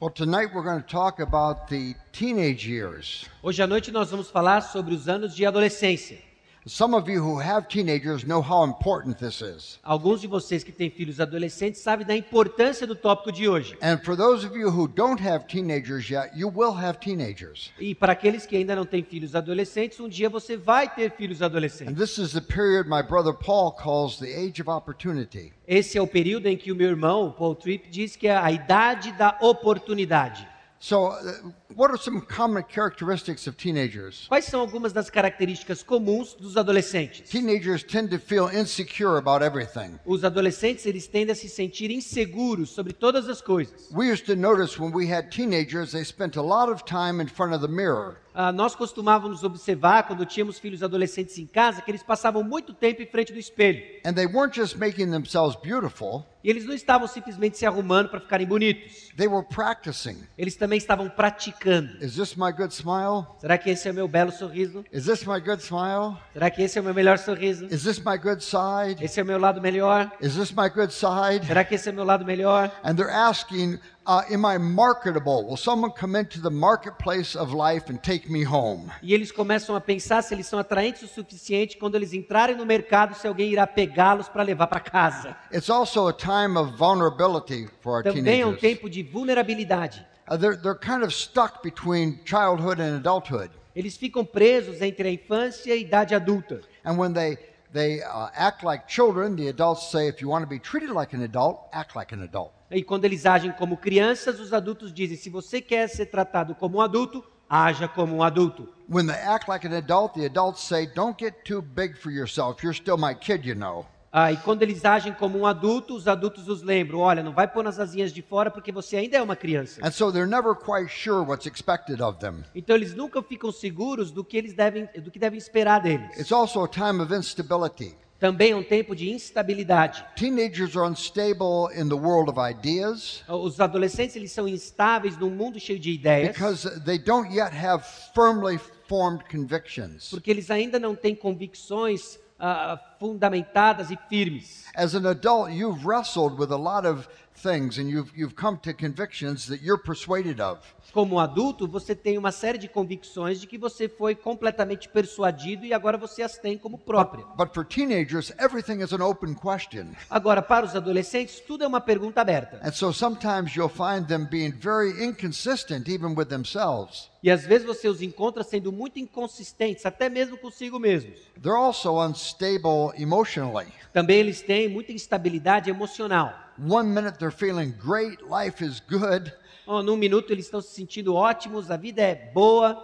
Well, tonight we're going to talk about the teenage years. Hoje à noite nós vamos falar sobre os anos de adolescência. Some of you who have teenagers know how important this is. Alguns de vocês que têm filhos adolescentes sabem da importância do tópico de hoje. And for those of you who don't have teenagers yet, you will have teenagers. E para aqueles que ainda não têm filhos adolescentes, um dia você vai ter filhos adolescentes. this is the period my brother Paul calls the age of opportunity. Esse é o período em que o meu irmão, Paul Tripp, diz que é a idade da oportunidade. So, uh, what are some common characteristics of teenagers? Quais são algumas das características comuns dos adolescentes? Teenagers tend to feel insecure about everything. Os adolescentes eles tendem a se sentir inseguros sobre todas as coisas. We used to notice when we had teenagers, they spent a lot of time in front of the mirror. Ah, nós costumávamos observar quando tínhamos filhos adolescentes em casa que eles passavam muito tempo em frente do espelho. And they weren't just making themselves beautiful, E eles não estavam simplesmente se arrumando para ficarem bonitos. they were practicing. Eles também estavam praticando. Is this my good smile? Será que esse é o meu belo sorriso? Is this my good smile? Será que esse é o meu melhor sorriso? Is this my good side? Esse é o meu lado melhor? Is this my good side? Será que esse é o meu lado melhor? And they're asking, uh, Am I marketable? Will someone come into the marketplace of life and take me home? E eles começam a pensar se eles são atraentes o suficiente quando eles entrarem no mercado, se alguém irá pegá-los para levar para casa. It's also a time of vulnerability for our Também é um tempo de vulnerabilidade. Uh, they're, they're kind of stuck between childhood and adulthood. Eles ficam presos entre a infância e a idade adulta. And when they, they uh, act like children, the adults say, If you want to be treated like an adult, act like an adult. E quando eles agem como crianças, os adultos dizem: se você quer ser tratado como um adulto, haja como um adulto. When they act like an adult, the adults say, Don't get too big for yourself. You're still my kid, you know. Ah, e quando eles agem como um adulto, os adultos os lembram: olha, não vai pôr nas asinhas de fora porque você ainda é uma criança. And so they're never quite sure what's expected of them. Então eles nunca ficam seguros do que eles devem, do que devem esperar deles. It's also a time of instability. Também é um tempo de instabilidade. Teenagers are unstable in the world of ideas Os adolescentes eles são instáveis num mundo cheio de ideias, because they don't yet have firmly formed convictions. porque eles ainda não têm convicções ah, fundamentadas e firmes. As an adult, you've wrestled with a lot of things and you've, you've come to convictions that you're persuaded of. Como adulto, você tem uma série de convicções de que você foi completamente persuadido e agora você as tem como própria. But for teenagers, everything is an open question. Agora, para os adolescentes, tudo é uma pergunta aberta. And so sometimes you'll find them being very inconsistent even with themselves. E às vezes você os encontra sendo muito inconsistentes, até mesmo consigo mesmos. They're also unstable emotionally. Também eles têm muita instabilidade emocional. One minute they're feeling great, life is good, Oh, num minuto eles estão se sentindo ótimos, a vida é boa,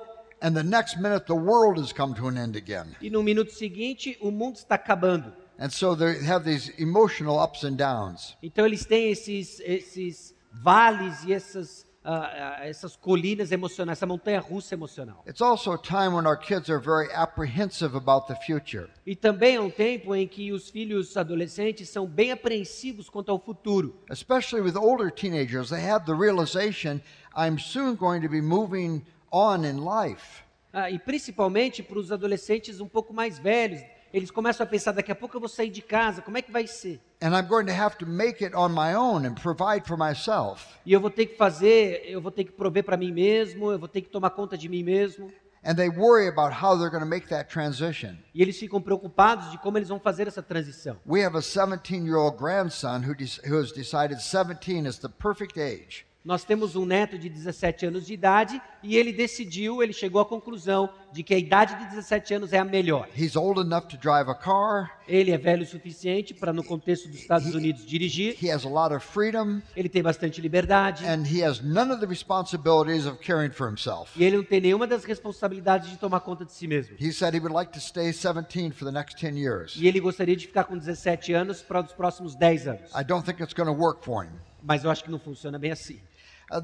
and the next minute the world has come to an end again. e no minuto seguinte o mundo está acabando. And so they have these emotional ups and downs. Então eles têm esses, esses vales e essas, ah, essas colinas emocionais, essa montanha russa emocional. It's also a time when our kids are very apprehensive about the future. E também é um tempo em que os filhos adolescentes são bem apreensivos quanto ao futuro. Especially with older teenagers, they have the realization I'm soon going to be moving on in life. Ah, e principalmente para os adolescentes um pouco mais velhos. Eles começam a pensar: daqui a pouco eu vou sair de casa, como é que vai ser? And I'm going to have to make it on my own and provide for myself. E eu vou ter que fazer, eu vou ter que prover para mim mesmo, eu vou ter que tomar conta de mim mesmo. And they worry about how they're going to make that transition. E eles ficam preocupados de como eles vão fazer essa transição. We have a 17 year old grandson who, who has decided 17 is the perfect age. Nós temos um neto de 17 anos de idade e ele decidiu, ele chegou à conclusão de que a idade de 17 anos é a melhor. He's old enough to drive a car, Ele é velho o suficiente para, no contexto dos Estados Unidos, dirigir. he has a lot of freedom, Ele tem bastante liberdade. and he has none of the responsibilities of caring for himself. E ele não tem nenhuma das responsabilidades de tomar conta de si mesmo. He said he would like to stay 17 for the next 10 years. E ele gostaria de ficar com 17 anos para os próximos 10 anos. I don't think it's going to work for him. Mas eu acho que não funciona bem assim.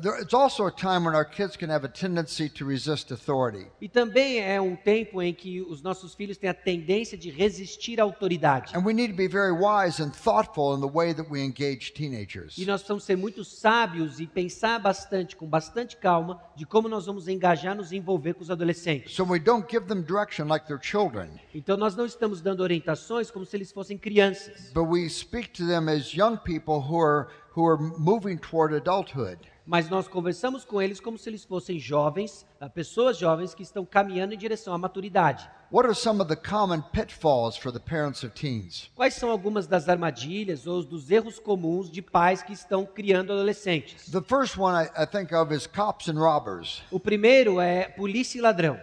There, it's also a time when our kids can have a tendency to resist authority. E também é um tempo em que os nossos filhos têm a tendência de resistir à autoridade. And we need to be very wise and thoughtful in the way that we engage teenagers. E nós precisamos ser muito sábios e pensar bastante, com bastante calma, de como nós vamos engajar, nos envolver com os adolescentes. So we don't give them direction like they're children, Então nós não estamos dando orientações como se eles fossem crianças, but we speak to them as young people who are who are moving toward adulthood. Mas nós conversamos com eles como se eles fossem jovens, ah, pessoas jovens que estão caminhando em direção à maturidade. What are some of the common pitfalls for the parents of teens? Quais são algumas das armadilhas ou dos erros comuns de pais que estão criando adolescentes? The first one I, think of is cops and robbers, O primeiro é polícia e ladrão.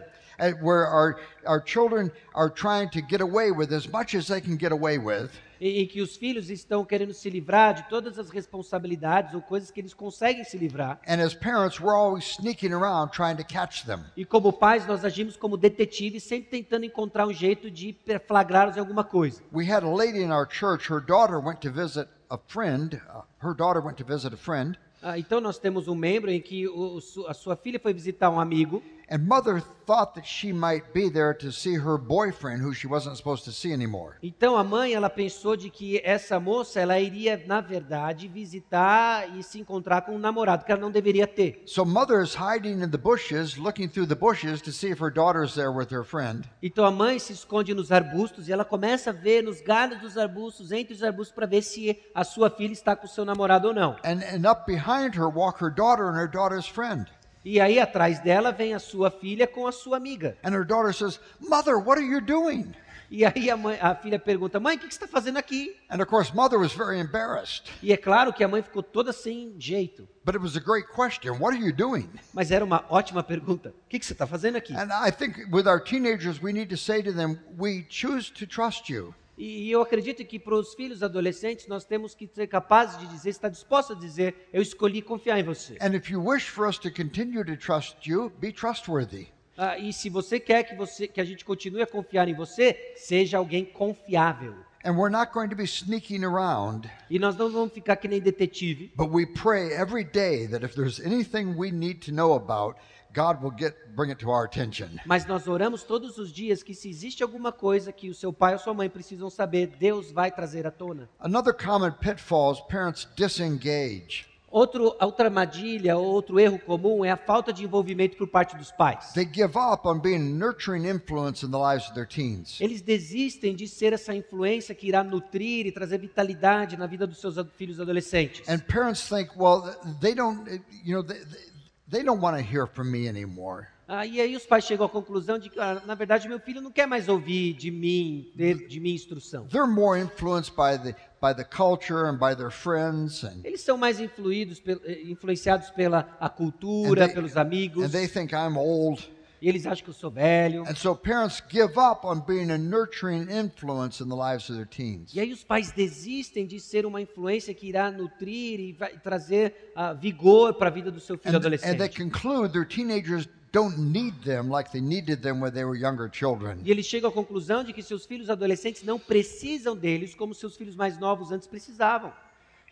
where our, our children are trying to get away with as much as they can get away with. Em que os filhos estão querendo se livrar de todas as responsabilidades ou coisas que eles conseguem se livrar. And as parents, we're always sneaking around trying to catch them. E como pais, nós agimos como detetives, sempre tentando encontrar um jeito de flagrá-los em alguma coisa. We had a lady in our church, her daughter went to visit a friend. Uh, her daughter went to visit a friend, Ah, então nós temos um membro em que o- a sua filha foi visitar um amigo and mother thought that she might be there to see her boyfriend, who she wasn't supposed to see anymore. Então a mãe ela pensou de que essa moça ela iria na verdade visitar e se encontrar com um namorado que ela não deveria ter. So mother is hiding in the bushes, looking through the bushes to see if her daughter's there with her friend. Então a mãe se esconde nos arbustos e ela começa a ver nos galhos dos arbustos, entre os arbustos, para ver se a sua filha está com seu namorado ou não. And, and up behind her walk her daughter and her daughter's friend. E aí atrás dela vem a sua filha com a sua amiga. And her daughter says, Mother, what are you doing? E aí a, mãe- a filha pergunta: Mãe, o que que você está fazendo aqui? And of course, mother was very embarrassed. E é claro que a mãe ficou toda sem jeito. But it was a great question. What are you doing? Mas era uma ótima pergunta. O que que você está fazendo aqui? And I think with our teenagers, we need to say to them, We choose to trust you. E eu acredito que para os filhos adolescentes nós temos que ser capazes de dizer, estar disposto a dizer, eu escolhi confiar em você. And if you wish for us to continue to trust you, be trustworthy. Ah, e se você quer que, você, que a gente continue a confiar em você, seja alguém confiável. And we're not going to be sneaking around, E nós não vamos ficar que nem detetive. but we pray every day that if there's anything we need to know about, God will get bring it to our attention. Mas nós oramos todos os dias que se existe alguma coisa que o seu pai ou sua mãe precisam saber, Deus vai trazer à tona. Another common pitfall is parents disengage. Outro, outra armadilha, outro erro comum é a falta de envolvimento por parte dos pais. They give up on being a nurturing influence in the lives of their teens. Eles desistem de ser essa influência que irá nutrir e trazer vitalidade na vida dos seus filhos adolescentes. And parents think, well, they don't, you know, they, they don't want to hear from me anymore. Ah, e aí os pais chegam à conclusão de que, ah, na verdade, meu filho não quer mais ouvir de mim, de, de minha instrução. They're more influenced by the by the culture and by their friends, and, Eles são mais influídos, eh, influenciados pela a cultura, they- pelos amigos, and they think I'm old. E eles acham que eu sou velho. And so parents give up on being a nurturing influence in the lives of their teens. E aí os pais desistem de ser uma influência que irá nutrir e vai trazer ah, vigor para a vida do seu filho And, and they adolescente. conclude their teenagers don't need them like they needed them when they were younger children. E eles chegam à conclusão de que seus filhos adolescentes não precisam deles como seus filhos mais novos antes precisavam.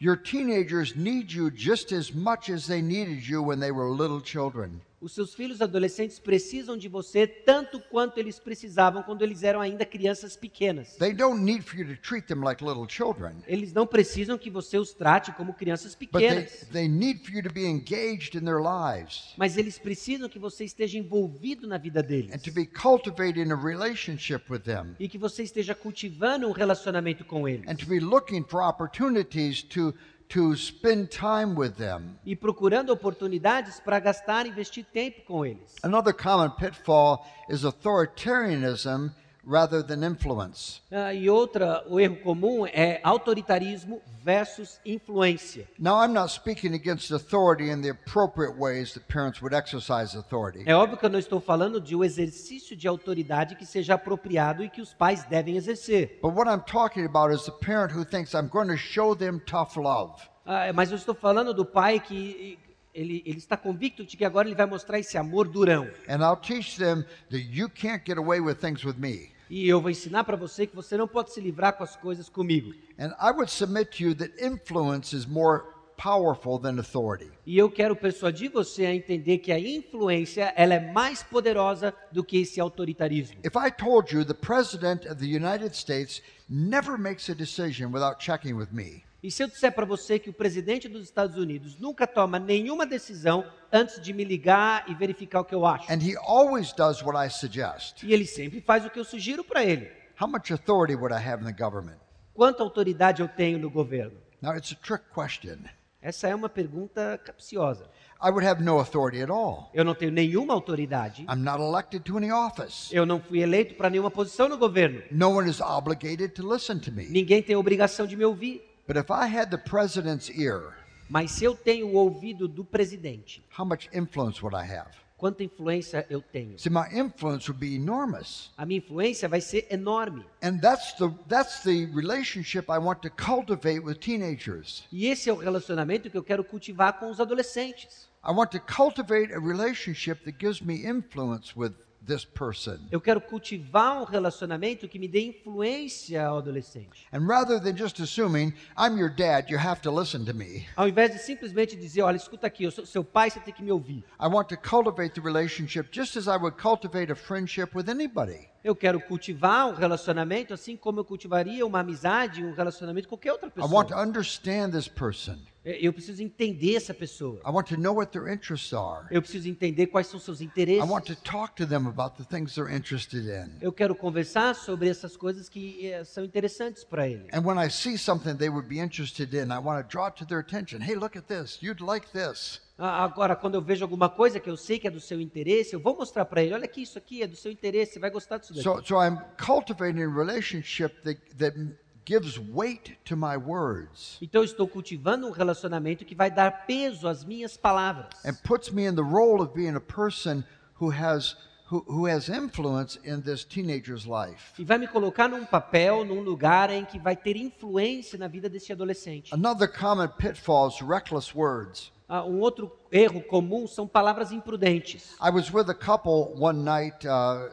Your teenagers need you just as much as they needed you when they were little children. Os seus filhos adolescentes precisam de você tanto quanto eles precisavam quando eles eram ainda crianças pequenas. They don't need for you to treat them like little children, Eles não precisam que você os trate como crianças they, pequenas. they need for you to be engaged in their lives Mas eles precisam que você esteja envolvido na vida deles. and to be cultivating a relationship with them E que você esteja cultivando um relacionamento com eles. and to be looking for opportunities to, to spend time with them. E procurando oportunidades para gastar e investir tempo com eles. Another common pitfall is authoritarianism rather than influence. Ah, e outra, o erro comum é autoritarismo versus influência. Now, I'm not speaking against authority in the appropriate ways that parents would exercise authority. É óbvio que eu não estou falando de um exercício de autoridade que seja apropriado e que os pais devem exercer. But what I'm talking about is the parent who thinks I'm going to show them tough love. Ah, mas eu estou falando do pai que ele, ele está convicto de que agora ele vai mostrar esse amor durão. And I'll teach them that you can't get away with things with me. E eu vou ensinar para você que você não pode se livrar com as coisas comigo. And I would submit to you that influence is more powerful than authority. E eu quero persuadir você a entender que a influência ela é mais poderosa do que esse autoritarismo. If I told you the President of the United States never makes a decision without checking with me, E se eu disser para você que o presidente dos Estados Unidos nunca toma nenhuma decisão antes de me ligar e verificar o que eu acho, and he always does what I suggest, e ele sempre faz o que eu sugiro para ele, how much authority would I have in the government? quanta autoridade eu tenho no governo? Now, it's a trick question. Essa é uma pergunta capciosa. I would have no authority at all. Eu não tenho nenhuma autoridade. I'm not elected to any office. Eu não fui eleito para nenhuma posição no governo. No one is obligated to listen to me. Ninguém tem obrigação de me ouvir. But if I had the president's ear, Mas se eu tenho o ouvido do presidente, how much influence would I have? quanta influência eu tenho? See, my influence would be enormous. A minha influência vai ser enorme. And that's the that's the relationship I want to cultivate with teenagers. E esse é o relacionamento que eu quero cultivar com os adolescentes. I want to cultivate a relationship that gives me influence with this person. Eu quero cultivar um relacionamento que me dê influência ao adolescente. And rather than just assuming I'm your dad, you have to listen to me. Ao invés de simplesmente dizer, olha, escuta aqui, eu sou seu pai, você tem que me ouvir. I want to cultivate the relationship just as I would cultivate a friendship with anybody. Eu quero cultivar um relacionamento assim como eu cultivaria uma amizade, um relacionamento com qualquer outra I want to pessoa. understand this person. Eu preciso entender essa pessoa. I want to know what their interests are. Eu preciso entender quais são seus I interesses. want to talk to them about the things they're interested in. Eu quero conversar sobre essas coisas que eh, são interessantes para ele. And when I see something they would be interested in, I want to draw to their attention. Hey, look at this. You'd like this. Agora, quando eu vejo alguma coisa que eu sei que é do seu interesse, eu vou mostrar para ele: olha aqui, isso aqui é do seu interesse, você vai gostar disso daqui. So, so I'm cultivating a relationship that, that gives weight to my words Então, estou cultivando um relacionamento que vai dar peso às minhas palavras. and puts me in the role of being a person who has who, who has influence in this teenager's life. E vai me colocar num papel, num lugar em que vai ter influência na vida desse adolescente. Another common pitfall is reckless words. Ah, um outro erro comum são palavras imprudentes. I was with a couple one night uh,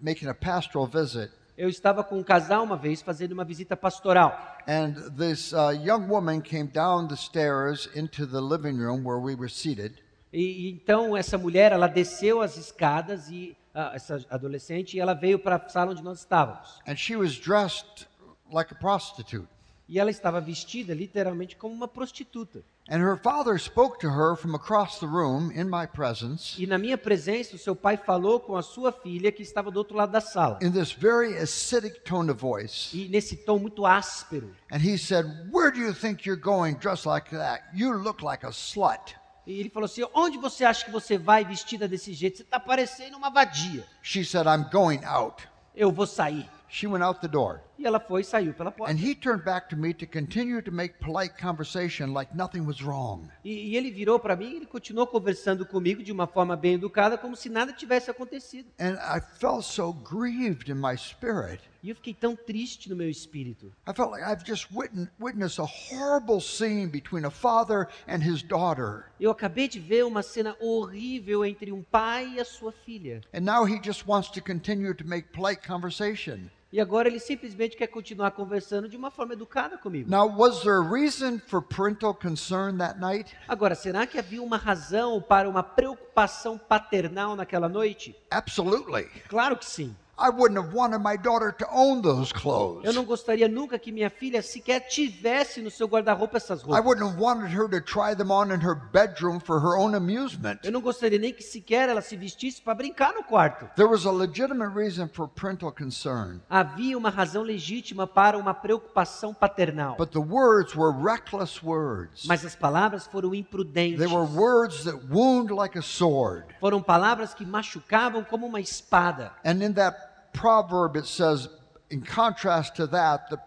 making a pastoral visit, Eu estava com um casal uma vez fazendo uma visita pastoral. and this uh, young woman came down the stairs into the living room where we were seated. E, e então essa mulher, ela desceu as escadas e ah, essa adolescente, e ela veio para a sala onde nós estávamos. And she was dressed like a prostitute. E ela estava vestida literalmente como uma prostituta. And her father spoke to her from across the room in my presence E na minha presença, o seu pai falou com a sua filha que estava do outro lado da sala. in this very acidic tone of voice. E nesse tom muito áspero. And he said, Where do you think you're going dressed like that? You look like a slut. E ele falou assim: Onde você acha que você vai vestida desse jeito? Você está parecendo uma vadia. She said, I'm going out. Eu vou sair. She went out the door. E ela foi e saiu pela porta. And he turned back to me to continue to make polite conversation like nothing was wrong. E, e ele virou para mim e ele continuou conversando comigo de uma forma bem educada, como se nada tivesse acontecido. And I felt so grieved in my spirit. E eu fiquei tão triste no meu espírito. I felt like I've just witnessed, a horrible scene between a father and his daughter. Eu acabei de ver uma cena horrível entre um pai e a sua filha. And now he just wants to continue to make polite conversation. E agora ele simplesmente quer continuar conversando de uma forma educada comigo. Now, was there a reason for parental concern that night? Agora, será que havia uma razão para uma preocupação paternal naquela noite? Absolutely. Claro que sim. I wouldn't have wanted my daughter to own those Eu clothes. não gostaria nunca que minha filha sequer tivesse no seu guarda-roupa essas I roupas. wouldn't have wanted her to try them on in her bedroom for her own amusement. Eu não gostaria nem que sequer ela se vestisse para brincar no quarto. There was a legitimate reason for parental concern, Havia uma razão legítima para uma preocupação paternal. but the words were reckless words. Mas as palavras foram imprudentes. They were words that wound like a sword. Foram palavras que machucavam como uma espada. And in that proverb, it says, in contrast to that, the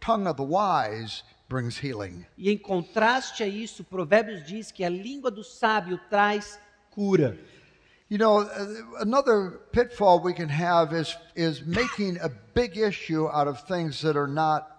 tongue of the wise brings healing. E em contraste a isso, Provérbios diz que a língua do sábio traz cura. You know, uh, another pitfall we can have is, is making a big issue out of things that are not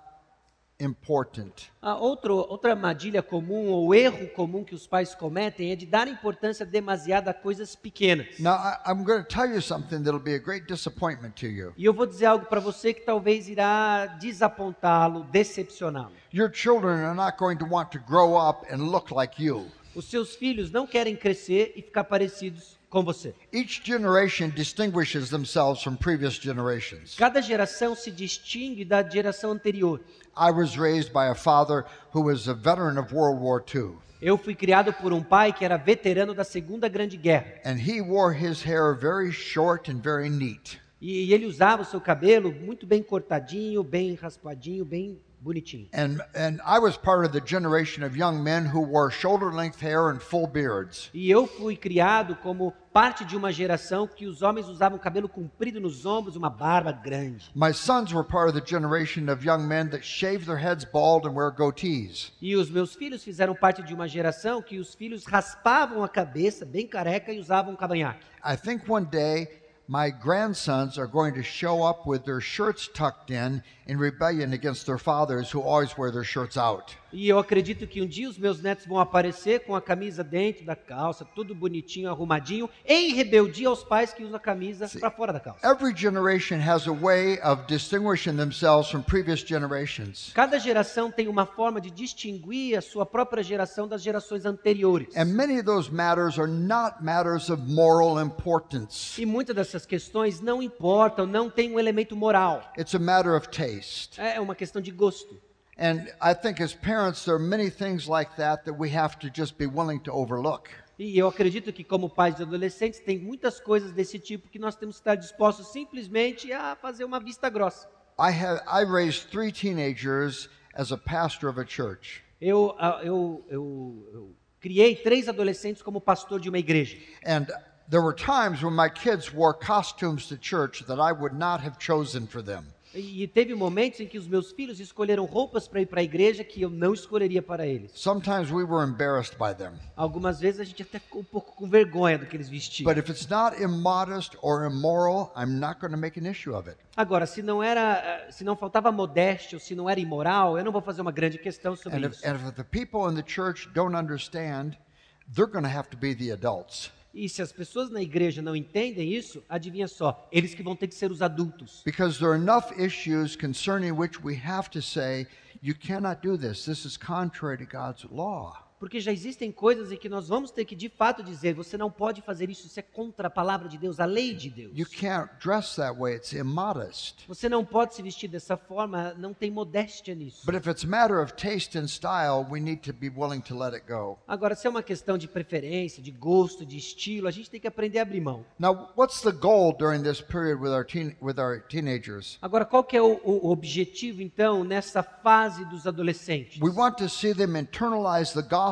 important. A outro, outra armadilha comum ou erro comum que os pais cometem é de dar importância demasiada a coisas pequenas. Now, I, I'm going to tell you something that'll be a great disappointment to you. E eu vou dizer algo para você que talvez irá desapontá-lo, decepcioná-lo. Your children are not going to want to grow up and look like you. Os seus filhos não querem crescer e ficar parecidos com você. Each generation distinguishes themselves from previous generations. Cada geração se distingue da geração anterior. I was raised by a father who was a veteran of World War II, Eu fui criado por um pai que era veterano da Segunda Grande Guerra. and he wore his hair very short and very neat. E ele usava o seu cabelo muito bem cortadinho, bem raspadinho, bem bonitinho. And, and I was part of the generation of young men who wore shoulder length hair and full beards. E eu fui criado como parte de uma geração que os homens usavam cabelo comprido nos ombros, uma barba grande. My sons were part of the generation of young men that shave their heads bald and wear goatees. E os meus filhos fizeram parte de uma geração que os filhos raspavam a cabeça, bem careca, e usavam cavanhaque. I think one day my grandsons are going to show up with their shirts tucked in in rebellion against their fathers who always wear their shirts out. E eu acredito que um dia os meus netos vão aparecer com a camisa dentro da calça, tudo bonitinho, arrumadinho, em rebeldia aos pais que usam a camisa para fora da calça. Every generation has a way of distinguishing themselves from previous generations. Cada geração tem uma forma de distinguir a sua própria geração das gerações anteriores. And many of those matters are not matters of moral importance. E muitas dessas questões não importam, não tem um elemento moral. It's a matter of taste. É uma questão de gosto. And I think as parents, there are many things like that that we have to just be willing to overlook. E eu acredito que, como pais de adolescentes, tem muitas coisas desse tipo que nós temos que estar dispostos simplesmente a fazer uma vista grossa. I have I raised three teenagers as a pastor of a church. Eu, ah, eu, eu, eu criei três adolescentes como pastor de uma igreja. And there were times when my kids wore costumes to church that I would not have chosen for them. E teve momentos em que os meus filhos escolheram roupas para ir para a igreja que eu não escolheria para eles. Sometimes we were embarrassed by them. Algumas vezes a gente até ficou um pouco com vergonha do que eles vestiam. But if it's not immodest or immoral, I'm not going to make an issue of it. Agora, se não era, eh, se não faltava modéstia ou se não era imoral, eu não vou fazer uma grande questão sobre And if, isso. and if the people in the church don't understand, they're going to have to be the adults. E se as pessoas na igreja não entendem isso, adivinha só, eles que vão ter que ser os adultos. Because there are enough issues concerning which we have to say, you cannot do this. This is contrary to God's law. Porque já existem coisas em que nós vamos ter que de fato dizer, você não pode fazer isso, isso é contra a palavra de Deus, a lei de Deus. You can't dress that way. It's immodest. Você não pode se vestir dessa forma, não tem modéstia nisso. But if it's a matter of taste and style, we need to be willing to let it go. Agora, se é uma questão de preferência, de gosto, de estilo, a gente tem que aprender a abrir mão. Now, what's the goal during this period with our teen, with our teenagers? Agora, qual que é o, o objetivo, então, nessa fase dos adolescentes? We want to see them internalize the gospel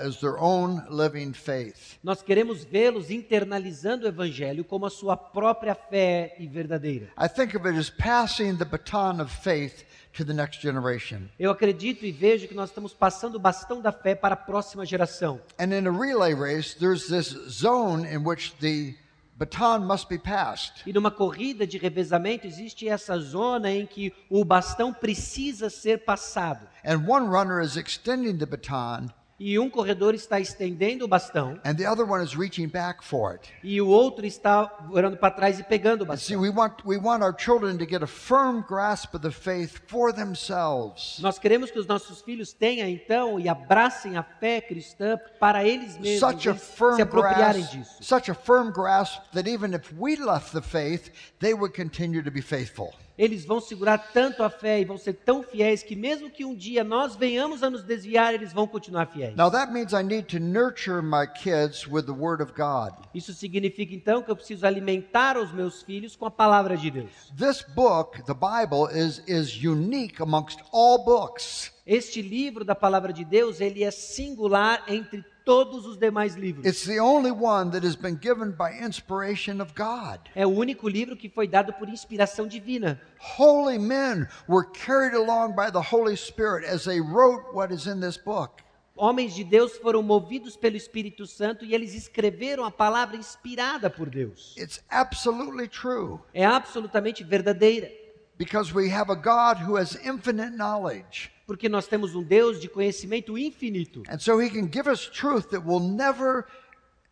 as their own living faith. Nós queremos vê-los internalizando o evangelho como a sua própria fé e verdadeira. I think of it as passing the baton of faith to the next generation. Eu acredito e vejo que nós estamos passando o bastão da fé para a próxima geração. And in a relay race, there's this zone in which the baton must be passed. E numa corrida de revezamento existe essa zona em que o bastão precisa ser passado. And one runner is extending the baton, E um corredor está estendendo o bastão and the other one is reaching back for it. e o outro está olhando para trás e pegando o see, bastão. we want, we want our children to get a firm grasp of the faith for themselves. Nós queremos que os nossos filhos tenham então e abracem a fé cristã para eles mesmos, Such a se firm apropriarem grasp, disso. such a firm grasp that even if we left the faith, they would continue to be faithful. Eles vão segurar tanto a fé e vão ser tão fiéis que mesmo que um dia nós venhamos a nos desviar, eles vão continuar fiéis. Now that means I need to nurture my kids with the Word of God. Isso significa então que eu preciso alimentar os meus filhos com a palavra de Deus. This book, the Bible, is, is unique amongst all books. Este livro da palavra de Deus, ele é singular entre todos os demais livros. It's the only one that has been given by inspiration of God. É o único livro que foi dado por inspiração divina. Holy men were carried along by the Holy Spirit as they wrote what is in this book. Homens de Deus foram movidos pelo Espírito Santo e eles escreveram a palavra inspirada por Deus. It's absolutely true É absolutamente verdadeira, because we have a God who has infinite knowledge. Porque nós temos um Deus de conhecimento infinito. And so he can give us truth that will never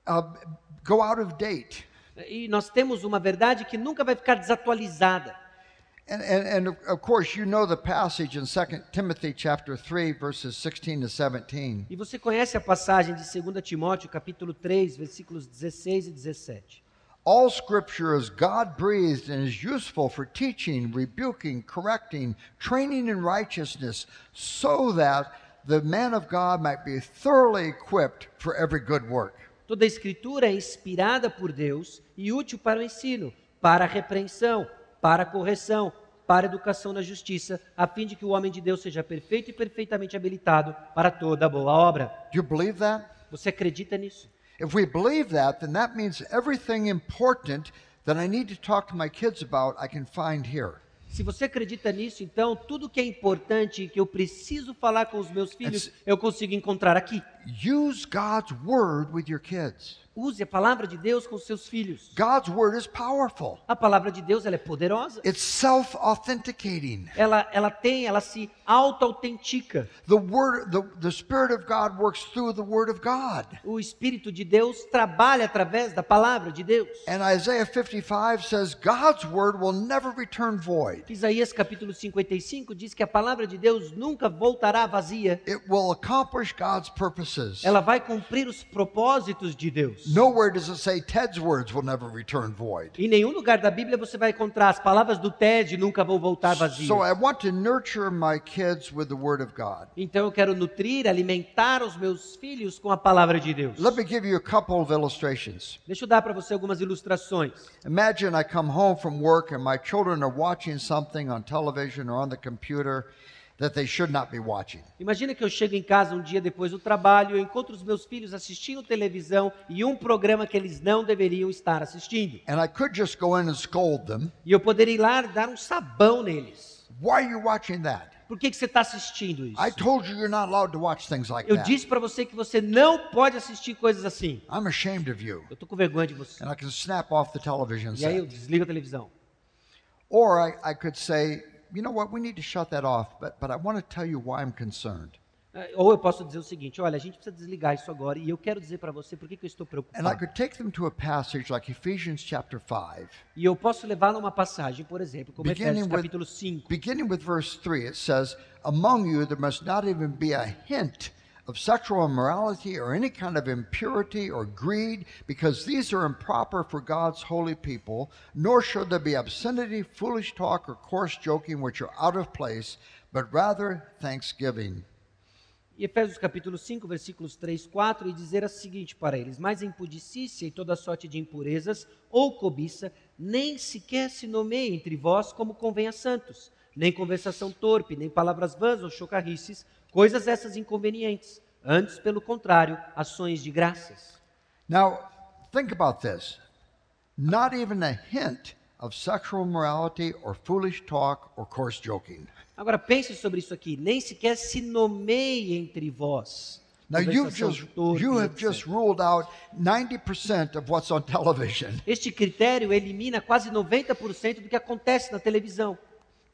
uh, go out of date. E nós temos uma verdade que nunca vai ficar desatualizada. And, and, and of- course, you know the passage in 2 Timothy chapter 3, verses 16 to 17. E você conhece a passagem de 2 Timóteo, capítulo 3, versículos 16 e 17. All scripture is God breathed and is useful for teaching, rebuking, correcting, training in righteousness, so that the man of God might be thoroughly equipped for every good work. Toda a escritura é inspirada por Deus e útil para o ensino, para a repreensão, para a correção, para a educação na justiça, a fim de que o homem de Deus seja perfeito e perfeitamente habilitado para toda boa obra. Do you believe that? Você acredita nisso? If we believe that, then that means everything important that I need to talk to my kids about, I can find here. Se você acredita nisso, então tudo que é importante e que eu preciso falar com os meus filhos, eu consigo encontrar aqui. Use God's word with your kids. Use a palavra de Deus com seus filhos. God's word is powerful. A palavra de Deus ela é poderosa. It's self-authenticating. Ela, ela tem, ela se auto-autentica. The word the, the spirit of God works through the word of God. O Espírito de Deus trabalha através da palavra de Deus. And Isaiah 55 says God's word will never return void. Isaías capítulo 55 diz que a palavra de Deus nunca voltará vazia. It will accomplish God's purposes. Ela vai cumprir os propósitos de Deus. Nowhere does it say Ted's words will never return void. Em nenhum lugar da Bíblia você vai encontrar as palavras do Ted nunca vão voltar vazias. So I want to nurture my kids with the word of God. Então eu quero nutrir, alimentar os meus filhos com a palavra de Deus. Let me give you a couple of illustrations. Deixa eu dar para você algumas ilustrações. Imagine I come home from work and my children are watching something on television or on the computer that they should not be watching. Imagina que eu chego em casa um dia depois do trabalho, eu encontro os meus filhos assistindo televisão e um programa que eles não deveriam estar assistindo. And I could just go in and scold them. E eu poderia ir lá dar um sabão neles. Why are you watching that? Por que, que você está assistindo isso? I told you you're not allowed to watch things like Eu that. disse para você que você não pode assistir coisas assim. I'm ashamed of you. Eu tô com vergonha de você. And I can snap off the television E aí eu set. desligo a televisão. Or I, I could say, you know what, we need to shut that off, but, but I want to tell you why I'm concerned. Eh, Ou eu posso dizer o seguinte: olha, a gente precisa desligar isso agora e eu quero dizer para você por que, que eu estou And I preocupado. could take them to a passage like Ephesians chapter 5, E eu posso levá-lo a uma passagem, por exemplo, como Efésios capítulo 5. beginning with verse 3. It says, Among you there must not even be a hint of sexual immorality or any kind of impurity or greed, because these are improper for God's holy people, nor should there be obscenity, foolish talk, or coarse joking, which are out of place, but rather thanksgiving. E Efésios capítulo 5, versículos 3, 4, e dizer o seguinte para eles: Mas a impudicícia e toda sorte de impurezas ou cobiça nem sequer se nomeia entre vós como convém a santos, nem conversação torpe, nem palavras vãs ou chocarrices, coisas essas inconvenientes. Antes, pelo contrário, ações de graças. Now, think about this. Not even a hint of sexual immorality or foolish talk or coarse joking. Agora pense sobre isso aqui, nem sequer se nomeia entre vós. Now you've just you have just ruled out 90% of what's on television. Este critério elimina quase 90% do que acontece na televisão.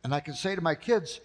And I can say to my kids,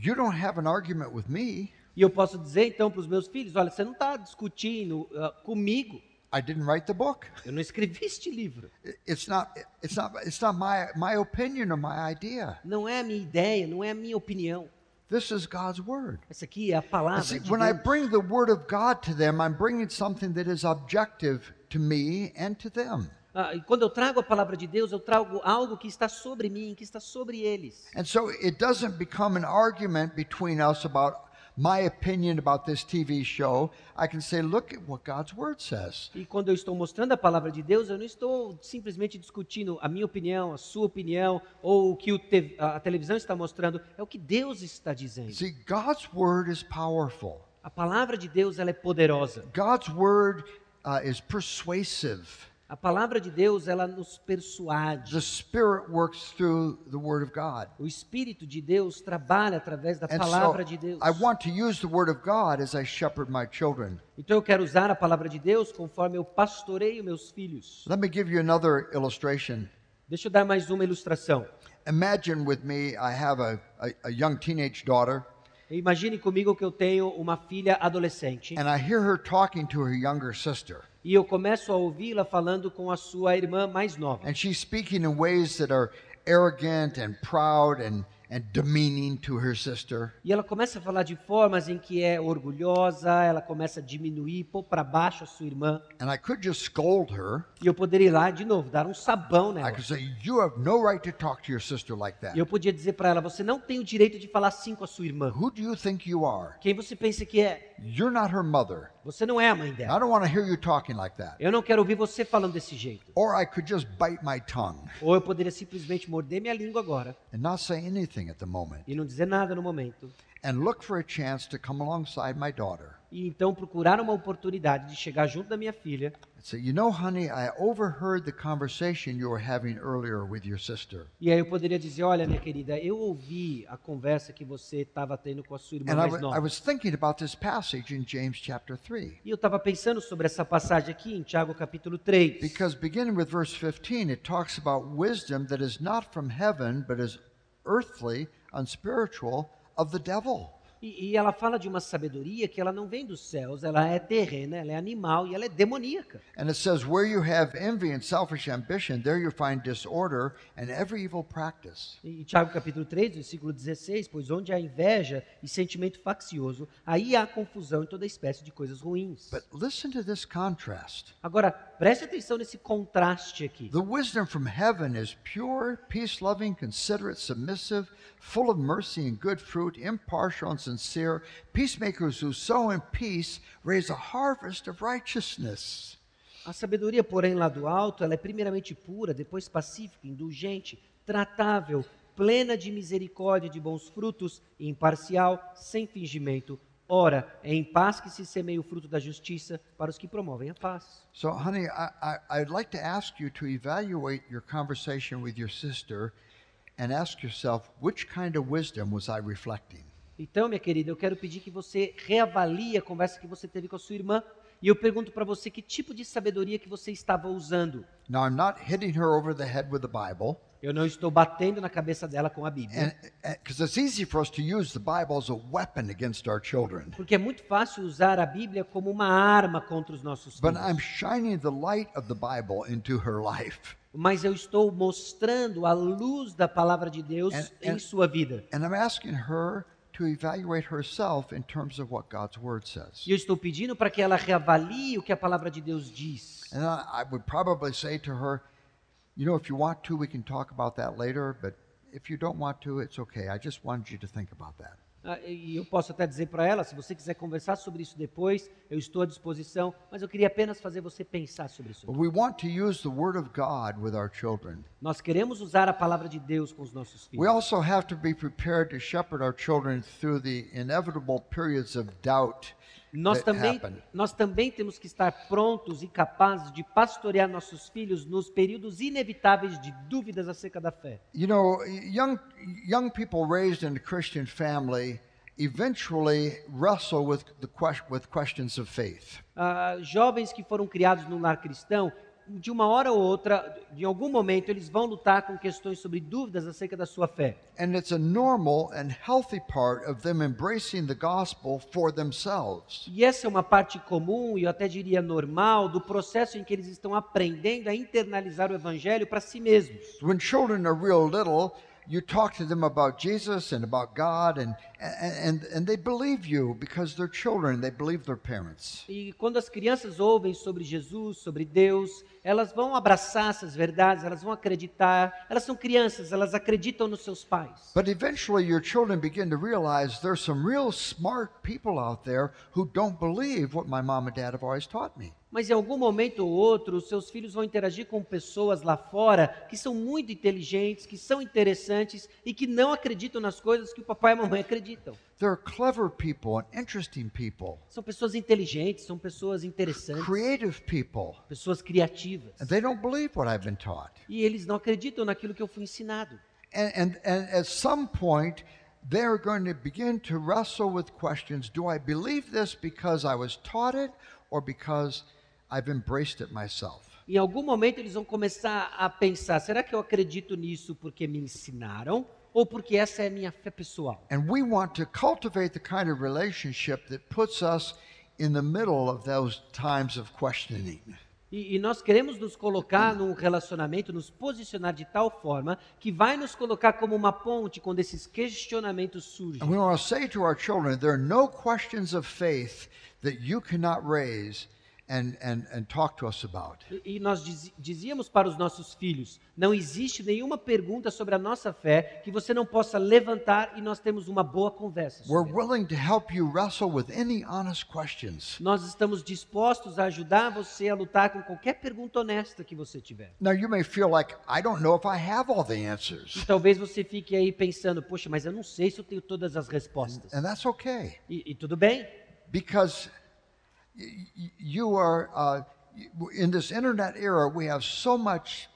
you don't have an argument with me. E eu posso dizer então para os meus filhos: olha, você não está discutindo ah, comigo. I didn't write the book. Eu não escrevi este livro. I- It's not it's not it's not my my opinion or my idea. Não é a minha ideia, não é a minha opinião. This is God's word. Essa aqui é a palavra see, de when I Deus. bring the word of God to them, I'm bringing something that is objective to me and to them. E quando eu trago a palavra de Deus, eu trago algo que está sobre mim, que está sobre eles. And so it doesn't become an argument between us about my opinion about this TV show. I can say, look at what God's word says. E quando eu estou mostrando a palavra de Deus, eu não estou simplesmente discutindo a minha opinião, a sua opinião, ou o que o te- a televisão está mostrando. É o que Deus está dizendo. See, God's word is powerful. A palavra de Deus ela é poderosa. God's word uh, is persuasive. A palavra de Deus ela nos persuade. The Spirit works through the word of God. O Espírito de Deus trabalha através da And so palavra de Deus. I want to use the word of God as I shepherd my children. Então eu quero usar a palavra de Deus conforme eu pastoreio meus filhos. Let me give you another illustration. Deixa eu dar mais uma ilustração. Imagine with me, I have a, a, a young teenage daughter, Imagine comigo que eu tenho uma filha adolescente and I hear her talking to her younger sister. e eu começo a ouvi-la falando com a sua irmã mais nova. And she's speaking in ways that are arrogant and proud and, and demeaning to her sister. E ela começa a falar de formas em que é orgulhosa, ela começa a diminuir, pôr para baixo a sua irmã. And I could just scold her. E eu poderia ir lá de novo, dar um sabão I nela. could say, You have no right to talk to your sister like that. E eu podia dizer para ela: você não tem o direito de falar assim com a sua irmã. Who do you think you are? Quem você pensa que é? You're not her mother. Você não é a mãe I dela. don't want to hear you talking like that. Eu não quero ouvir você falando desse jeito. Or I could just bite my tongue Ou eu poderia simplesmente morder minha língua agora and not say anything at the moment e não dizer nada no momento. and look for a chance to come alongside my daughter E então procurar uma oportunidade de chegar junto da minha filha and say, You know, honey, I overheard the conversation you were having earlier with your sister. E aí eu poderia dizer, olha, minha querida, eu ouvi a conversa que você estava tendo com a sua irmã And I, mais wa- I nova. was thinking about this passage in James chapter 3. E eu estava pensando sobre essa passagem aqui em Tiago capítulo 3. Because beginning with verse 15, it talks about wisdom that is not from heaven, but is earthly, unspiritual, of the devil. E, e ela fala de uma sabedoria que ela não vem dos céus, ela é terrena, ela é animal e ela é demoníaca. And it says, Where you have envy and selfish ambition, there you find disorder and every evil practice. E Tiago capítulo 3, versículo 16, pois onde há inveja e sentimento faccioso, aí há confusão e toda espécie de coisas ruins. But listen to this contrast. Agora, preste atenção nesse contraste aqui. The wisdom from heaven is pure, peace loving, considerate, submissive, full of mercy and good fruit, impartial and sincere. Peacemakers who sow in peace raise a harvest of righteousness. A sabedoria, porém, lá do alto, ela é primeiramente pura, depois pacífica, indulgente, tratável, plena de misericórdia e de bons frutos, e imparcial, sem fingimento. Ora, é em paz que se semeia o fruto da justiça para os que promovem a paz. So, honey, I, I, I'd like to ask you to evaluate your conversation with your sister and ask yourself, which kind of wisdom was I reflecting? Então, minha querida, eu quero pedir que você reavalie a conversa que você teve com a sua irmã. E eu pergunto para você que tipo de sabedoria que você estava usando. Now, I'm not hitting her over the head with the Bible, Eu não estou batendo na cabeça dela com a Bíblia. because it's easy for us to use the Bible as a weapon against our children. Porque é muito fácil usar a Bíblia como uma arma contra os nossos But filhos. I'm shining the light of the Bible into her life. Mas eu estou mostrando a luz da palavra de Deus And- em and- sua vida. And I'm asking her to evaluate herself in terms of what God's Word says. E eu estou pedindo para que ela reavalie o que a palavra de Deus diz. And I, I would probably say to her, you know, if you want to, we can talk about that later, but if you don't want to, it's okay. I just wanted you to think about that. Ah, E eu posso até dizer para ela, se você quiser conversar sobre isso depois, eu estou à disposição, mas eu queria apenas fazer você pensar sobre isso. But we want to use the Word of God with our children. Nós queremos usar a palavra de Deus com os nossos We filhos. also have to be prepared to shepherd our children through the inevitable periods of doubt Nós também, happen. nós também temos que estar prontos e capazes de pastorear nossos filhos nos períodos inevitáveis de dúvidas acerca da fé. You know, young young people raised in a Christian family eventually wrestle with the with questions of faith. Ah, jovens que foram criados no lar cristão, de uma hora ou outra, em algum momento, eles vão lutar com questões sobre dúvidas acerca da sua fé. And it's a normal and healthy part of them embracing the gospel for themselves. E essa é uma parte comum e eu até diria normal do processo em que eles estão aprendendo a internalizar o evangelho para si mesmos. When children are real little, you talk to them about Jesus and about God, and and and they believe you because they're children. They believe their parents. E quando as crianças ouvem sobre Jesus, sobre Deus, elas vão abraçar essas verdades, elas vão acreditar. Elas são crianças, elas acreditam nos seus pais. But eventually, your children begin to realize there's some real smart people out there who don't believe what my mom and dad have always taught me. Mas em algum momento ou outro, os seus filhos vão interagir com pessoas lá fora que são muito inteligentes, que são interessantes e que não acreditam nas coisas que o papai e a mamãe acreditam. People and interesting people, São pessoas inteligentes, são pessoas interessantes, creative people, pessoas criativas. and they don't believe what I've been taught. E eles não acreditam naquilo que eu fui ensinado. And, and, and at some point, they're going to begin to wrestle with questions Do I believe this because I was taught it or because I've embraced it myself? Em algum momento eles vão começar a pensar: será que eu acredito nisso porque me ensinaram ou porque essa é a minha fé pessoal? And we want to cultivate the kind of relationship that puts us in the middle of those times of questioning. E, e nós queremos nos colocar num relacionamento, nos posicionar de tal forma que vai nos colocar como uma ponte quando esses questionamentos surgem. And we want to say to our children, there are no questions of faith that you cannot raise and, and, and talk to us about. E e nós dizíamos para os nossos filhos: não existe nenhuma pergunta sobre a nossa fé que você não possa levantar e nós temos uma boa conversa. We're willing to help you wrestle with any honest questions. Nós estamos dispostos a ajudar você a lutar com qualquer pergunta honesta que você tiver. Now, you may feel like, I don't know if I have all the E answers. talvez você fique aí pensando: poxa, mas eu não sei se eu tenho todas as respostas. And that's okay E, e tudo bem, because you are, uh, in this internet era, we have so much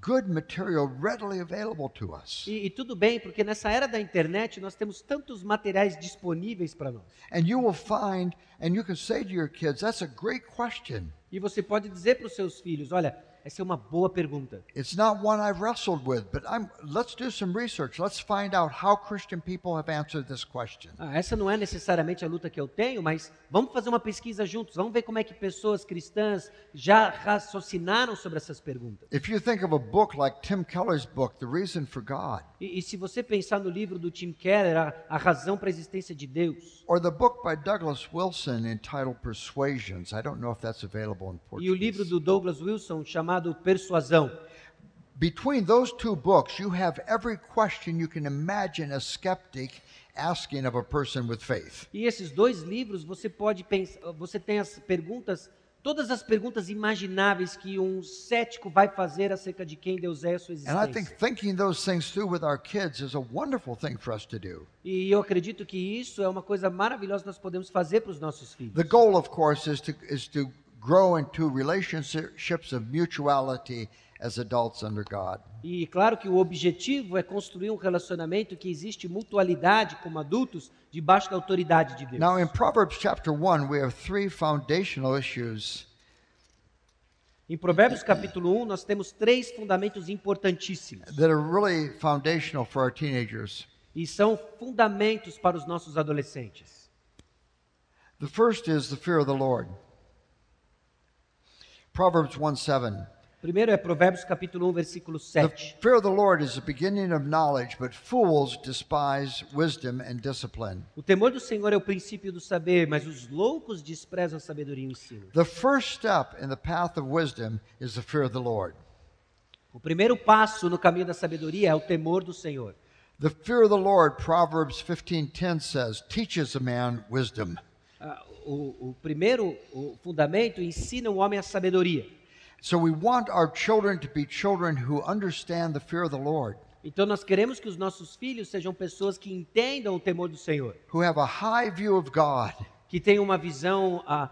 good material readily available to us. e, e tudo bem, porque nessa era da internet nós temos tantos materiais disponíveis para nós. And you will find, and you can say to your kids, that's a great question. E você pode dizer para os seus filhos: olha, essa é uma boa pergunta. It's not one I've wrestled with, but I'm, let's do some research. Let's find out how Christian people have answered this question. Ah, essa não é necessariamente a luta que eu tenho, mas vamos fazer uma pesquisa juntos. Vamos ver como é que pessoas cristãs já raciocinaram sobre essas perguntas. If you think of a book like Tim Keller's book, The Reason for God, E, e se você pensar no livro do Tim Keller, a, a razão para a existência de Deus, or the book by Douglas Wilson entitled Persuasions, I don't know if that's available in e o livro Portuguese. do Douglas Wilson chamado Persuasão. Between those two books, you have every question you can imagine a skeptic asking of a person with faith. E esses dois livros você pode pensar, você tem as perguntas, todas as perguntas imagináveis que um cético vai fazer acerca de quem Deus é a sua And I think existência. thinking those things through with our kids is a wonderful thing for us to do. E eu acredito que isso é uma coisa maravilhosa que nós podemos fazer para os nossos filhos. The goal, of course, is to is to grow into relationships of mutuality as adults under God. E claro que o objetivo é construir um relacionamento que existe mutualidade como adultos debaixo da autoridade de Deus. Now, in Proverbs chapter one, we have three foundational issues Em Provérbios capítulo 1, nós temos três fundamentos importantíssimos. that are really foundational for our teenagers. E são fundamentos para os nossos adolescentes. The first is the fear of the Lord. Proverbs 1 7. Primeiro é Provérbios capítulo 1, versículo The 7. fear of the Lord is the beginning of knowledge, but fools despise wisdom and discipline. O temor do Senhor é o princípio do saber, mas os loucos desprezam a sabedoria e o ensino. The first step in the path of wisdom is the fear of the Lord. O primeiro passo no caminho da sabedoria é o temor do Senhor. The fear of the Lord, Proverbs 15:10 says, teaches a man wisdom. O, o primeiro o fundamento ensina o homem a sabedoria. So we want our children to be children who understand the fear of the Lord, Então nós queremos que os nossos filhos sejam pessoas que entendam o temor do Senhor, who have a high view of God que tenham uma visão, ah,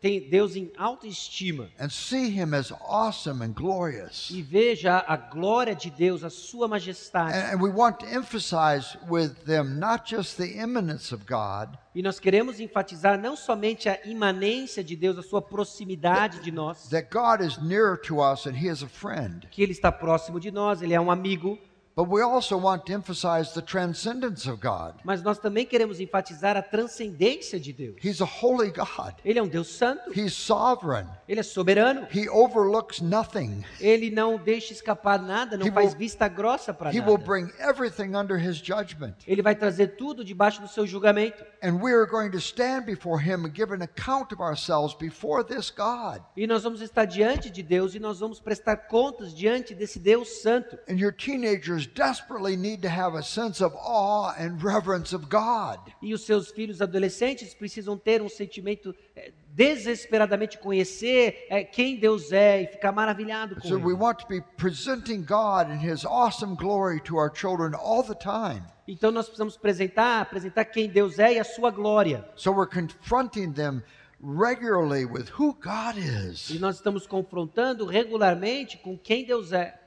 tem Deus em autoestima and see him as awesome and glorious. e veja a glória de Deus, a sua majestade. And, and we want to emphasize with them not just the immanence of God, E nós queremos enfatizar não somente a imanência de Deus, a sua proximidade de nós, that God is nearer to us and he is a friend, que Ele está próximo de nós, Ele é um amigo, but we also want to emphasize the transcendence of God. mas nós também queremos enfatizar a transcendência de Deus. He's a holy God. Ele é um Deus santo, He's sovereign. Ele é soberano, He overlooks nothing. Ele não deixa escapar nada, não He faz will- vista grossa para He will nada. bring everything under his judgment. Ele vai trazer tudo debaixo do seu julgamento. And we are going to stand before him and give an account of ourselves before this God. E nós vamos estar diante de Deus e nós vamos prestar contas diante desse Deus santo. And your teenagers desperately need to have a sense of awe and reverence of God. E os seus filhos adolescentes precisam ter um sentimento eh, desesperadamente conhecer eh, quem Deus é e ficar maravilhado com So we ele. want to be presenting God in his awesome glory to our children all the time. Então nós precisamos apresentar, apresentar quem Deus é e a sua glória. So we're confronting them regularly with who God is. E nós estamos confrontando regularmente com quem Deus é.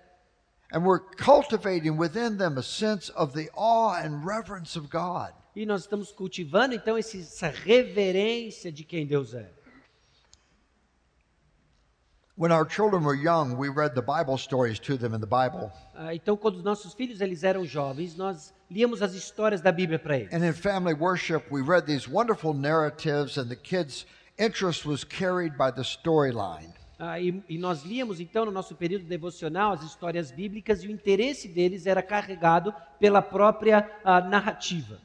And we're cultivating within them a sense of the awe and reverence of God. E nós estamos cultivando então essa reverência de quem Deus é. When our children were young, we read the Bible stories to them in the Bible. Ah, então, quando os nossos filhos eles eram jovens, nós líamos as histórias da Bíblia para eles. And in family worship, we read these wonderful narratives, and the kids' interest was carried by the storyline. Ah, e, e nós líamos então no nosso período devocional as histórias bíblicas e o interesse deles era carregado pela própria ah, narrativa.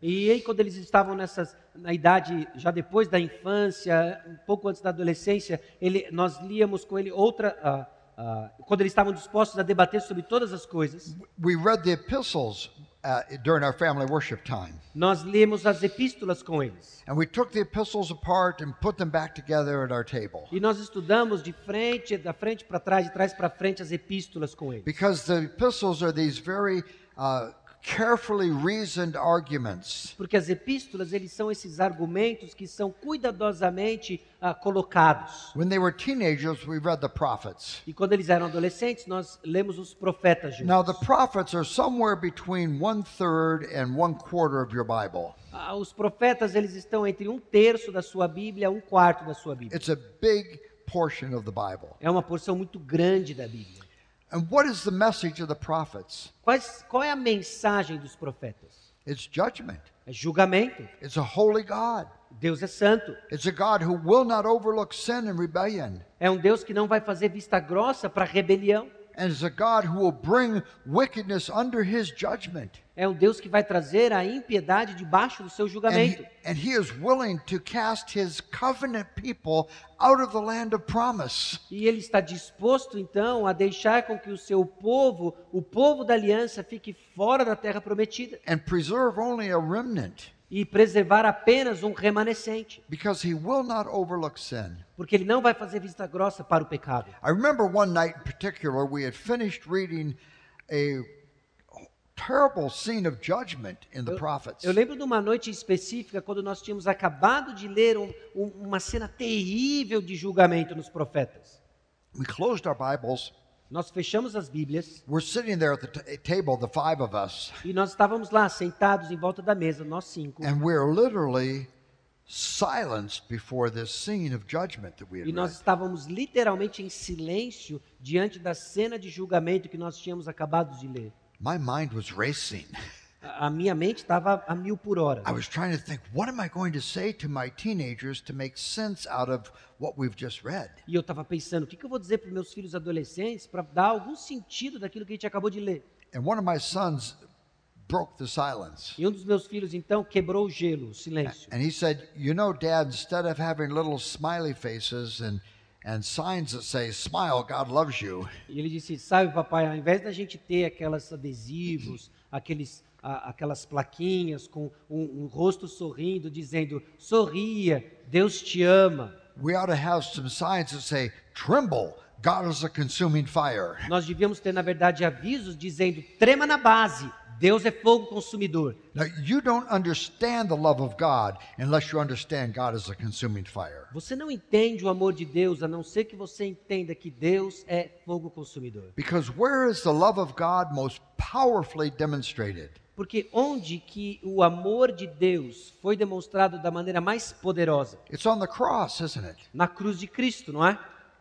E aí, quando eles estavam nessas, na idade, já depois da infância, um pouco antes da adolescência, ele, nós líamos com ele outra. ah, ah, quando eles estavam dispostos a debater sobre todas as coisas, we read the epistles uh, during our family worship time. nós lemos as epístolas com eles. And we took the epistles apart and put them back together at our table. E nós estudamos de frente, da frente para trás, de trás para frente, as epístolas com eles. Because the epistles are these very uh, carefully reasoned arguments. Porque as epístolas, eles são esses argumentos que são cuidadosamente ah, colocados. When they were teenagers, we read the prophets. E quando eles eram adolescentes, nós lemos os profetas juntos. Now, the prophets are somewhere between one third and one quarter of your Bible. Ah, Os profetas, eles estão entre um terço da sua Bíblia, um quarto da sua Bíblia. It's a big portion of the Bible. É uma porção muito grande da Bíblia. And what is the message of the prophets? Quais, qual é a mensagem dos profetas? It's judgment. É julgamento. It's a holy God. Deus é santo. It's a God who will not overlook sin and rebellion. É um Deus que não vai fazer vista grossa para rebelião. And it's a God who will bring wickedness under his judgment. É um Deus que vai trazer a impiedade debaixo do seu And julgamento. he, and he is willing to cast his covenant people out of the land of promise. E ele está disposto, então, a deixar com que o seu povo, o povo da aliança, fique fora da terra prometida and preserve only a remnant e preservar apenas um remanescente, because he will not overlook sin. porque ele não vai fazer vista grossa para o pecado. I remember one night in particular, we had finished reading a terrible scene of judgment in the prophets. Eu lembro de uma noite específica quando nós tínhamos acabado de ler um- um- uma cena terrível de julgamento nos profetas. We closed our Bibles. Nós fechamos as Bíblias We're sitting there at the t- table, the five of us, e nós estávamos lá sentados em volta da mesa, nós cinco. and we're literally silenced before this scene of judgment that we had E nós estávamos literalmente em silêncio diante da cena de julgamento que nós tínhamos acabado de ler. My mind was racing. A minha mente estava a mil por hora. I was trying to think, what am I going to say to my teenagers to make sense out of what we've just read? E eu estava pensando, o que, que eu vou dizer para meus filhos adolescentes para dar algum sentido daquilo que a gente acabou de ler? And one of my sons broke the silence. E um dos meus filhos, então, quebrou o gelo, o silêncio. And he said, You know, Dad, instead of having little smiley faces and, and signs that say, Smile, God loves you, E ele disse, sabe, papai, ao invés da gente ter aquelas adesivos, aqueles, a- aquelas plaquinhas com um, um rosto sorrindo, dizendo, sorria, Deus te ama. we ought to have some signs that say, Tremble, God is a consuming fire. Nós devíamos ter, na verdade, avisos dizendo, trema na base, Deus é fogo consumidor. Now, you don't understand the love of God unless you understand God is a consuming fire. Você não entende o amor de Deus, a não ser que você entenda que Deus é fogo consumidor. Because where is the love of God most powerfully demonstrated? Porque onde que o amor de Deus foi demonstrado da maneira mais poderosa? It's on the cross, isn't it? Na cruz de Cristo, não é?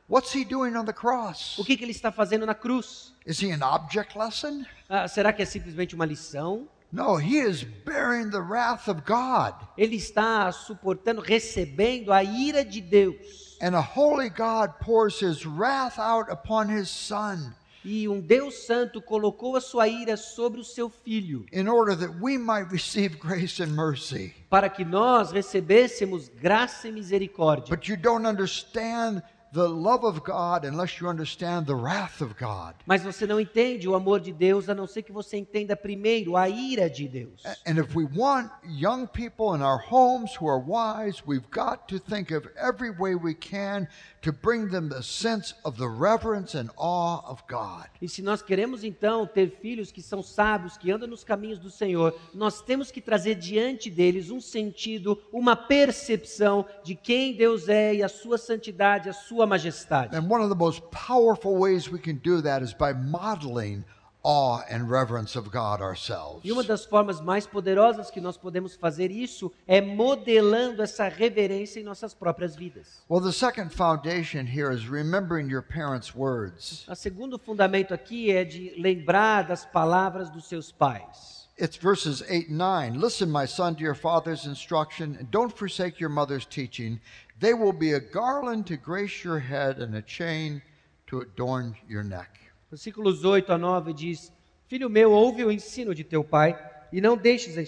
What's he doing on the cross? O que, que ele está fazendo na cruz? Is he an object lesson? Ah, será que é simplesmente uma lição? No, he is bearing the wrath of God. Ele está suportando, recebendo a ira de Deus. And a holy God pours his wrath out upon his son E um Deus santo colocou a sua ira sobre o seu filho, in order that we might receive grace and mercy. para que nós recebêssemos graça e misericórdia. But you don't understand the love of God unless you understand the wrath of God. Mas você não entende o amor de Deus, a não ser que você entenda primeiro a ira de Deus. And if we want young people in our homes who are wise, we've got to think of every way we can to bring them the sense of the reverence and awe of God. E se nós queremos então ter filhos que são sábios, que andam nos caminhos do Senhor, nós temos que trazer diante deles um sentido, uma percepção de quem Deus é e a sua santidade, a sua majestade. And one of the most powerful ways we can do that is by modeling awe and reverence of God ourselves. E uma das formas mais poderosas que nós podemos fazer isso é modelando essa reverência em nossas próprias vidas. Well, the second foundation here is remembering your parents' words. O segundo fundamento aqui é de lembrar das palavras dos seus pais. It's verses 8 and 9. Listen, my son, to your father's instruction, and don't forsake your mother's teaching. They will be a garland to grace your head and a chain to adorn your neck. Versículos 8 a 9 diz: Filho meu, ouve o ensino de teu pai e não deixes a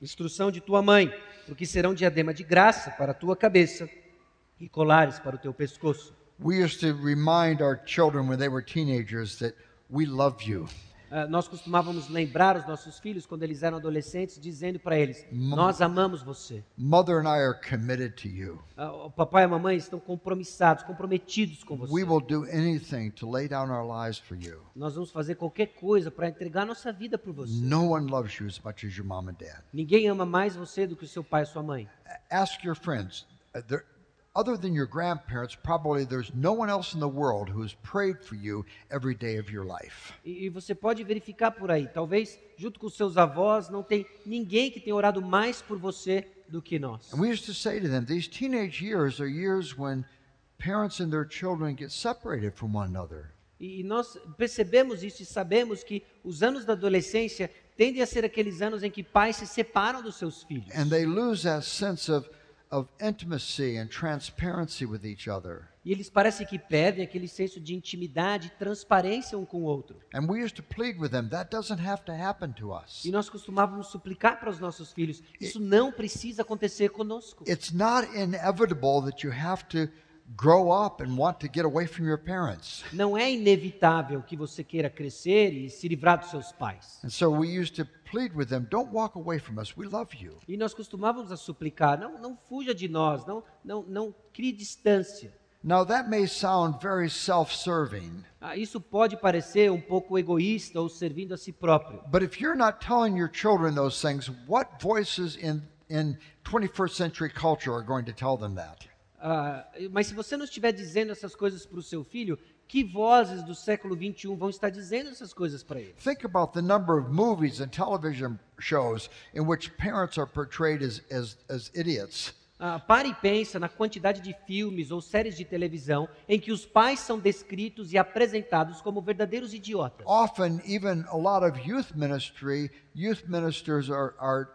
instrução de tua mãe, porque serão diadema de graça para a tua cabeça e colares para o teu pescoço. We used to remind our children when they were teenagers that we love you. Ah, nós costumávamos lembrar os nossos filhos quando eles eram adolescentes, dizendo para eles: Nós amamos você. Mother and I are committed to you. Ah, o papai e a mamãe estão compromissados, comprometidos com você. We will do anything to lay down our lives for you. Nós vamos fazer qualquer coisa para entregar nossa vida por você. No one loves you as much as your mom and dad. Ninguém ama mais você do que o seu pai e sua mãe. Ask your friends. uh, there- Other than your grandparents, probably there's no one else in the world who has prayed for you every day of your life. E, e você pode verificar por aí. Talvez, junto com seus avós, não tem ninguém que tenha orado mais por você do que nós. And we used to say to them, these teenage years are years when parents and their children get separated from one another. E, e nós percebemos isso e sabemos que os anos da adolescência tendem a ser aqueles anos em que pais se separam dos seus filhos. And they lose that sense of, of intimacy and transparency with each other. E eles parecem que perdem aquele senso de intimidade e transparência um com o outro. And we used to plead with them, that doesn't have to happen to us. E nós costumávamos suplicar para os nossos filhos: isso não precisa acontecer conosco. It's not inevitable that you have to grow up and want to get away from your parents. Não é inevitável que você queira crescer e se livrar dos seus pais. And so we used to plead with them, don't walk away from us. We love you. E nós costumávamos a suplicar: não, não fuja de nós, não, não, não crie distância. Now, that may sound very self serving, Ah, isso pode parecer um pouco egoísta ou servindo a si próprio. but if you're not telling your children those things, what voices in, in 21st century culture are going to tell them that? Ah, mas se você não estiver dizendo essas coisas para o seu filho, que vozes do século 21 vão estar dizendo essas coisas para ele? Think about the number of movies and television shows in which parents are portrayed as, as, as idiots. Ah, pare e pensa na quantidade de filmes ou séries de televisão em que os pais são descritos e apresentados como verdadeiros idiotas. Often, even a lot of youth ministry, youth ministers are, are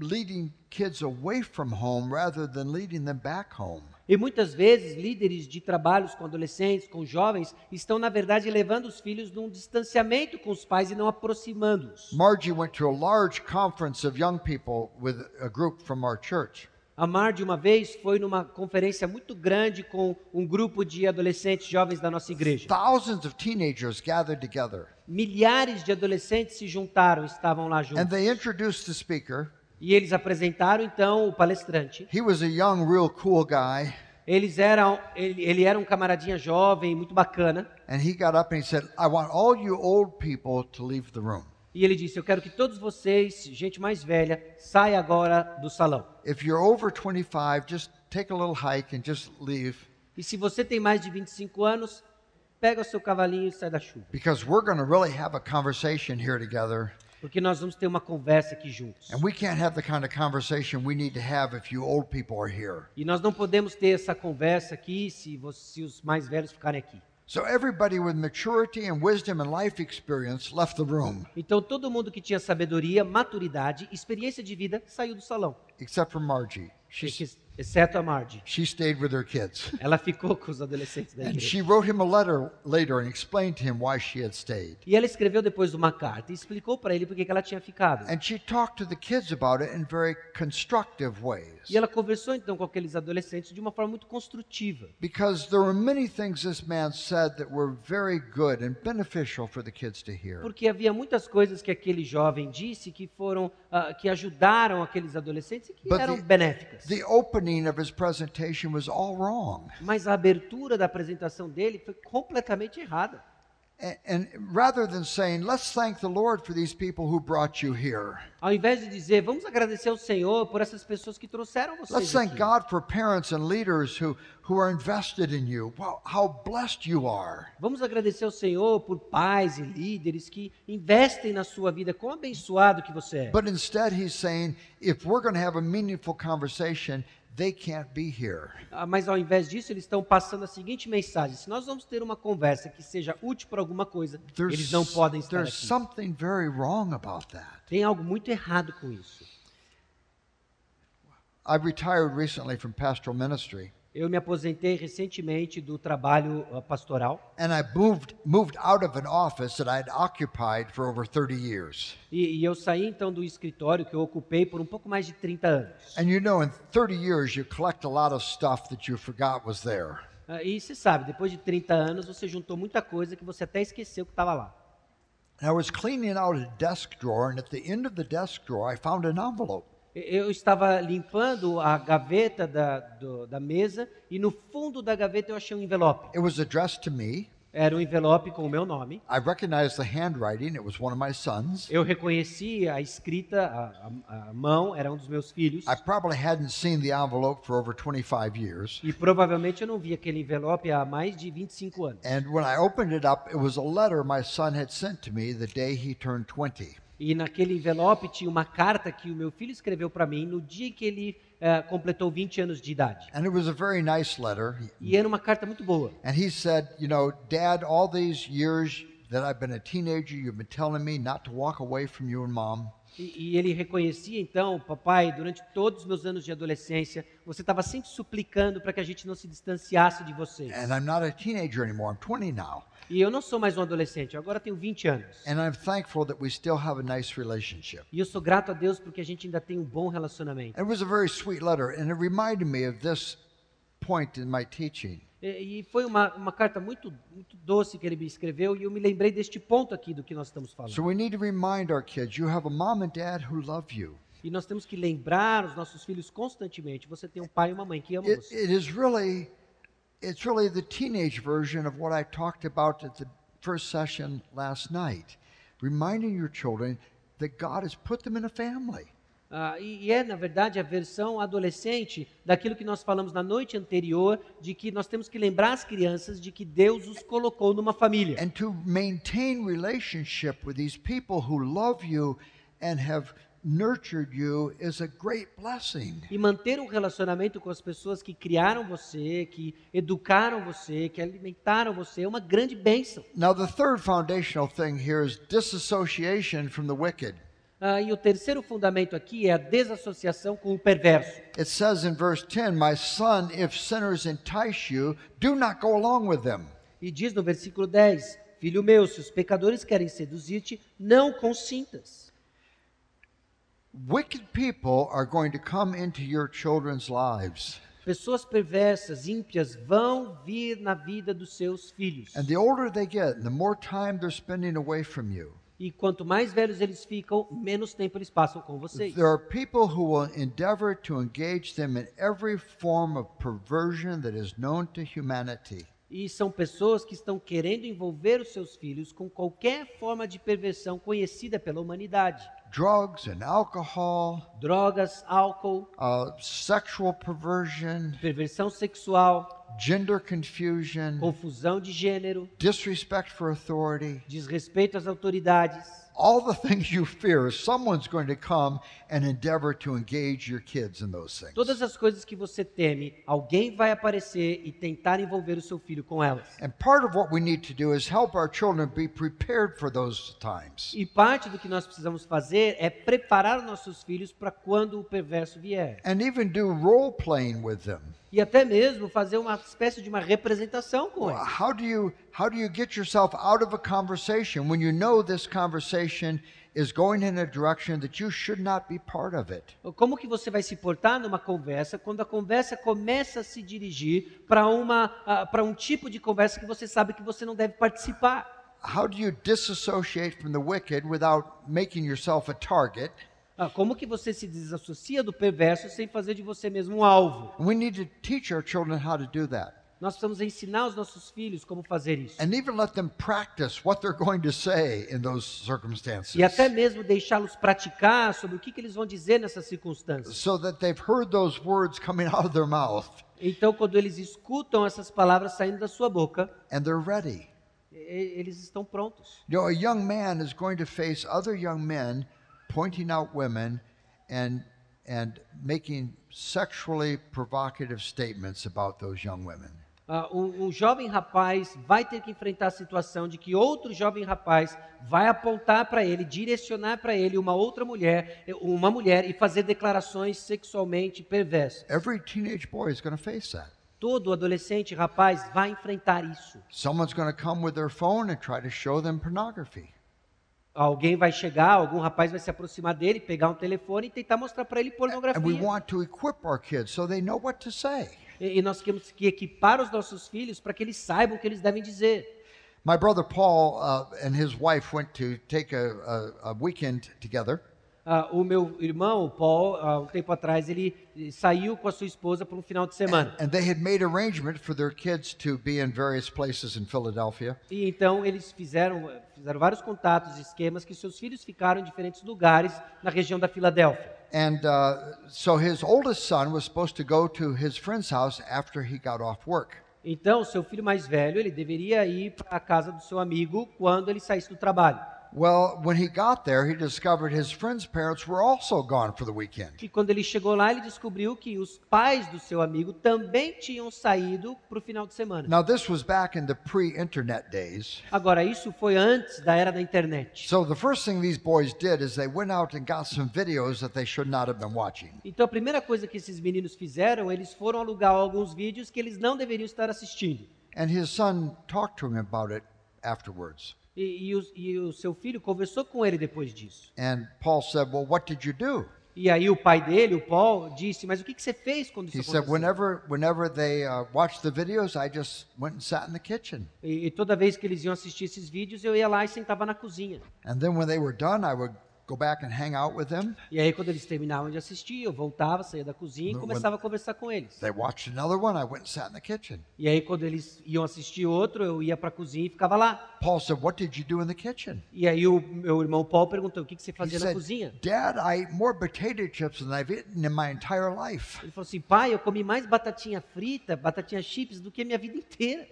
leading kids away from home rather than leading them back home. E muitas vezes líderes de trabalhos com adolescentes, com jovens, estão na verdade levando os filhos num distanciamento com os pais e não aproximando-os. Margie went to a large conference of young people with a group from our church. A uma vez foi numa conferência muito grande com um grupo de adolescentes jovens da nossa igreja. Thousands of teenagers gathered together, Milhares de adolescentes se juntaram, estavam lá and juntos. they introduced the speaker. E eles apresentaram então o palestrante. He was a young, real cool guy, Eles eram, ele, ele era um camaradinha jovem, muito bacana. and he got up and he said, I want all you old people to leave the room. E ele disse: Eu quero que todos vocês, gente mais velha, saia agora do salão. If you're over 25, just take a little hike and just leave E se você tem mais de 25 anos, pega o seu cavalinho e sai da chuva. because we're going to really have a conversation here together. Porque nós vamos ter uma conversa aqui juntos. And we can't have the kind of conversation we need to have if you old people are here. E nós não podemos ter essa conversa aqui se, você, se os mais velhos ficarem aqui. So everybody with maturity and wisdom and life experience left the room, Então todo mundo que tinha sabedoria, maturidade, experiência de vida saiu do salão, except for Margie. She, Ex- exceto a Margie. she stayed with her kids. Ela ficou com os adolescentes da And igreja. she wrote him a letter later and explained to him why she had stayed. E ela escreveu depois uma carta e explicou para ele por que que ela tinha ficado. And she talked to the kids about it in very constructive ways. E ela conversou então com aqueles adolescentes de uma forma muito construtiva. Because there were many things this man said that were very good and beneficial for the kids to hear. Porque havia muitas coisas que aquele jovem disse que foram, ah, que ajudaram aqueles adolescentes e que But eram the- benéficas. The opening of his presentation was all wrong. Mas a abertura da apresentação dele foi completamente errada. Ao invés de dizer, vamos agradecer ao Senhor por essas pessoas que trouxeram let's vocês thank aqui. God for parents and leaders who, who are invested in you. Wow, how blessed you are. Vamos agradecer ao Senhor por pais e líderes que investem na sua vida. Quão abençoado que você é. But instead, he's saying, if we're going to have a meaningful conversation, they can't be here. Ah, Mas ao invés disso, eles estão passando a seguinte mensagem: se nós vamos ter uma conversa que seja útil para alguma coisa, eles não podem estar there's aqui. something very wrong about that. Tem algo muito errado com isso. I retired recently from pastoral ministry, Eu me aposentei recentemente do trabalho ah, pastoral and I moved moved out of an office that I'd occupied for over 30 years. e, e eu saí então do escritório que eu ocupei por um pouco mais de 30 anos. And you know, in 30 years, you collect a lot of stuff that you forgot was there. Ah, E você sabe, depois de 30 anos você juntou muita coisa que você até esqueceu que estava lá. And I was cleaning out a desk drawer, and at the end of the desk drawer, I found an envelope. Eu estava limpando a gaveta da, do- da mesa e no fundo da gaveta eu achei um envelope. It was addressed to me. Era um envelope com o meu nome. I recognized the handwriting. It was one of my sons. Eu reconheci a escrita, a, a- a mão, era um dos meus filhos. I probably hadn't seen the envelope for over 25 years. E provavelmente eu não vi aquele envelope há mais de 25 anos. And when I opened it up, it was a letter my son had sent to me the day he turned 20. E naquele envelope tinha uma carta que o meu filho escreveu para mim no dia em que ele eh, completou 20 anos de idade. And it was a very nice letter. E era uma carta muito boa. And he said, You know, Dad, all these years that I've been a teenager, you've been telling me not to walk away from you and mom. E, e ele reconhecia então, papai, durante todos os meus anos de adolescência, você estava sempre suplicando para que a gente não se distanciasse de vocês. And I'm not a teenager anymore. I'm 20 now. E eu não sou mais um adolescente, eu agora tenho 20 anos. And I'm thankful that we still have a nice relationship. E eu sou grato a Deus porque a gente ainda tem um bom relacionamento. It was a very sweet letter, and it reminded me of this point in my teaching. E, foi uma, uma carta muito, muito doce que ele me escreveu e eu me lembrei deste ponto aqui do que nós estamos falando. So we need to remind our kids you have a mom and dad who love you. E nós temos que lembrar os nossos filhos constantemente: você tem um pai e uma mãe que amam It, você. it is really, it's really the teenage version of what I talked about at the first session last night, reminding your children that God has put them in a family. Ah, e, é, na verdade, a versão adolescente daquilo que nós falamos na noite anterior, de que nós temos que lembrar as crianças de que Deus os colocou numa família. And to maintain relationship with these people who love you and have nurtured you is a great blessing. E manter um relacionamento com as pessoas que criaram você, que educaram você, que alimentaram você, é uma grande bênção. Now, the third foundational thing here is disassociation from the wicked. Ah, e o terceiro fundamento aqui é a desassociação com o perverso. It says in verse 10, My son, if sinners entice you, do not go along with them. E diz no versículo 10: Filho meu, se os pecadores querem seduzir-te, não consintas. Wicked people are going to come into your children's lives. Pessoas perversas, ímpias, vão vir na vida dos seus filhos. And the older they get, the more time they're spending away from you, E quanto mais velhos eles ficam, menos tempo eles passam com vocês. there are people who will endeavor to engage them in every form of perversion that is known to humanity. E são pessoas que estão querendo envolver os seus filhos com qualquer forma de perversão conhecida pela humanidade. Drugs and alcohol, Drogas, álcool, uh, sexual perversion, perversão sexual, gender confusion, confusão de gênero, disrespect for authority. desrespeito às autoridades. all the things you fear, someone's going to come and endeavor to engage your kids in those things. Todas as coisas que você teme, alguém vai aparecer e tentar envolver o seu filho com elas. And part of what we need to do is help our children be prepared for those times. E parte do que nós precisamos fazer é preparar os nossos filhos para quando o perverso vier. And even do role playing with them. E até mesmo fazer uma espécie de uma representação com eles. How do you how do you get yourself out of a conversation when you know this conversation is going in a direction that you should not be part of it? Como que você vai se portar numa conversa quando a conversa começa a se dirigir para uma para um tipo de conversa que você sabe que você não deve participar? How do you disassociate from the wicked without making yourself a target? Ah, Como que você se desassocia do perverso sem fazer de você mesmo um alvo? We need to teach our children how to do that. Nós precisamos ensinar os nossos filhos como fazer isso. and even let them practice what they're going to say in those circumstances E até mesmo deixá-los praticar sobre o que, que eles vão dizer nessas circunstâncias. so that they've heard those words coming out of their mouth Então, quando eles escutam essas palavras saindo da sua boca, and they're ready. Eles estão prontos. You know, a young man is going to face other young men pointing out women and and making sexually provocative statements about those young women. Ah, um, um jovem rapaz vai ter que enfrentar a situação de que outro jovem rapaz vai apontar para ele, direcionar para ele uma outra mulher, uma mulher e fazer declarações sexualmente perversas. Every teenage boy is going to face that. Todo adolescente rapaz vai enfrentar isso. Someone's going to come with their phone and try to show them pornography. Alguém vai chegar, algum rapaz vai se aproximar dele, pegar um telefone e tentar mostrar para ele And we pornografia. want to equip our kids so they know what to say. E, e nós temos que equipar os nossos filhos para que eles saibam o que eles devem dizer. My brother Paul uh, and his wife went to take a, a, a weekend together. Ah, o meu irmão, o Paul, há um tempo atrás, ele saiu com a sua esposa por um final de semana. And they had made arrangement for their kids to be in various places in Philadelphia. E então eles fizeram, fizeram vários contatos e esquemas que seus filhos ficaram em diferentes lugares na região da Filadélfia. And uh, so his oldest son was supposed to go to his friend's house after he got off work. Então, seu filho mais velho, ele deveria ir para a casa do seu amigo quando ele saísse do trabalho. Well, when he got there, he discovered his friend's parents were also gone for the weekend. E quando ele chegou lá, ele descobriu que os pais do seu amigo também tinham saído para o final de semana. Now, this was back in the pre internet days. Agora, isso foi antes da era da internet. So the first thing these boys did is they went out and got some videos that they should not have been watching. Então, a primeira coisa que esses meninos fizeram, eles foram alugar alguns vídeos que eles não deveriam estar assistindo. And his son talked to him about it afterwards. E, e o, e o seu filho conversou com ele depois disso. And Paul said, Well, what did you do? E aí o pai dele, o Paul, disse: Mas o que, que você fez quando He isso said, aconteceu? Whenever, whenever they uh, watched the videos, I just went and sat in the kitchen. E, e toda vez que eles iam assistir esses vídeos, eu ia lá e sentava na cozinha. And then when they were done, I would go back and hang out with them. E aí, quando eles terminavam de assistir, eu voltava, saía da cozinha e No, começava a conversar com eles. They watched another one, I went and sat in the kitchen. E aí, quando eles iam assistir outro, eu ia para a cozinha e ficava lá. Paul said, What did you do in the kitchen? E aí, o meu irmão Paul perguntou: O que, que você He fazia na said, cozinha? Dad, I ate more potato chips than I've eaten in my entire life. Ele falou assim: Pai, eu comi mais batatinha frita, batatinha chips do que a minha vida inteira.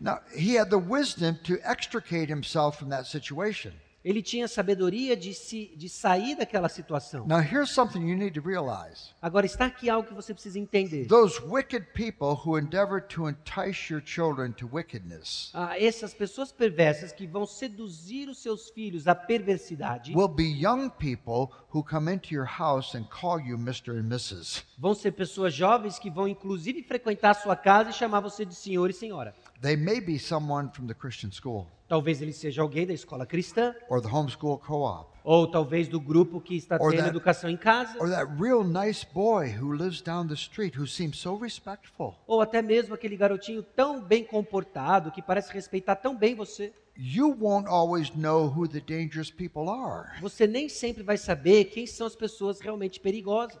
Now, he had the wisdom to extricate himself from that situation. Ele tinha sabedoria de, se, de sair daquela situação. Now, here's something you need to realize Agora, está aqui algo que você precisa entender. those wicked people who endeavor to entice your children to wickedness Ah, essas pessoas perversas que vão seduzir os seus filhos à perversidade will be young people who come into your house and call you Mr. and Mrs. vão ser pessoas jovens que vão inclusive frequentar a sua casa e chamar você de senhor e senhora. They may be someone from the Christian school Talvez ele seja alguém da escola cristã, or the homeschool co op ou talvez do grupo que está Or tendo that- educação em casa, or that real nice boy who lives down the street who seems so respectful. ou até mesmo aquele garotinho tão bem comportado que parece respeitar tão bem você. You won't always know who the dangerous people are Você nem sempre vai saber quem são as pessoas realmente perigosas.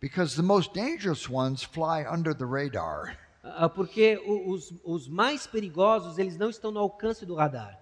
because the most dangerous ones fly under the radar. Ah, Porque os, os mais perigosos, eles não estão no alcance do radar.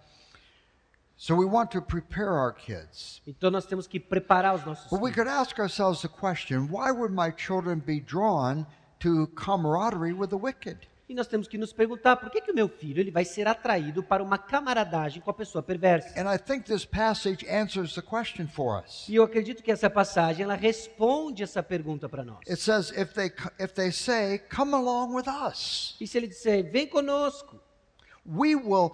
So we want to prepare our kids. Então nós temos que preparar os nossos But we could ask ourselves the question why would my children be drawn to camaraderie with the wicked? E nós temos que nos perguntar por que, que o meu filho ele vai ser atraído para uma camaradagem com a pessoa perversa. And I think this passage answers the question for us. E eu acredito que essa passagem ela responde essa pergunta para nós. It says if they if they say come along with us, E se ele disser, vem conosco, we will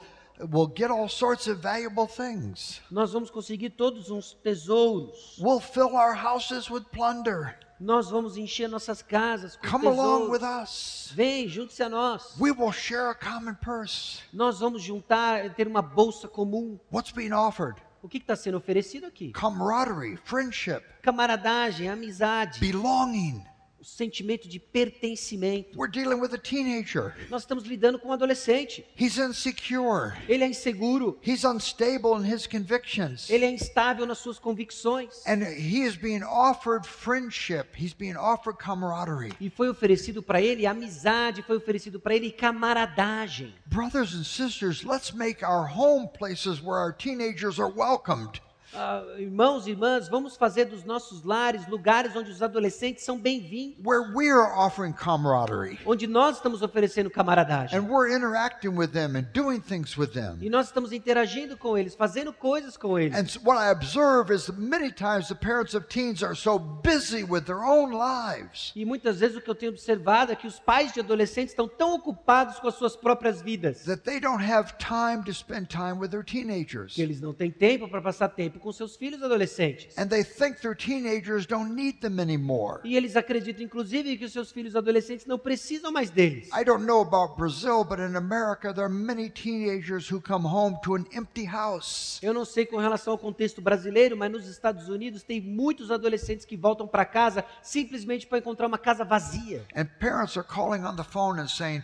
will get all sorts of valuable things. nós vamos conseguir todos uns tesouros. We'll fill our houses with plunder. Nós vamos encher nossas casas com Come along with us. Vem, junte-se a nós. We will share a common purse. Nós vamos juntar, ter uma bolsa comum. What's being offered? O que está sendo oferecido aqui? Camaraderie, friendship, Camaradagem, amizade, belonging. Sentimento de pertencimento. We're dealing with a teenager. Nós estamos lidando com um adolescente. He's insecure. Ele é inseguro, He's unstable in his convictions. ele é instável nas suas convicções. And he is being offered friendship. He's being offered camaraderie. E foi oferecido para ele amizade, foi oferecido para ele camaradagem. Brothers and sisters, let's make our home places where our teenagers are welcomed. Ah, irmãos e irmãs, vamos fazer dos nossos lares lugares onde os adolescentes são bem-vindos, where we are offering camaraderie onde nós estamos oferecendo camaradagem. and we're interacting with them and doing things with them. E nós estamos interagindo com eles, fazendo coisas com eles. And what I observe is many times the parents of teens are so busy with their own lives E muitas vezes o que eu tenho observado é que os pais de adolescentes estão tão ocupados com as suas próprias vidas that they don't have time to spend time with their teenagers. que eles não têm tempo para passar tempo com seus filhos adolescentes. And they think their teenagers don't need them anymore. E eles acreditam, inclusive, que os seus filhos adolescentes não precisam mais deles. I don't know about Brazil, but in America, there are many teenagers who come home to an empty house. Eu não sei com relação ao contexto brasileiro, mas nos Estados Unidos tem muitos adolescentes que voltam para casa simplesmente para encontrar uma casa vazia. And parents are calling on the phone and saying,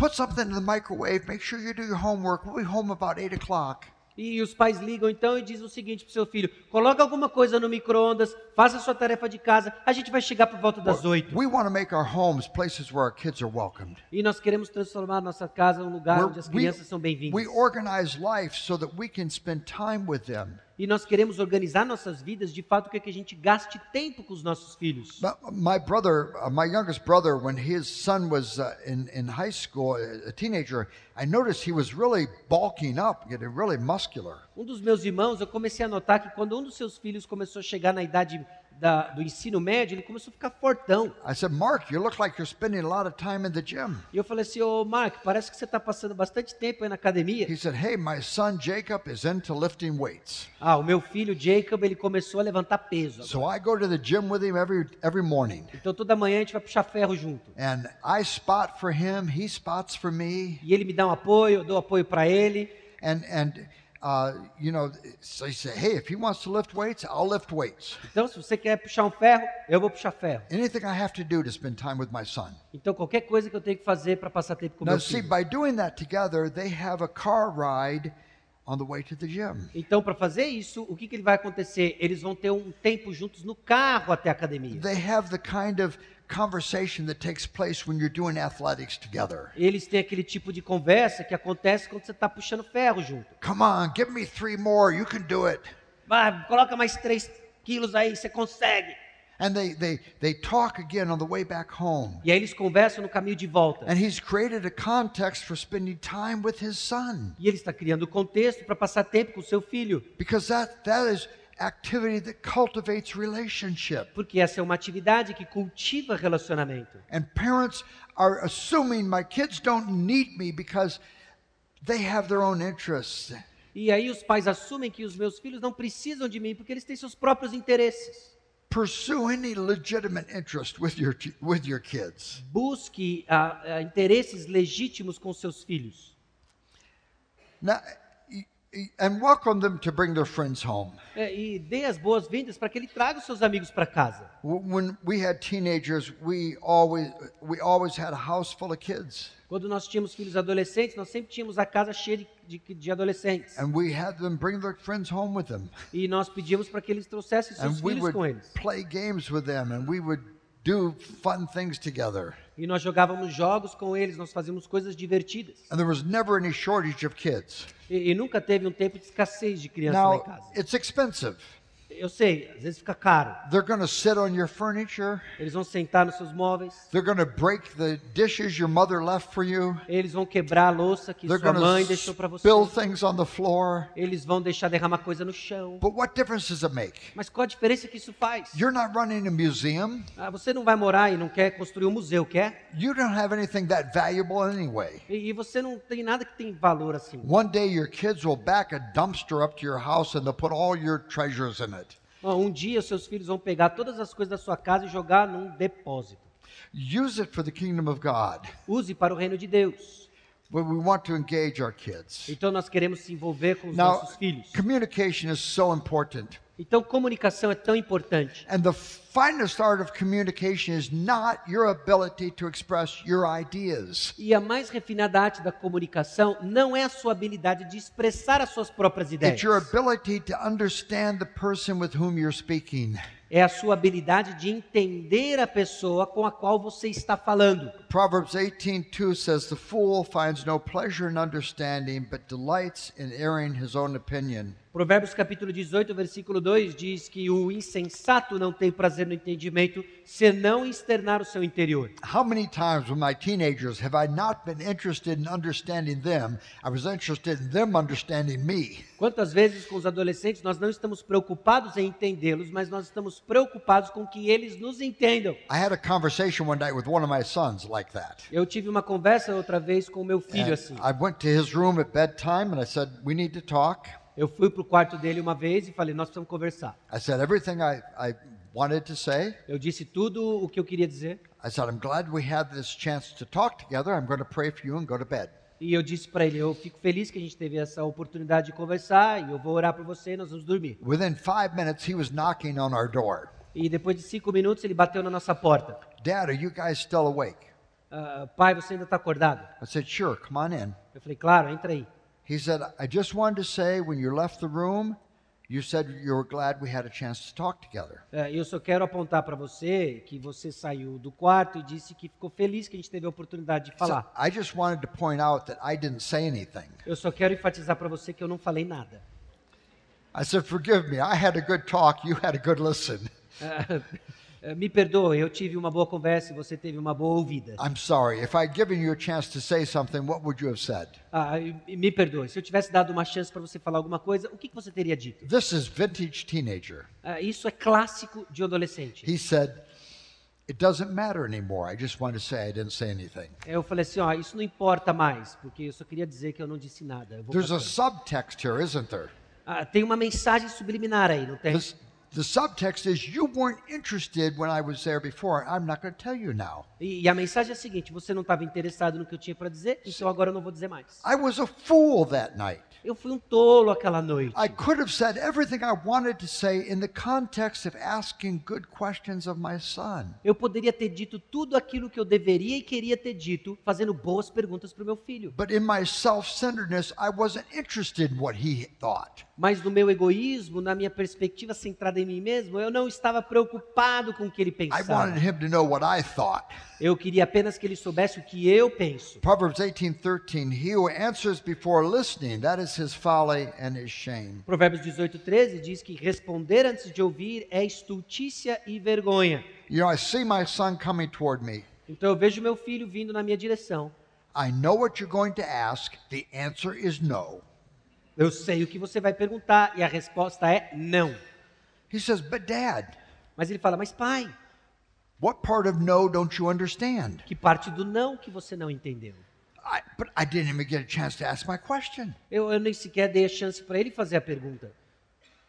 Put something in the microwave, make sure you do your homework. We'll be home about 8 o'clock. E os pais ligam então e dizem o seguinte para o seu filho: coloca alguma coisa no micro-ondas, faça a sua tarefa de casa, a gente vai chegar por volta das oito. We want to make our homes places where our kids are welcomed. E nós queremos transformar nossa casa num lugar onde as we, crianças são we bem-vindas. organize life so that we can spend time with them. E nós queremos organizar nossas vidas de fato que a gente gaste tempo com os nossos filhos. My brother, uh, my youngest brother, when his son was uh, in, in high school, a teenager, I noticed he was really bulking up, getting really muscular. Um dos meus irmãos, eu comecei a notar que quando um dos seus filhos começou a chegar na idade da- do ensino médio, ele começou a ficar fortão. I said, Mark, you look like you're spending a lot of time in the gym. E eu falei assim, ô Mark, parece que você está passando bastante tempo aí na academia. He said, Hey, my son Jacob is into lifting weights. Ah, o meu filho Jacob, ele começou a levantar peso. agora. So I go to the gym with him every every morning. Então toda manhã a gente vai puxar ferro junto. And I spot for him, he spots for me. E ele me dá um apoio, eu dou apoio para ele. And and uh, you know, so he said, Hey, if he wants to lift weights, I'll lift weights. Então se você quer puxar um ferro, eu vou puxar ferro. Anything I have to do to spend time with my son. Então qualquer coisa que eu tenho que fazer para passar tempo com Now, meu see, filho. by doing that together, they have a car ride on the way to the gym. Então para fazer isso, o que, que ele vai acontecer? Eles vão ter um tempo juntos no carro até a academia. They have the kind of conversation that takes place when you're doing athletics together. Eles têm aquele tipo de conversa que acontece quando você está puxando ferro junto. Come on, give me three more. You can do it. Vai, coloca mais três quilos aí, você consegue. And they, they, they talk again on the way back home. E aí eles conversam no caminho de volta. And he's created a context for spending time with his son E ele está criando o contexto para passar tempo com o seu filho. because that, that is activity that cultivates relationship. Porque essa é uma atividade que cultiva relacionamento. And parents are assuming my kids don't need me because they have their own interests. E aí os pais assumem que os meus filhos não precisam de mim porque eles têm seus próprios interesses. Pursue any legitimate interest with your, with your kids. Busque ah, ah, interesses legítimos com seus filhos. Now, and welcome them to bring their friends home. É, e dê as boas-vindas para que ele traga os seus amigos para casa. When we had teenagers, we always, we always had a house full of kids. Quando nós tínhamos filhos adolescentes, nós sempre tínhamos a casa cheia de, de, de adolescentes. And we had them bring their friends home with them. E nós pedíamos para que eles trouxessem seus And we filhos would com eles. play games with them and we would do fun things together. E nós jogávamos jogos com eles, nós fazíamos coisas divertidas. And there was never any shortage of kids. E, e nunca teve um tempo de escassez de criança lá em Now, casa. it's expensive. Eu sei, às vezes fica caro. They're going to sit on your furniture. Eles vão sentar nos seus móveis, They're going to break the dishes your mother left for you. eles vão quebrar a louça que They're sua going mãe to deixou para você. spill things on the floor. Eles vão deixar derramar coisa no chão. But what difference does it make? Mas qual a diferença que isso faz? You're not running a museum. Ah, você não vai morar e não quer construir um museu, quer? You don't have anything that valuable anyway. E, e você não tem nada que tem valor assim. One day your kids will back a dumpster up to your house and they'll put all your treasures in it. Um dia seus filhos vão pegar todas as coisas da sua casa e jogar num depósito. Use it for the kingdom of God. Use para o reino de Deus. But we want to engage our kids. Então nós queremos se envolver com os Now, nossos filhos. communication is so important. Então comunicação é tão importante. And the finest art of communication is not your ability to express your ideas. E a mais refinada arte da comunicação não é a sua habilidade de expressar as suas próprias ideias. It's your ability to understand the person with whom you're speaking. É a sua habilidade de entender a pessoa com a qual você está falando. Proverbs 18:2 says the fool finds no pleasure in understanding but delights in airing his own opinion. Provérbios capítulo 18, versículo 2 diz que o insensato não tem prazer no entendimento, senão externar o seu interior. How many times with my teenagers have I not been interested in understanding them? I was interested in them understanding me. Quantas vezes com os adolescentes nós não estamos preocupados em entendê-los, mas nós estamos preocupados com que eles nos entendam. I had a conversation one night with one of my sons like that. Eu tive uma conversa outra vez com o meu filho And assim. I went to his room at bedtime and I said, "We need to talk." Eu fui pro quarto dele uma vez e falei: "Nós precisamos conversar". I said everything I, I wanted to say. Eu disse tudo o que eu queria dizer I said, I'm glad we had this chance to talk together. I'm going to pray for you and go to bed. e eu disse para ele: "Eu fico feliz que a gente teve essa oportunidade de conversar e eu vou orar por você e nós vamos dormir". Within five minutes, he was knocking on our door. E depois de cinco minutos ele bateu na nossa porta. Dad, are you guys still awake? "Ah, pai, você ainda está acordado? I said, Sure, come on in. Eu falei: "Claro, entra aí". He said, I just wanted to say when you left the room, you said you were glad we had a chance to talk together. É, eu só quero apontar para você que você saiu do quarto e disse que ficou feliz que a gente teve a oportunidade de So falar. I just wanted to point out that I didn't say anything. Eu só quero enfatizar para você que eu não falei nada. I said, Forgive me. I had a good talk. You had a good listen. É, Me perdoe, eu tive uma boa conversa e você teve uma boa ouvida. I'm sorry. If I'd given you a chance to say something, what would you have said? Ah, me perdoe, se eu tivesse dado uma chance para você falar alguma coisa, o que, que você teria dito? This is vintage teenager. Ah, isso é clássico de adolescente. He said, It doesn't matter anymore. I just wanted to say I didn't say anything. Eu falei assim, ó, isso não importa mais, porque eu só queria dizer que eu não disse nada. There's a subtext here, isn't there? Ah, tem uma mensagem subliminar aí, não tem? This, the subtext is you weren't interested when I was there before. I'm not going to tell you now. E, e a mensagem é a seguinte: você não estava interessado no que eu tinha para dizer, então agora eu não vou dizer mais. I was a fool that night. Eu fui um tolo aquela noite. I could have said everything I wanted to say in the context of asking good questions of my son. Eu poderia ter dito tudo aquilo que eu deveria e queria ter dito, fazendo boas perguntas para o meu filho. But in my self centeredness, I wasn't interested in what he thought. Mas no meu egoísmo, na minha perspectiva centrada em mim mesmo, eu não estava preocupado com o que ele I pensava. wanted him to know what I thought. Eu queria apenas que ele soubesse o que eu penso. Proverbs 18:13 He who answers before listening, that is his folly and his shame. Provérbios 18, 13 diz que responder antes de ouvir é estultícia e vergonha. You know, I see my son coming toward me. Então eu vejo meu filho vindo na minha direção. I know what you're going to ask. The answer is no. Eu sei o que você vai perguntar e a resposta é não. He says, But dad, Mas ele fala: Mas pai, what part of no don't you understand? que parte do não que você não entendeu? I, but I didn't even get a chance to ask my question. Eu, eu nem sequer dei a chance para ele fazer a pergunta.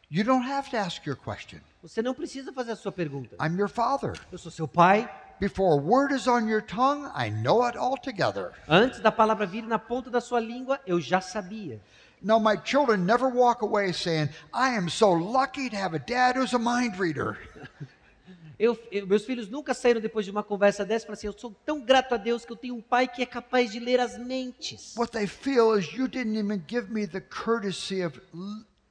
You don't have to ask your question. Você não precisa fazer a sua pergunta. I'm your father. Eu sou seu pai. Before a word is on your tongue, I know it altogether. Antes da palavra vir na ponta da sua língua, eu já sabia. Now, my children never walk away saying, I am so lucky to have a dad who's a mind reader. Eu- eu- meus filhos nunca saíram depois de uma conversa dessa e falaram assim: Eu sou tão grato a Deus que eu tenho um pai que é capaz de ler as mentes. What they feel is you didn't even give me the courtesy of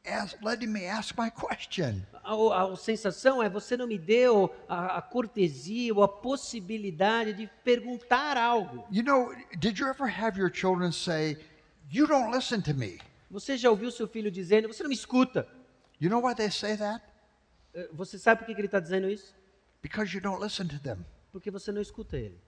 ask, letting me ask my question. A, a- a sensação é: você não me deu a, a cortesia ou a possibilidade de perguntar algo. You know, did you ever have your children say, You don't listen to me? Você já ouviu seu filho dizendo: Você não me escuta? You know why they say that? Eh, Você sabe por que ele está dizendo isso? Because you don't listen to them. Porque você não escuta ele.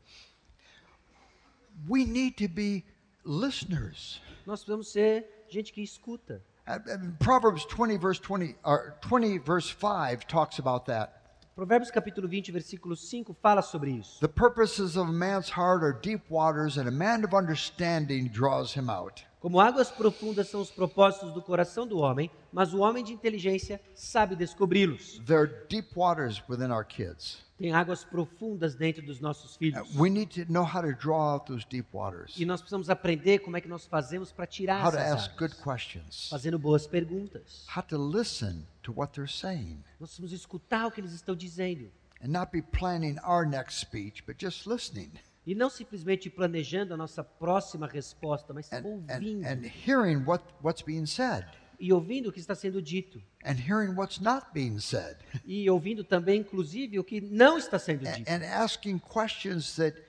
We need to be listeners. Nós precisamos ser gente que escuta. Uh, uh, Proverbs 20 verse 20 or 20 verse 5 talks about that. Provérbios capítulo 20, versículo 5 fala sobre isso. The purposes of a man's heart are deep waters and a man of understanding draws him out. Como águas profundas são os propósitos do coração do homem, mas o homem de inteligência sabe descobri-los. There are deep waters within our kids. Tem águas profundas dentro dos nossos filhos. We need to know how to draw out those deep waters. E nós precisamos aprender como é que nós fazemos para tirar How to essas ask good questions. Fazendo boas perguntas. How to listen to what they're saying. Nós precisamos escutar o que eles estão dizendo. and not be planning our next speech, but just listening E não simplesmente planejando a nossa próxima resposta, mas and, and, ouvindo. and hearing what, what's being said E ouvindo o que está sendo dito. and hearing what's not being said E ouvindo também, inclusive, o que não está sendo and, dito. and asking questions that,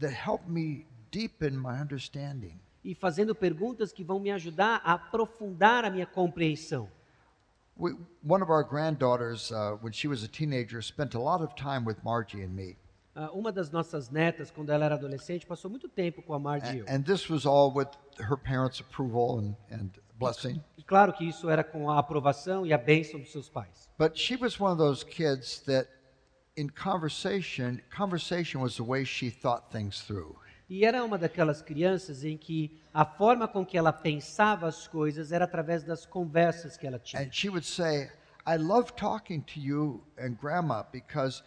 that help me deepen my understanding. E fazendo perguntas que vão me ajudar a aprofundar a minha compreensão. We, one of our granddaughters, uh, when she was a teenager, spent a lot of time with Margie and me. Ah, uma das nossas netas, quando ela era adolescente, passou muito tempo com a Marge e eu. And, and this was all with her parents' approval and, and blessing. E claro que isso era com a aprovação e a bênção dos seus pais. But she was one of those kids that, in conversation, conversation was the way she thought things through. E era uma daquelas crianças em que a forma com que ela pensava as coisas era através das conversas que ela tinha. And she would say, I love talking to you and Grandma because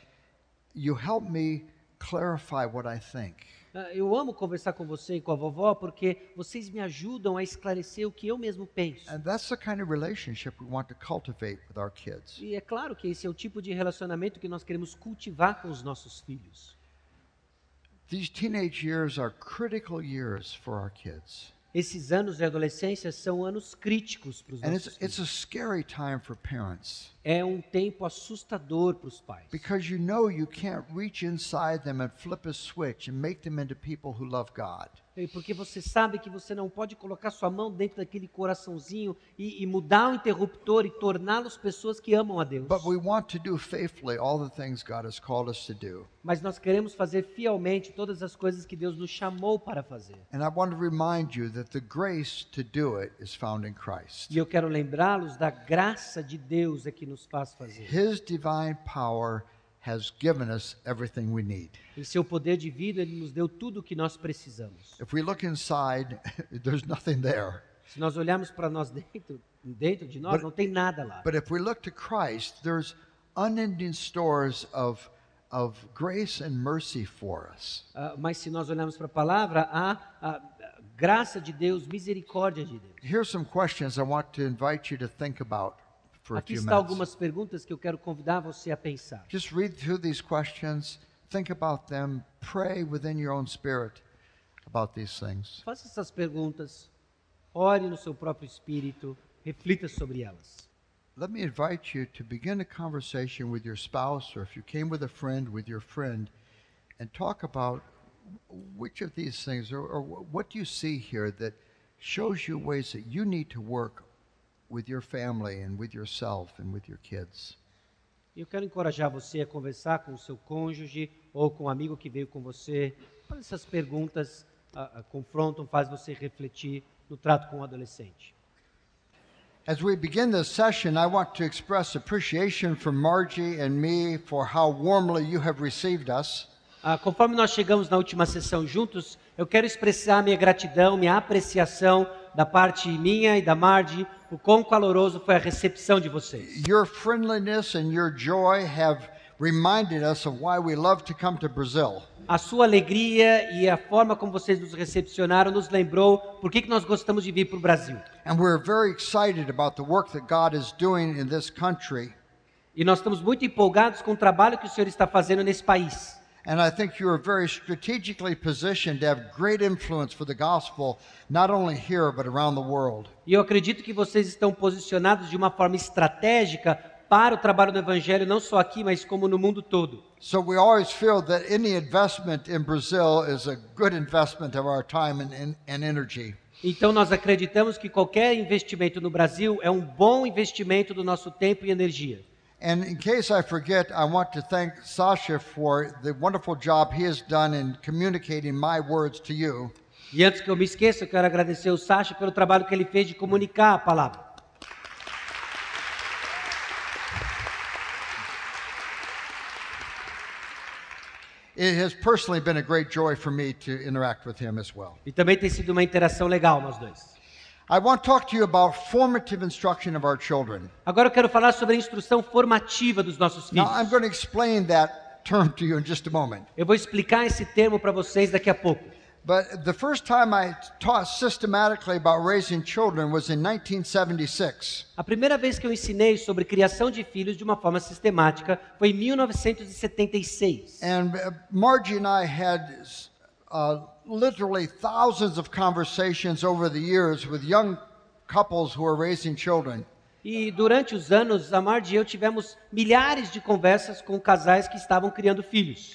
you help me clarify what I think. Ah, Eu amo conversar com você e com a vovó porque vocês me ajudam a esclarecer o que eu mesmo penso. And that's the kind of relationship we want to cultivate with our kids. E é claro que esse é o tipo de relacionamento que nós queremos cultivar com os nossos filhos. These teenage years are critical years for our kids. Esses anos de adolescência são anos críticos para os And nossos it's, it's filhos. a scary time for parents É um tempo assustador para os pais. because you know you can't reach inside them and flip a switch and make them into people who love God. Porque você sabe que você não pode colocar sua mão dentro daquele coraçãozinho e, e mudar o interruptor e torná-los pessoas que amam a Deus. But we want to do faithfully all the things God has called us to do. Mas nós queremos fazer fielmente todas as coisas que Deus nos chamou para fazer. And I want to remind you that the grace to do it is found in Christ. E eu quero lembrá-los da graça de Deus é que nos faz fazer. His divine power has given us everything we need. Em seu poder divino, Ele nos deu tudo o que nós precisamos. If we look inside, there's nothing there. Se nós olharmos para nós dentro, dentro de nós, But- não tem nada lá. But if we look to Christ, there's unending stores of, of grace and mercy for us. Ah, mas se nós olharmos para a palavra, há a graça de Deus, misericórdia de Deus. Here's some questions I want to invite you to think about for a Aqui few está minutes. algumas perguntas que eu quero convidar você a pensar. Just read through these questions, think about them, pray within your own spirit about these things. Faça essas perguntas, ore no seu próprio espírito, reflita sobre elas. Let me invite you to begin a conversation with your spouse, or if you came with a friend, with your friend, and talk about which of these things, or, or what do you see here that shows you ways that you need to work with your family and with yourself and with your kids. Eu quero encorajar você a conversar com o seu cônjuge ou com um amigo que veio com você. Essas perguntas, ah, ah, confrontam, faz você refletir no trato com o adolescente. As we begin this session, I want to express appreciation for Margie and me for how warmly you have received us. Ah, conforme nós chegamos na última sessão juntos, eu quero expressar minha gratidão, minha apreciação da parte minha e da Marge, o quão caloroso foi a recepção de vocês. Your friendliness and your joy have reminded us of why we love to come to Brazil. A sua alegria e a forma como vocês nos recepcionaram nos lembrou por que, nós gostamos de vir para o Brasil. And we're very excited about the work that God is doing in this country. E nós estamos muito empolgados com o trabalho que o Senhor está fazendo nesse país. And I think you are very strategically positioned to have great influence for the gospel, not only here, but around the world. E eu acredito que vocês estão posicionados de uma forma estratégica para o trabalho do Evangelho, não só aqui, mas como no mundo todo. So we always feel that any investment in Brazil is a good investment of our time and, and, and energy. Então nós acreditamos que qualquer investimento no Brasil é um bom investimento do nosso tempo e energia. And in case I forget, I want to thank Sasha for the wonderful job he has done in communicating my words to you. E antes que eu me esqueça, eu quero agradecer o Sacha pelo trabalho que ele fez de comunicar a palavra. It has personally been a great joy for me to interact with him as well. E também tem sido uma interação legal nós dois. Agora eu quero falar sobre a instrução formativa dos nossos filhos. Now, I'm going to explain that term to you in just a moment. Eu vou explicar esse termo para vocês daqui a pouco. But the first time I taught systematically about raising children was in 1976. A primeira vez que eu ensinei sobre criação de filhos de uma forma sistemática foi em 1976. And uh, Margie and I had uh, literally thousands of conversations over the years with young couples who are raising children. E durante os anos, a Marge e eu tivemos milhares de conversas com casais que estavam criando filhos.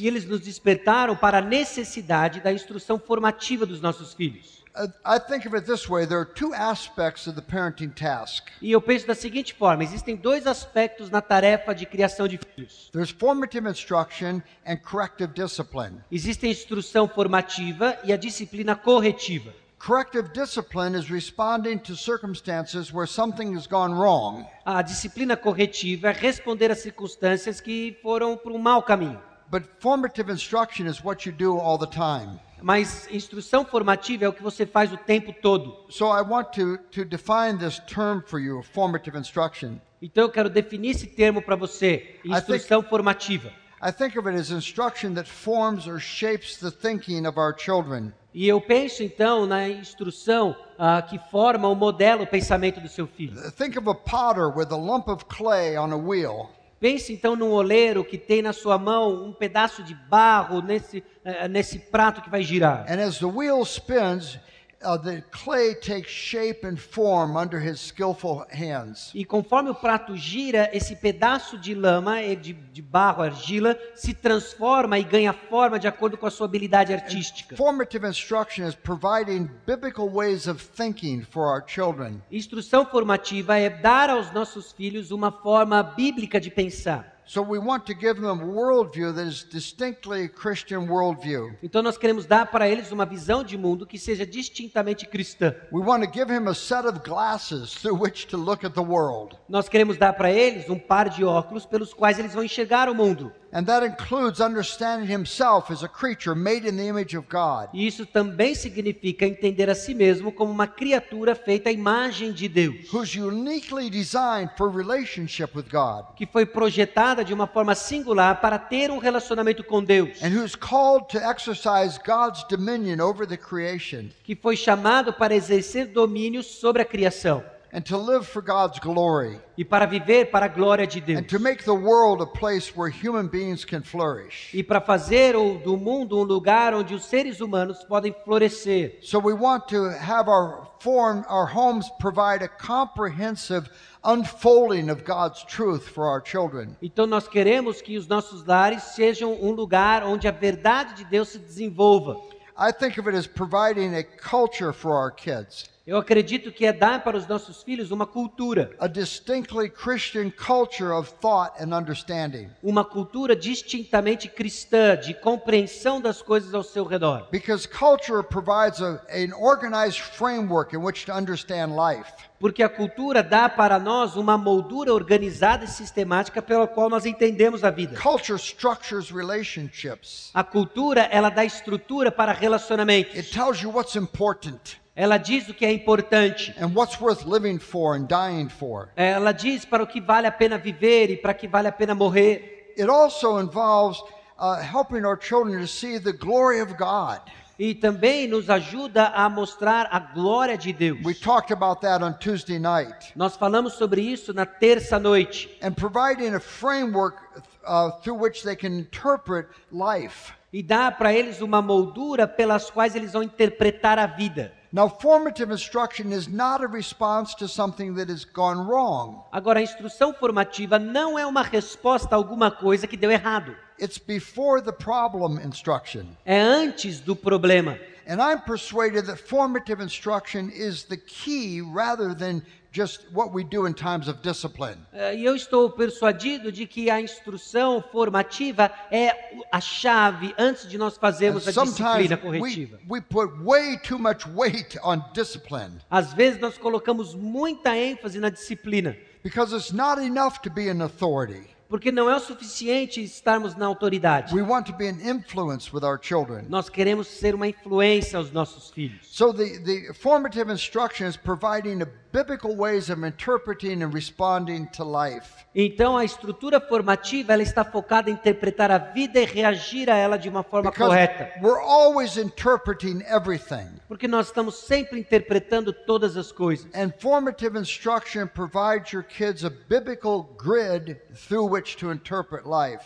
E eles nos despertaram para a necessidade da instrução formativa dos nossos filhos. I think of it this way there are two aspects of the parenting task E eu penso da seguinte forma: existem dois aspectos na tarefa de criação de filhos. there's formative instruction and corrective discipline. Existe a instrução formativa e a disciplina corretiva. Corrective discipline is responding to circumstances where something has gone wrong. A disciplina corretiva é responder às circunstâncias que foram para um mau caminho. But formative instruction is what you do all the time. Mas instrução formativa é o que você faz o tempo todo. So I want to, to define this term for you, formative instruction. Então eu quero definir esse termo para você, instrução formativa. I think of it as instruction that forms or shapes the thinking of our children. E eu penso então na instrução ah, que forma ou modela o pensamento do seu filho. Think of a potter with a lump of clay on a wheel. Pense então num oleiro que tem na sua mão um pedaço de barro nesse, eh, nesse prato que vai girar. And as the wheel spins, uh, the clay takes shape and form under his skillful hands. E conforme o prato gira, esse pedaço de lama, de, de barro, argila, se transforma e ganha forma de acordo com a sua habilidade artística. Formative instruction is providing biblical ways of thinking for our children. Instrução formativa é dar aos nossos filhos uma forma bíblica de pensar. So we want to give them a worldview that is distinctly Christian worldview. Então nós queremos dar para eles uma visão de mundo que seja distintamente cristã. We want to give him a set of glasses through which to look at the world. Nós queremos dar para eles um par de óculos pelos quais eles vão enxergar o mundo. And that includes understanding himself as a creature made in the image of God. Isso também significa entender a si mesmo como uma criatura feita à imagem de Deus, Who's uniquely designed for relationship with God. que foi projetada de uma forma singular para ter um relacionamento com Deus, And who's called to exercise God's dominion over the creation. que foi chamado para exercer domínio sobre a criação And to live for God's glory. e para viver para a glória de Deus. And to make the world a place where human beings can flourish. E para fazer o- do mundo um lugar onde os seres humanos podem florescer. So we want to have our form, our homes provide a comprehensive unfolding of God's truth for our children. Então nós queremos que os nossos lares sejam um lugar onde a verdade de Deus se desenvolva. I think of it as providing a culture for our kids, Eu acredito que é dar para os nossos filhos uma cultura, a distinctly Christian culture of thought and understanding. uma cultura distintamente cristã, de compreensão das coisas ao seu redor. Because culture provides a, an organized framework in which to understand life. Porque a cultura dá para nós uma moldura organizada e sistemática pela qual nós entendemos a vida. Culture structures relationships. A cultura, ela dá estrutura para relacionamentos. It tells you what's important Ela diz o que é importante. and what's worth living for and dying for. Ela diz para o que vale a pena viver e para que vale a pena morrer. It also involves uh, helping our children to see the glory of God. E também nos ajuda a mostrar a glória de Deus. We talked about that on Tuesday night. Nós falamos sobre isso na terça noite. And providing a framework uh, through which they can interpret life. E dá para eles uma moldura pelas quais eles vão interpretar a vida. Now, formative instruction is not a response to something that has gone wrong. Agora, a instrução formativa não é uma resposta a alguma coisa que deu errado. It's before the problem instruction. É antes do problema. And I'm persuaded that formative instruction is the key rather than just what we do in times of discipline. Eh, E eu estou persuadido de que a instrução formativa é a chave antes de nós And fazermos a sometimes disciplina we, corretiva. we put way too much weight on discipline Às vezes nós colocamos muita ênfase na disciplina, because it's not enough to be an authority. Porque não é o suficiente estarmos na autoridade. We want to be an influence with our children. Nós queremos ser uma influência aos nossos filhos. So the, the formative instruction is providing a biblical ways of interpreting and responding to life. Então a estrutura formativa ela está focada em interpretar a vida e reagir a ela de uma forma Because correta. we're always interpreting everything. Porque nós estamos sempre interpretando todas as coisas. And formative instruction provides your kids a biblical grid through which.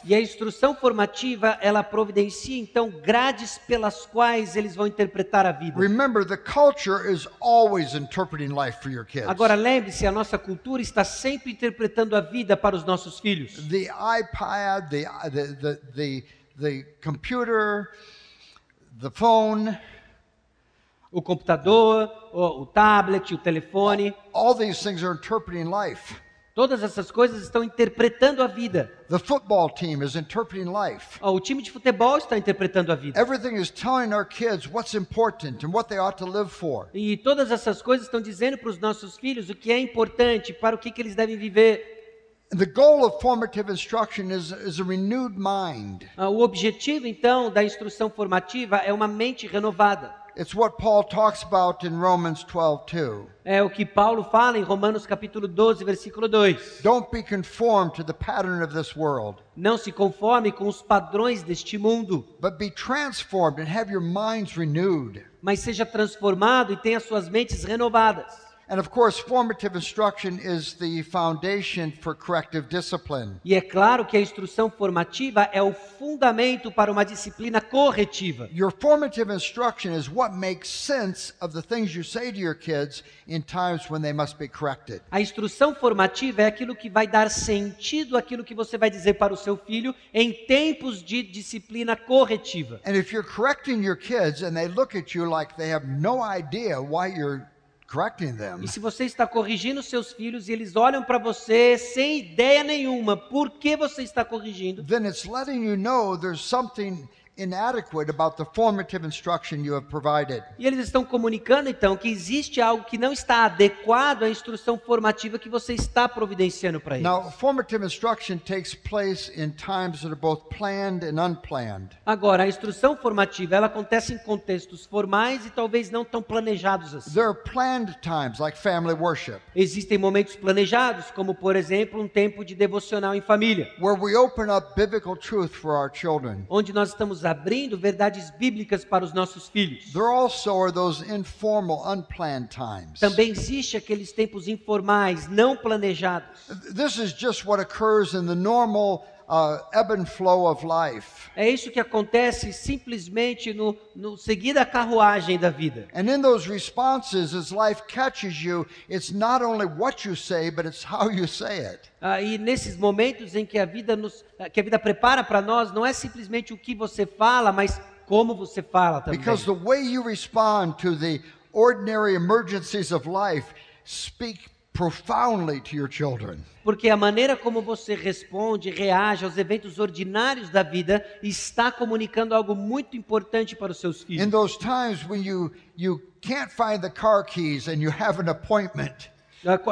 E a instrução formativa, ela providencia então grades pelas quais eles vão interpretar a vida. Remember, the culture is always interpreting life for your kids. Agora lembre-se, a nossa cultura está sempre interpretando a vida para os nossos filhos. the iPad, the, the, the, the, the computer, the phone, O computador, o, o tablet, o telefone, all these things are interpreting life. Todas essas coisas estão interpretando a vida. The football team is interpreting life. Ó, O time de futebol está interpretando a vida. Everything is telling our kids what's important and what they ought to live for. E todas essas coisas estão dizendo para os nossos filhos o que é importante, para o que, que eles devem viver. And the goal of formative instruction is, is a renewed mind. Ah, O objetivo, então, da instrução formativa é uma mente renovada. It's what Paul talks about in Romans 12, 2. É o que Paulo fala em Romanos capítulo 12, versículo 2. Don't be conformed to the pattern of this world, Não se conforme com os padrões deste mundo, but be transformed and have your minds renewed. mas seja transformado e tenha suas mentes renovadas. And of course, formative instruction is the foundation for corrective discipline. E é claro que a instrução formativa é o fundamento para uma disciplina corretiva. Your formative instruction is what makes sense of the things you say to your kids in times when they must be corrected. A instrução formativa é aquilo que vai dar sentido àquilo que você vai dizer para o seu filho em tempos de disciplina corretiva. And if you're correcting your kids and they look at you like they have no idea why you're correcting them, E se você está corrigindo seus filhos e eles olham para você sem ideia nenhuma por que você está corrigindo, then it's letting you know there's something inadequate about the formative instruction you have provided. e eles estão comunicando então que existe algo que não está adequado à instrução formativa que você está providenciando para eles. Now, formative instruction takes place in times that are both planned and unplanned. Agora, a instrução formativa, ela acontece em contextos formais e talvez não tão planejados assim. There are planned times like family worship, Existem momentos planejados, como por exemplo, um tempo de devocional em família, where we open up biblical truth for our children. onde nós estamos abrindo verdades bíblicas para os nossos filhos. There also are those informal, unplanned times. Também existe aqueles tempos informais, não planejados. This is just what occurs in the normal uh, ebb and flow of life. É isso que acontece simplesmente no, no seguir a carruagem da vida. And in those responses, as life catches you, it's not only what you say, but it's how you say it. Ah, e nesses momentos em que a vida nos, que a vida prepara para nós, não é simplesmente o que você fala, mas como você fala também. Because the way you respond to the ordinary emergencies of life speak profoundly to your children. Porque a maneira como você responde, reage aos eventos ordinários da vida está comunicando algo muito importante para os seus In filhos. those times when you you can't find the car keys and you have an appointment,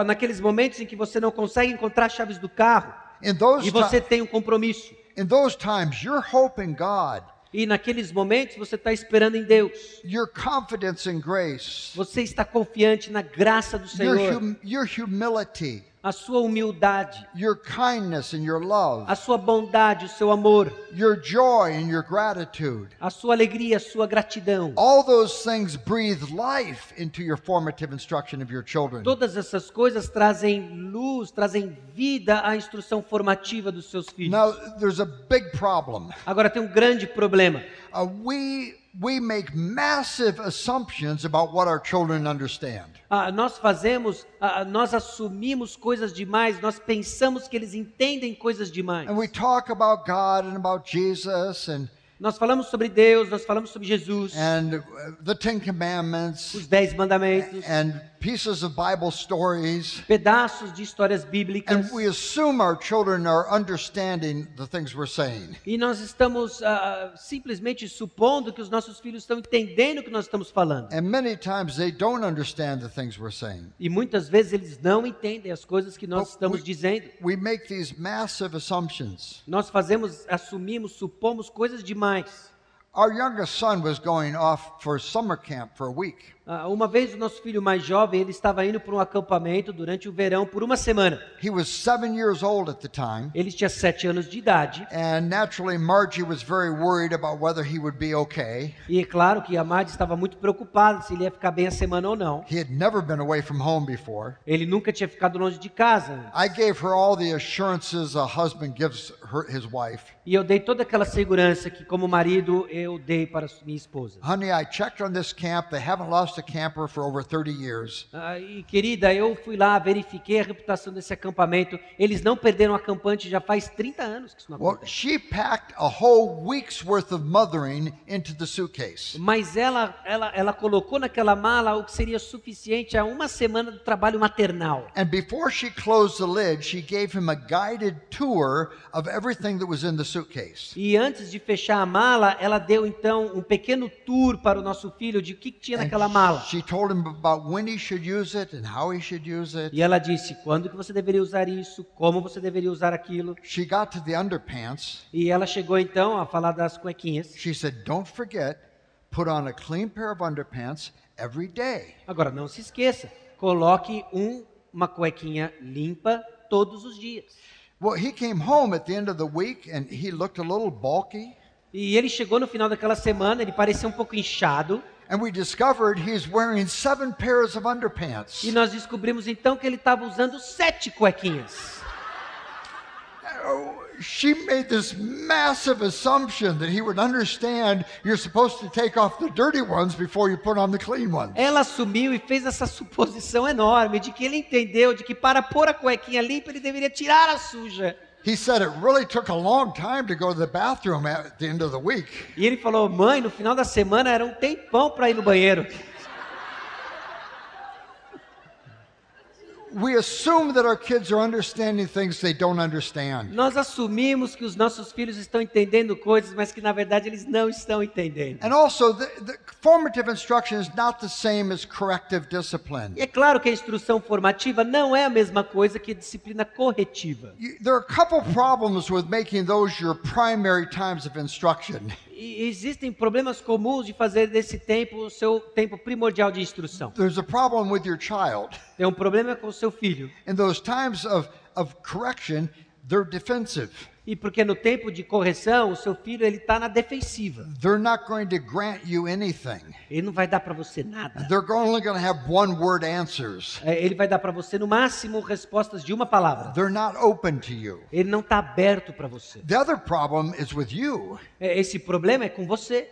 Naqueles momentos em que você não consegue encontrar as chaves do carro in e você tem um compromisso. in those times you're hoping God, E naqueles momentos você está esperando em Deus. your confidence in grace, Você está confiante na graça do your Senhor, hum, your humility, a sua humildade, your kindness and your love, a sua bondade, o seu amor, your joy and your gratitude. a sua alegria, a sua gratidão. All those things breathe life into your formative instruction of your children. Todas essas coisas trazem luz, trazem vida à instrução formativa dos seus filhos. Now, there's a big problem. Agora tem um grande problema. Uh, we we make massive assumptions about what our children understand. Ah, nós fazemos, ah, nós assumimos coisas demais, nós pensamos que eles entendem coisas demais. And we talk about God and about Jesus and Nós falamos sobre Deus, nós falamos sobre Jesus, and uh, the Ten Commandments os Dez Mandamentos, and pieces of Bible stories. pedaços de histórias bíblicas. And we assume our children are understanding the things we're saying. E nós estamos ah, simplesmente supondo que os nossos filhos estão entendendo o que nós estamos falando. And many times they don't understand the things we're saying. E muitas vezes eles não entendem as coisas que nós Oh, estamos we- dizendo. We make these massive assumptions. Nós fazemos, assumimos, supomos coisas demais. Our youngest son was going off for summer camp for a week. Ah, uma vez o nosso filho mais jovem, ele estava indo para um acampamento durante o verão por uma semana. He was seven years old at the time. Ele tinha sete anos de idade. And naturally, Margie was very worried about whether he would be okay. E é claro que a Madi estava muito preocupada se ele ia ficar bem a semana ou não. He had never been away from home before. Ele nunca tinha ficado longe de casa. I gave her all the assurances a husband gives her, his wife. E eu dei toda aquela segurança que, como marido, eu dei para minha esposa. Honey, I checked on this camp. They haven't lost a camper for over 30 years. Ah, e querida, eu fui lá, verifiquei a reputação desse acampamento. Eles não perderam acampante já faz 30 anos que isso não Well, acontece. she packed a whole week's worth of mothering into the suitcase. Mas ela, ela, ela colocou naquela mala o que seria suficiente a uma semana do trabalho maternal. And before she closed the lid, she gave him a guided tour of everything that was in the suitcase. E antes de fechar a mala, ela deu então um pequeno tour para o nosso filho de o que, que tinha naquela mala. She told him about when he should use it and how he should use it. E ela disse quando que você deveria usar isso, como você deveria usar aquilo. She got to the underpants. E ela chegou então a falar das cuequinhas. She said, Don't forget, put on a clean pair of underpants every day. Agora não se esqueça, coloque um, uma cuequinha limpa todos os dias. Well, he came home at the end of the week and he looked a little bulky. E ele chegou no final daquela semana, ele parecia um pouco inchado. And we discovered he's wearing seven pairs of underpants. E nós descobrimos então que ele estava usando sete cuequinhas. She made this massive assumption that he would understand you're supposed to take off the dirty ones before you put on the clean ones. Ela assumiu e fez essa suposição enorme de que ele entendeu de que para pôr a cuequinha limpa ele deveria tirar a suja. He said it really took a long time to go to the bathroom at the end of the week. E ele falou: "Mãe, no final da semana era um tempão para ir no banheiro". We assume that our kids are understanding things they don't understand. Nós assumimos que os nossos filhos estão entendendo coisas, mas que na verdade eles não estão entendendo. And also, the, the formative instruction is not the same as corrective discipline. E é claro que a instrução formativa não é a mesma coisa que a disciplina corretiva. You- There are a couple problems with making those your primary times of instruction. Existem problemas comuns de fazer desse tempo o seu tempo primordial de instrução. There's a problem with your child. Tem um problema com o seu filho. In those times of, of correction, they're defensive. E porque no tempo de correção, o seu filho ele está na defensiva. They're not going to grant you anything. Ele não vai dar para você nada. They're only going to have one word answers. É, Ele vai dar para você no máximo respostas de uma palavra. They're not open to you. Ele não está aberto para você. The other problem is with you. É, Esse problema é com você.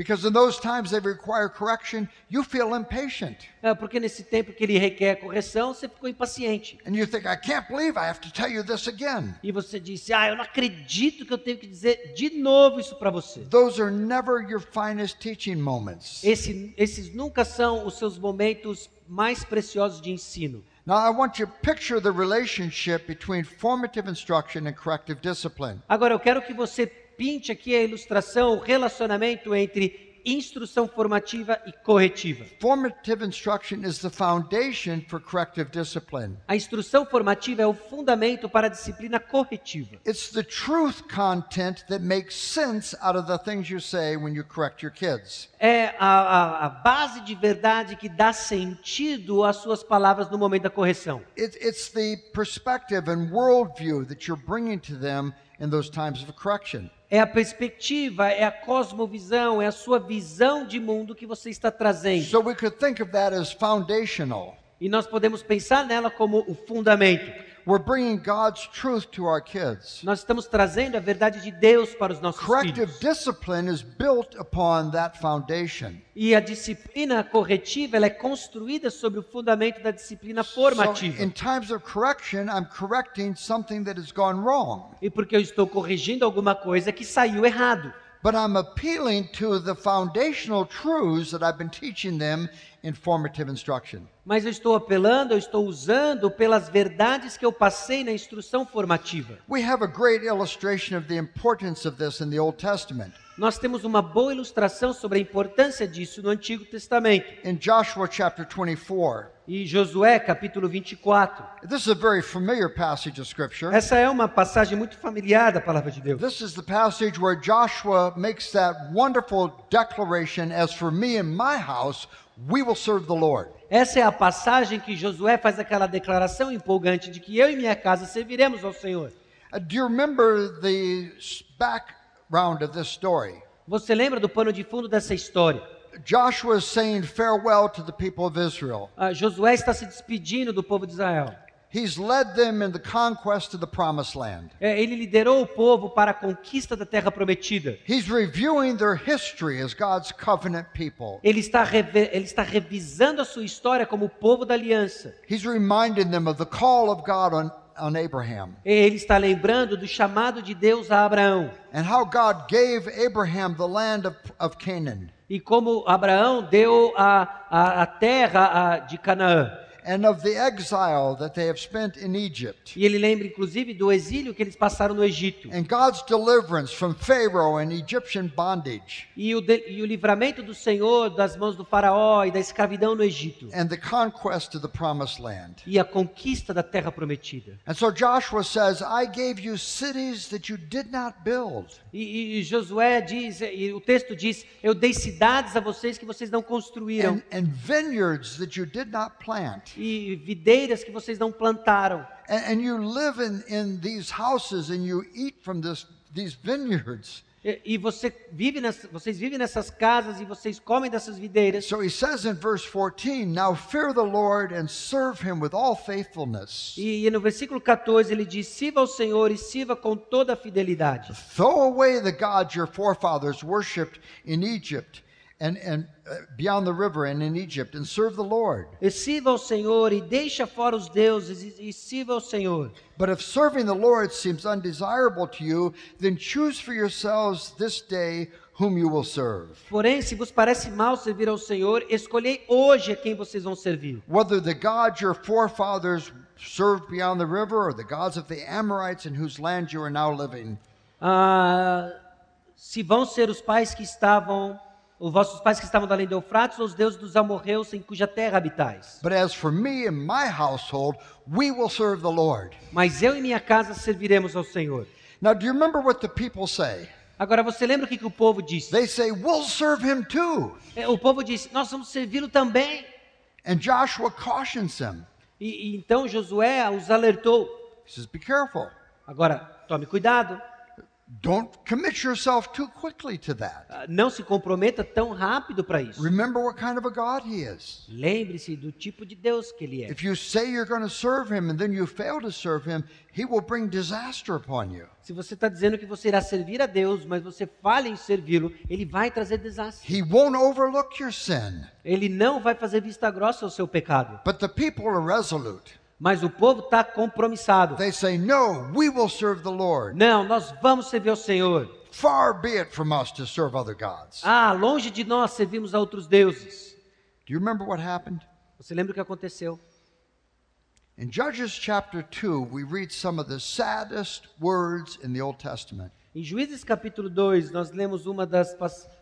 Because in those times they require correction, you feel impatient. É, porque nesse tempo que ele requer correção, você ficou impaciente. And you think, I can't believe I have to tell you this again. E você disse: Ah, eu não acredito que eu tenho que dizer de novo isso para você. Those are never your finest teaching moments. Esse- esses nunca são os seus momentos mais preciosos de ensino. Now, I want you to picture the relationship between formative instruction and corrective discipline. Agora, eu quero que você pinte aqui a ilustração, o relacionamento entre instrução formativa e corretiva. Formative instruction is the foundation for corrective discipline. A instrução formativa é o fundamento para a disciplina corretiva. It's the truth content that makes sense out of the things you say when you correct your kids. É a, a- a base de verdade que dá sentido às suas palavras no momento da correção. It, it's the perspective and worldview that you're bringing to them in those times of correction. É a perspectiva, é a cosmovisão, é a sua visão de mundo que você está trazendo. So we could think of that as foundational. E nós podemos pensar nela como o fundamento. We're bringing God's truth to our kids. Nós estamos trazendo a verdade de Deus para os nossos Corrective filhos. discipline is built upon that foundation. E a disciplina corretiva ela é construída sobre o fundamento da disciplina So formativa. in times of correction, I'm correcting something that has gone wrong. E porque eu estou corrigindo alguma coisa que saiu errado. But I'm appealing to the foundational truths that I've been teaching them in formative instruction. Mas eu estou apelando, eu estou usando pelas verdades que eu passei na instrução formativa. We have a great illustration of the importance of this in the Old Testament. Nós temos uma boa ilustração sobre a importância disso no Antigo Testamento. In Joshua chapter 24, E Josué, capítulo 24. this is a very familiar passage of Scripture. Essa é uma passagem muito familiar da palavra de Deus. This is the passage where Joshua makes that wonderful declaration as for me and my house, we will serve the Lord. Essa é a passagem que Josué faz aquela declaração empolgante de que eu e minha casa serviremos ao Senhor. Uh, do you remember the s- background of this story? Você lembra do pano de fundo dessa história? Joshua is saying farewell to the people of Israel. Ah, Josué está se despedindo do povo de Israel. He's led them in the conquest of the promised land. É, ele liderou o povo para a conquista da terra prometida. He's reviewing their history as God's covenant people. Ele está, ele está revisando a sua história como povo da aliança. He's reminding them of the call of God on, on Abraham Ele está lembrando do chamado de Deus a Abraão. and how God gave Abraham the land of, of Canaan E como Abraão deu a, a, a terra a- de Canaã. And of the exile that they have spent in Egypt E ele lembra inclusive do exílio que eles passaram no Egito. and God's deliverance from Pharaoh and Egyptian bondage E o, de- e o livramento do Senhor das mãos do faraó e da escravidão no Egito. and the conquest of the promised land. E a conquista da terra prometida. And so Joshua says, I gave you cities that you did not build. E, e- e Josué diz, e o texto diz: Eu dei cidades a vocês que vocês não construíram, and, and vineyards that you did not plant. E videiras que vocês não plantaram. And, and you live in, in these houses and you eat from this, these vineyards. E, e você vive nessa- vocês vivem nessas casas e vocês comem dessas videiras. So he says in verse 14, Now fear the Lord and serve him with all faithfulness. E, e no versículo 14 ele diz: Sirva ao Senhor e sirva com toda a fidelidade. Throw away the gods your forefathers worshipped in Egypt and, and uh, beyond the river and in Egypt and serve the Lord. E sirva ao Senhor e deixa fora os deuses e, e sirva ao Senhor. But if serving the Lord seems undesirable to you, then choose for yourselves this day whom you will serve. Porém, se vos parece mal servir ao Senhor, escolhei hoje a quem vocês vão servir. Whether the gods your forefathers served beyond the river or the gods of the Amorites in whose land you are now living. Ah, se vão ser os pais que estavam, os vossos pais que estavam da além do Eufrates, os deuses dos amorreus em cuja terra habitais. But as for me and my household, we will serve the Lord. Mas eu e minha casa serviremos ao Senhor. Now, do you remember what the people say? Agora, você lembra o que, que o povo disse? They say, We'll serve him too. É, O povo disse: Nós vamos servi-lo também. And Joshua cautions them. E, e então Josué os alertou. He says, Be careful. Agora, tome cuidado. Don't commit yourself too quickly to that. Ah, Não se comprometa tão rápido para isso. Remember what kind of a God he is. Lembre-se do tipo de Deus que ele é. If you say you're going to serve him and then you fail to serve him, he will bring disaster upon you. Se você está dizendo que você irá servir a Deus, mas você falha em servi-lo, ele vai trazer desastre. He won't overlook your sin. Ele não vai fazer vista grossa ao seu pecado. But the people are resolute. Mas o povo está compromissado. They say, No, we will serve the Lord. Não, nós vamos servir ao Senhor. Far be it from us to serve other gods. Ah, longe de nós servimos a outros deuses. Do you remember what happened? Você lembra o que aconteceu? In Judges chapter 2, we read some of the saddest words in the Old Testament. Em Juízes capítulo 2, nós lemos uma das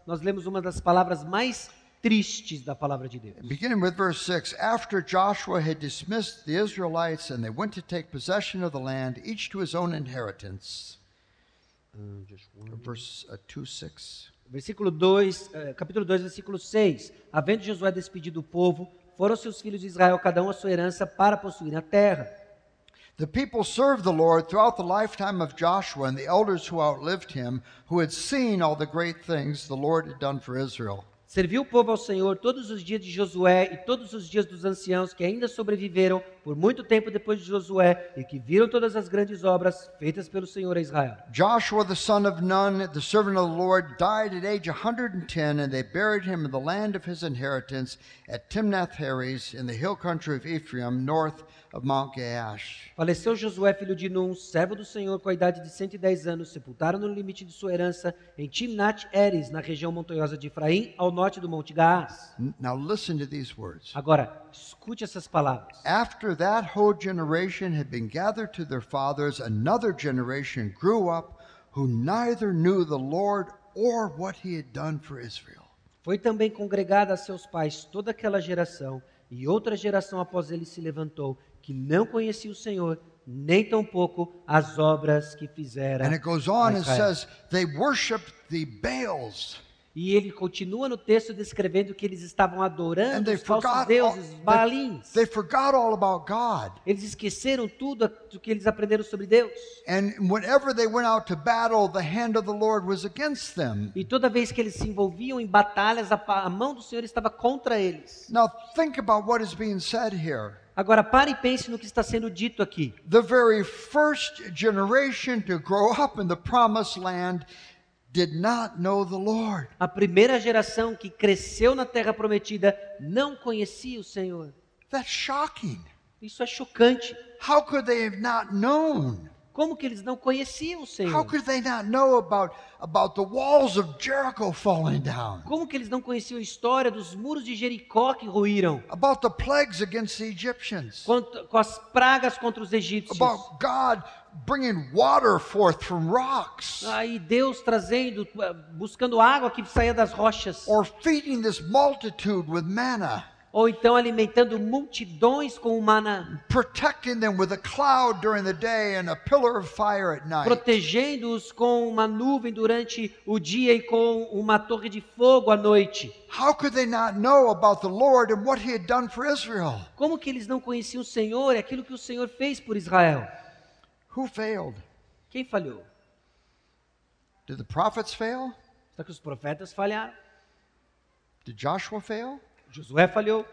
nós lemos uma das palavras mais tristes da palavra de Deus. Beginning with verse 6 After Joshua had dismissed the Israelites and they went to take possession of the land, each to his own inheritance. Verse uh, 2 6. Versículo 2, eh, capítulo 2, versículo 6. Havendo Josué despedido o povo, foram seus filhos de Israel, cada um a sua herança, para possuir a terra. The people served the Lord throughout the lifetime of Joshua and the elders who outlived him, who had seen all the great things the Lord had done for Israel. Serviu o povo ao Senhor todos os dias de Josué e todos os dias dos anciãos que ainda sobreviveram por muito tempo depois de Josué e que viram todas as grandes obras feitas pelo Senhor a Israel. Joshua the son of Nun, the servant of the Lord, died at age 110, and they buried him in the land of his inheritance at Timnath Heres in the hill country of Ephraim, north of Mount Gaash. Faleceu Josué, filho de Num, servo do Senhor, com a idade de 110 anos, sepultaram no limite de sua herança em Timnat Eres, na região montanhosa de Efraim, ao norte do Monte Gaás. Now listen to these words. Agora, escute essas palavras. After that whole generation had been gathered to their fathers, another generation grew up who neither knew the Lord or what he had done for Israel. Foi também congregada a seus pais toda aquela geração, e outra geração após ele se levantou, que não conhecia o Senhor, nem tampouco as obras que fizera. And it goes on and says, they worshiped the Baals. E ele continua no texto descrevendo que eles estavam And adorando os falsos forgot, all, deuses, they, they forgot all about God. Eles esqueceram tudo do que eles aprenderam sobre Deus. And whenever they went out to battle, the hand of the Lord was against them. E toda vez que eles se envolviam em batalhas, a, a mão do Senhor estava contra eles. Now, think about what is being said here. Agora pare e pense no que está sendo dito aqui. The very first generation to grow up in the promised land did not know the Lord. A primeira geração que cresceu na terra prometida não conhecia o Senhor. That's shocking. Isso é chocante. How could they have not known? Como que eles não conheciam o How Senhor? could they not know about, about the walls of Jericho falling down? Como que eles não conheciam a história dos muros de Jericó que ruíram? About the plagues against the Egyptians? Quanto- com as pragas contra os egípcios? About God bringing water forth from rocks? Aí Deus trazendo, buscando água que saía das rochas. Or feeding this multitude with manna? Ou então alimentando multidões com o maná. Protegendo-os com uma nuvem durante o dia e com uma torre de fogo à noite. How could they not know about the Lord and what He had done for Israel? Como que eles não conheciam o Senhor e aquilo que o Senhor fez por Israel? Who failed? Quem falhou? Did the prophets fail? Será que os profetas falharam? Did Joshua fail? Josué falhou?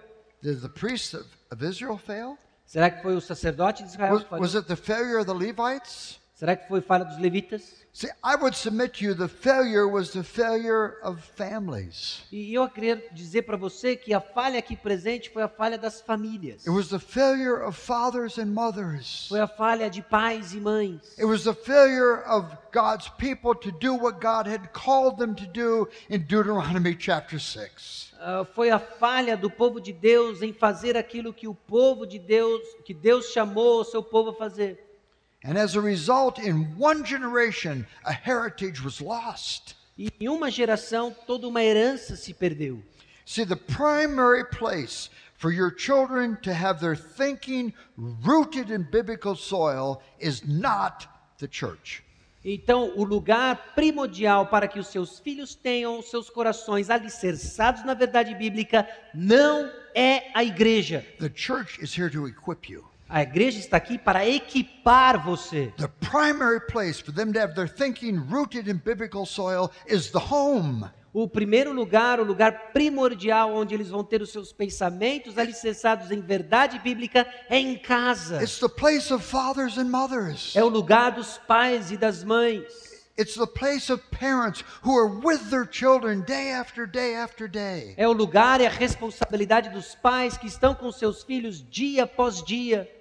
Did the priests of, of Israel fail? Será que foi o sacerdote de Israel Was, que falhou? was it the failure of the Levites? Será que foi falha dos levitas? See, I would submit to you the failure was the failure of families. E eu queria dizer para você que a falha aqui presente foi a falha das famílias. It was the failure of fathers and mothers. Foi a falha de pais e mães. It was the failure of God's people to do what God had called them to do in Deuteronomy chapter 6. Ah, foi a falha do povo de Deus em fazer aquilo que o povo de Deus, que Deus chamou o seu povo a fazer. And as a result, in one generation, a heritage was lost. E em uma geração, toda uma herança se perdeu. See, the primary place for your children to have their thinking rooted in biblical soil is not the church. Então, o lugar primordial para que os seus filhos tenham os seus corações alicerçados na verdade bíblica não é a igreja. The church is here to equip you. A igreja está aqui para equipar você. The primary place for them to have their thinking rooted in biblical soil is the home. O primeiro lugar, o lugar primordial onde eles vão ter os seus pensamentos alicerçados em verdade bíblica é em casa. It's the place of fathers and mothers. É o lugar dos pais e das mães. It's the place of parents who are with their children day after day after day. É o lugar e a responsabilidade dos pais que estão com seus filhos dia após dia.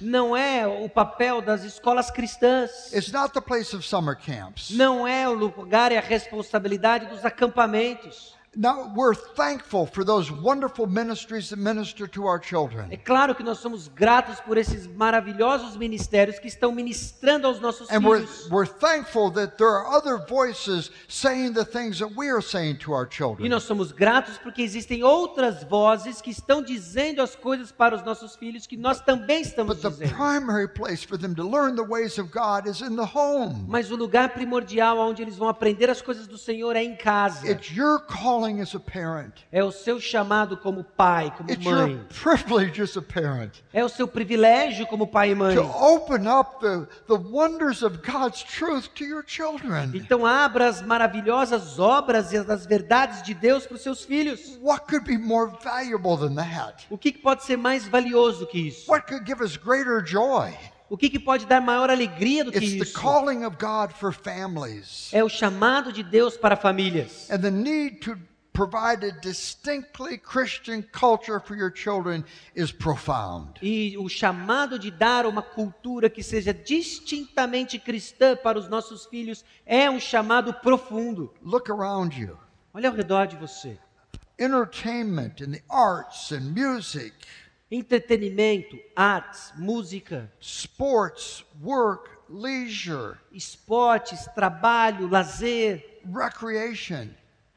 Não é o papel das escolas cristãs. It's not the place of summer camps. Não é o lugar e a responsabilidade dos acampamentos. Now, we're thankful for those wonderful ministries that minister to our É children. claro que nós somos gratos por esses maravilhosos ministérios que estão ministrando aos nossos And we're, filhos. we're thankful that there are other voices saying the things that we are saying to our E children. nós somos gratos porque existem outras vozes que estão dizendo as coisas para os nossos filhos que nós também estamos But the dizendo. primary place for them to learn the ways of God is in the home. Mas o lugar primordial onde eles vão aprender as coisas do Senhor é em casa. It's your calling calling as a parent. É o seu chamado como pai, como It's your mãe. privilege as a parent É o seu privilégio como pai e mãe. to open up the, the wonders of God's truth to your children. Então abra as maravilhosas obras e as verdades de Deus para os seus filhos. What could be more valuable than that? O que, pode ser mais valioso que isso? What could give us greater joy? O que, que pode dar maior alegria do que It's the isso? calling of God for families É o chamado de Deus para famílias. and the need to provide a distinctly Christian culture for your children is profound. E o chamado de dar uma cultura que seja distintamente cristã para os nossos filhos é um chamado profundo. Look around you. Olha ao redor de você. Entertainment and the arts and music, Entretenimento, artes, música, sports, work, leisure, esportes, trabalho, lazer, recreation.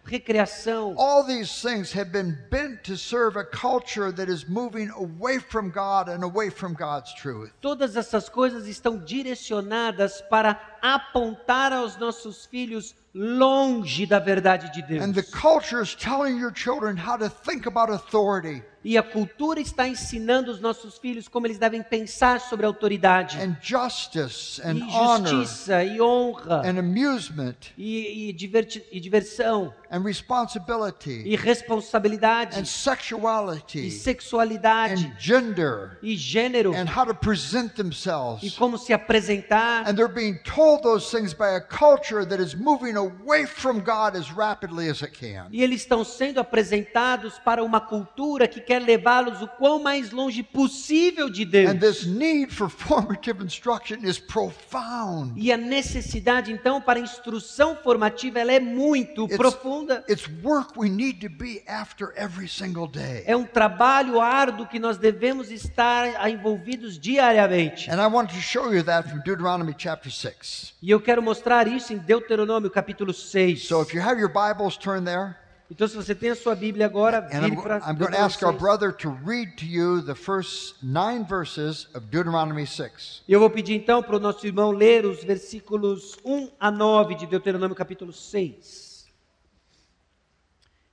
Recreação. All these things have been bent to serve a culture that is moving away from God and away from God's truth. Todas essas coisas estão direcionadas para apontar aos nossos filhos longe da verdade de Deus. And the culture is telling your children how to think about authority E a cultura está ensinando os nossos filhos como eles devem pensar sobre autoridade, and justice and e honor justiça, e honra, and amusement e, e, diverti- e diversão, and responsibility e responsabilidade, and e sexuality sexualidade, and gender e gênero, and how to present e themselves. como se apresentar. And they're being told those things by a culture that is moving away from God as rapidly as it can. E eles estão sendo apresentados para uma cultura que quer levá-los o quão mais longe possível de Deus. And this need for formative instruction is profound. E a necessidade então para instrução formativa ela é muito It's- profunda. It's work we need to be after every single day. É um trabalho árduo que nós devemos estar envolvidos diariamente. And I want to show you that from Deuteronomy chapter 6. E eu quero mostrar isso em Deuteronômio capítulo 6. So if you have your Bibles, turn there. Então se você tem a sua Bíblia agora, vire para I'm going to ask our Deuteronômio 6. brother to read to you the first nine verses of Deuteronomy 6. E eu vou pedir então para o nosso irmão ler os versículos 1 a 9 de Deuteronômio capítulo 6.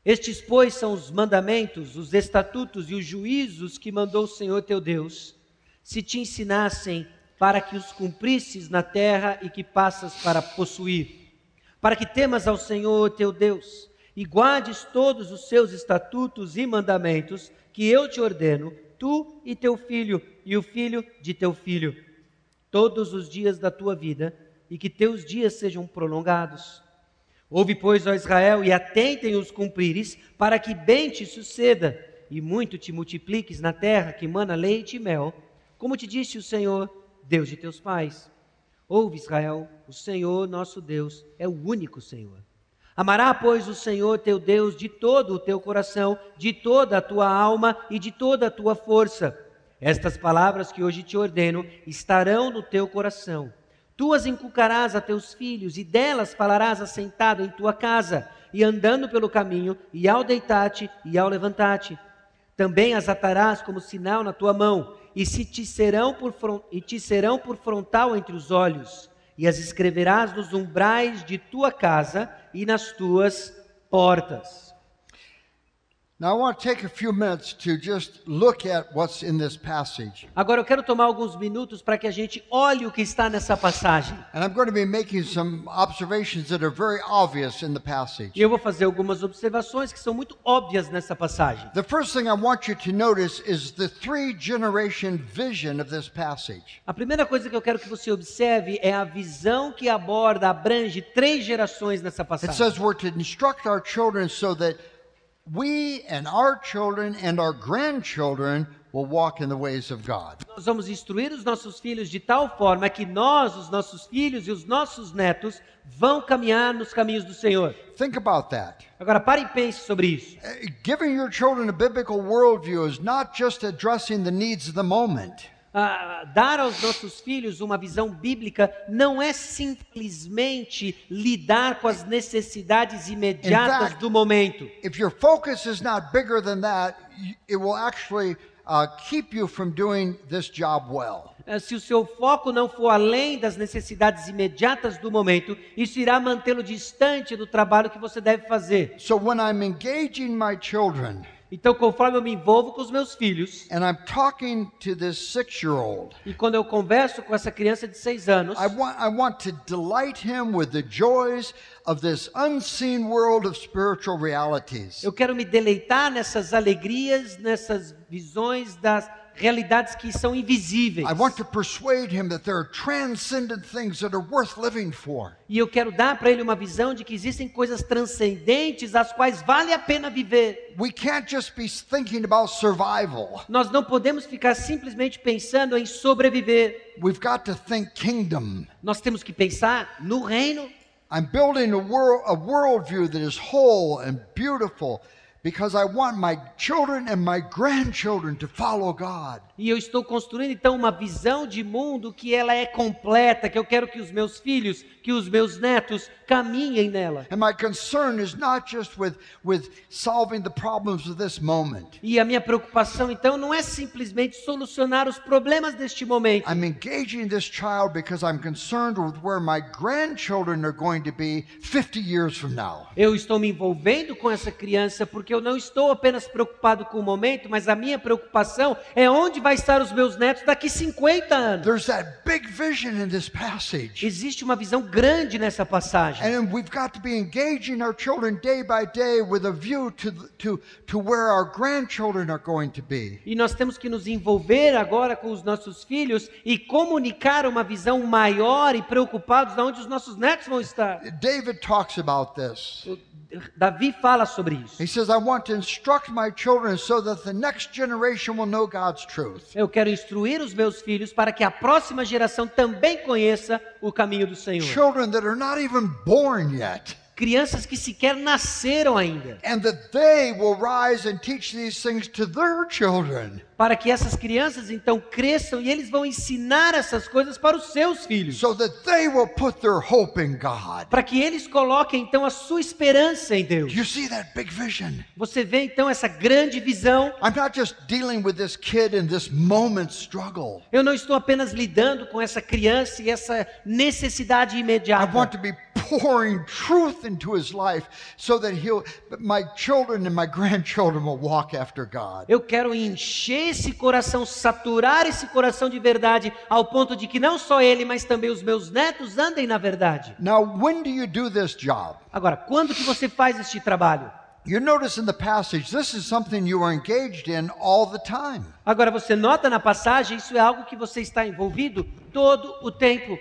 Estes, pois, são os mandamentos, os estatutos e os juízos que mandou o Senhor teu Deus, se te ensinassem para que os cumprisses na terra e que passas para possuir, para que temas ao Senhor teu Deus e guardes todos os seus estatutos e mandamentos que eu te ordeno, tu e teu filho e o filho de teu filho, todos os dias da tua vida e que teus dias sejam prolongados. Ouve, pois, ó Israel, e atentem os cumprires, para que bem te suceda, e muito te multipliques na terra que mana leite e mel, como te disse o Senhor, Deus de teus pais. Ouve, Israel, o Senhor nosso Deus é o único Senhor. Amará, pois, o Senhor teu Deus de todo o teu coração, de toda a tua alma e de toda a tua força. Estas palavras que hoje te ordeno estarão no teu coração. Tu as inculcarás a teus filhos, e delas falarás assentado em tua casa, e andando pelo caminho, e ao deitar-te e ao levantar-te. Também as atarás como sinal na tua mão, e, se te serão por e te serão por frontal entre os olhos, e as escreverás nos umbrais de tua casa e nas tuas portas. Agora eu quero tomar alguns minutos para que a gente olhe o que está nessa passagem. And I'm going to be making some observations that are very obvious in the passage. E eu vou fazer algumas observações que são muito óbvias nessa passagem. The first thing I want you to notice is the three generation vision of this passage. A primeira coisa que eu quero que você observe é a visão que aborda, abrange três gerações nessa It passagem. says we're to instruct our children so that we and our children and our grandchildren will walk in the ways of God. Nós vamos instruir os nossos filhos de tal forma que nós, os nossos filhos e os nossos netos vão caminhar nos caminhos do Senhor. Think about that. Agora pare e pense sobre isso. Uh, Giving your children a biblical worldview is not just addressing the needs of the moment. Ah, dar aos nossos filhos uma visão bíblica não é simplesmente lidar com as necessidades imediatas fact- do momento. If your focus is not bigger than that, it will actually uh, keep you from doing this job well. Eh, Se o seu foco não for além das necessidades imediatas do momento, isso irá mantê-lo distante do trabalho que você deve fazer. So when I'm engaging my children Então, conforme eu me envolvo com os meus filhos, and I'm talking to this six year old, e quando eu converso com essa criança de seis anos, I want, I want to delight him with the joys of this unseen world of spiritual realities. eu quero me deleitar nessas alegrias, nessas visões das realidades que são invisíveis. I want to persuade him that there are transcendent things that are worth living for. E eu quero dar para ele uma visão de que existem coisas transcendentes as quais vale a pena viver. We can't just be thinking about survival. Nós não podemos ficar simplesmente pensando em sobreviver. We've got to think kingdom. Nós temos que pensar no reino. I'm building a world a worldview that is whole and beautiful because I want my children and my grandchildren to follow God. E eu estou construindo então uma visão de mundo que ela é completa, que eu quero que os meus filhos, que os meus netos caminhem nela. And my concern is not just with, with solving the problems of this moment. E a minha preocupação então não é simplesmente solucionar os problemas deste momento. I'm engaging this child because I'm concerned with where my grandchildren are going to be 50 years from now. Eu estou me envolvendo com essa criança porque eu não estou apenas preocupado com o momento, mas a minha preocupação é onde vai estar os meus netos daqui 50 anos. There's that big vision in this passage. Existe uma visão grande nessa passagem. And we've got to be engaging our children day by day with a view to, to, to where our grandchildren are going to be. E nós temos que nos envolver agora com os nossos filhos e comunicar uma visão maior e preocupados de onde os nossos netos vão estar. David talks about this. Davi fala sobre isso. He says, I want to instruct my children so that the next generation will know God's truth. Eu quero instruir os meus filhos para que a próxima geração também conheça o caminho do Senhor. Children that are not even born yet. Crianças que sequer nasceram ainda. And that they will rise and teach these things to their children. Para que essas crianças então cresçam e eles vão ensinar essas coisas para os seus filhos. So that they will put their hope in God. Para que eles coloquem então a sua esperança em Deus. Do you see that big vision? Você vê então essa grande visão. I'm not just dealing with this kid in this moment struggle. Eu não estou apenas lidando com essa criança e essa necessidade I imediata. want to be pouring truth into his life so that he'll my children and my grandchildren will walk after God. Eu quero encher esse coração, saturar esse coração de verdade, ao ponto de que não só ele, mas também os meus netos andem na verdade. Now, when do you do this job? Agora, quando que você faz este trabalho? You notice in the passage, this is something you are engaged in all the time. Agora, você nota na passagem, isso é algo que você está envolvido todo o tempo.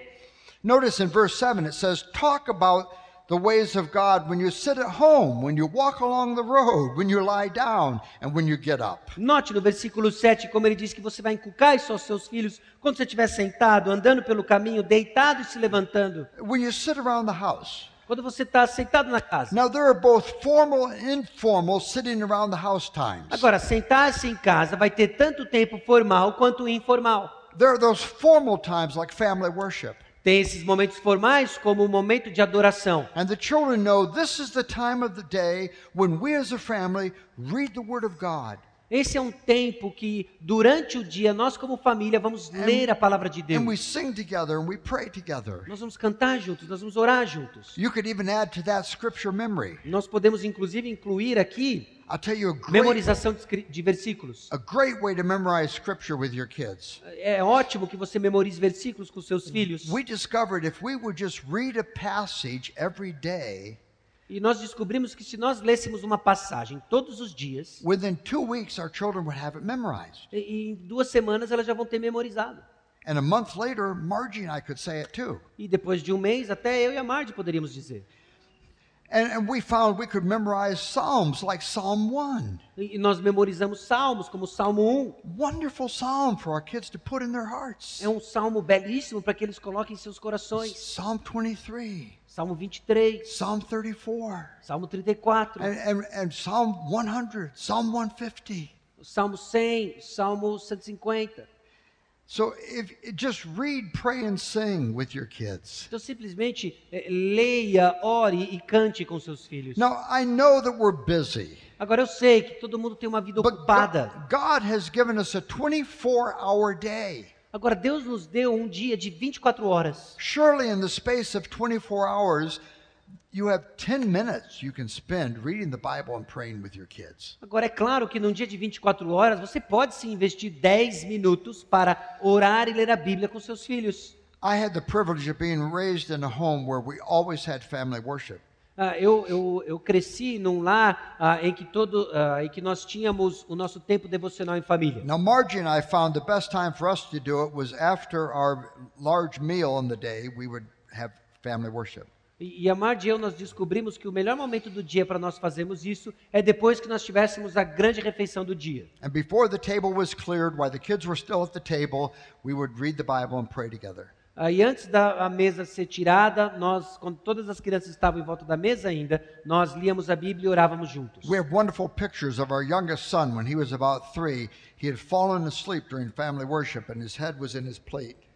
Notice in verse 7 it says, Talk about the ways of God when you sit at home, when you walk along the road, when you lie down, and when you get up. Note no versículo 7 como ele diz que você vai inculcar isso aos seus filhos quando você estiver sentado, andando pelo caminho, deitado e se levantando. When you sit around the house. Quando você está sentado na casa. Now, there are both formal and informal sitting around the house times. Agora, sentar-se em casa vai ter tanto tempo formal quanto informal. There are those formal times like family worship. Tem esses momentos formais como o momento de adoração. And the children know this is the time of the day when we as a family read the Word of God. Esse é um tempo que, durante o dia, nós, como família, vamos ler a palavra de Deus. And we sing together and we pray together. Nós vamos cantar juntos, nós vamos orar juntos. You could even add to that scripture memory. Nós podemos, inclusive, incluir aqui I'll tell you a great, memorização de de versículos. a great way to memorize scripture with your kids. É ótimo que você memorize versículos com seus filhos. We discovered if we would just read a passage every day, E nós descobrimos que se nós lêssemos uma passagem todos os dias, within two weeks our children would have it memorized. e- em duas semanas elas já vão ter memorizado. And a month later, Margie and I could say it too. E depois de um mês, até eu e a Marge poderíamos dizer. And, and we found we could memorize Psalms like Psalm 1. E e nós memorizamos salmos, como o Salmo 1. Wonderful psalm for our kids to put in their hearts. É um salmo belíssimo para que eles coloquem em seus corações. Psalm 23, Salmo 23, Psalm 34, Salmo 34, and, and, and Psalm 100, Psalm 150. o Salmo 100, o Salmo 150. So if just read, pray, and sing with your kids. Então simplesmente eh, leia, ore e cante com seus filhos. Now I know that we're busy, Agora eu sei que todo mundo tem uma vida ocupada. God, God has given us a 24-hour day. Agora Deus nos deu um dia de 24 horas. Surely, in the space of 24 hours, you have 10 minutes you can spend reading the Bible and praying with your kids. Agora é claro que num dia de 24 horas você pode se investir 10 minutos para orar e ler a Bíblia com seus filhos. I had the privilege of being raised in a home where we always had family worship. Ah, eu, eu, eu cresci num lar ah, em que todo ah, em que nós tínhamos o nosso tempo devocional em família. Now, Margie and I found the best time for us to do it was after our large meal in the day, we would have family worship. E, e a Marge e eu nós descobrimos que o melhor momento do dia para nós fazermos isso é depois que nós tivéssemos a grande refeição do dia. And before the table was cleared, while the kids were still at the table, we would read the Bible and pray together. E antes da mesa ser tirada, nós, quando todas as crianças estavam em volta da mesa ainda, nós líamos a Bíblia e orávamos juntos. We have wonderful pictures of our youngest son when he was about three. He had fallen asleep during family worship and his head was in his plate.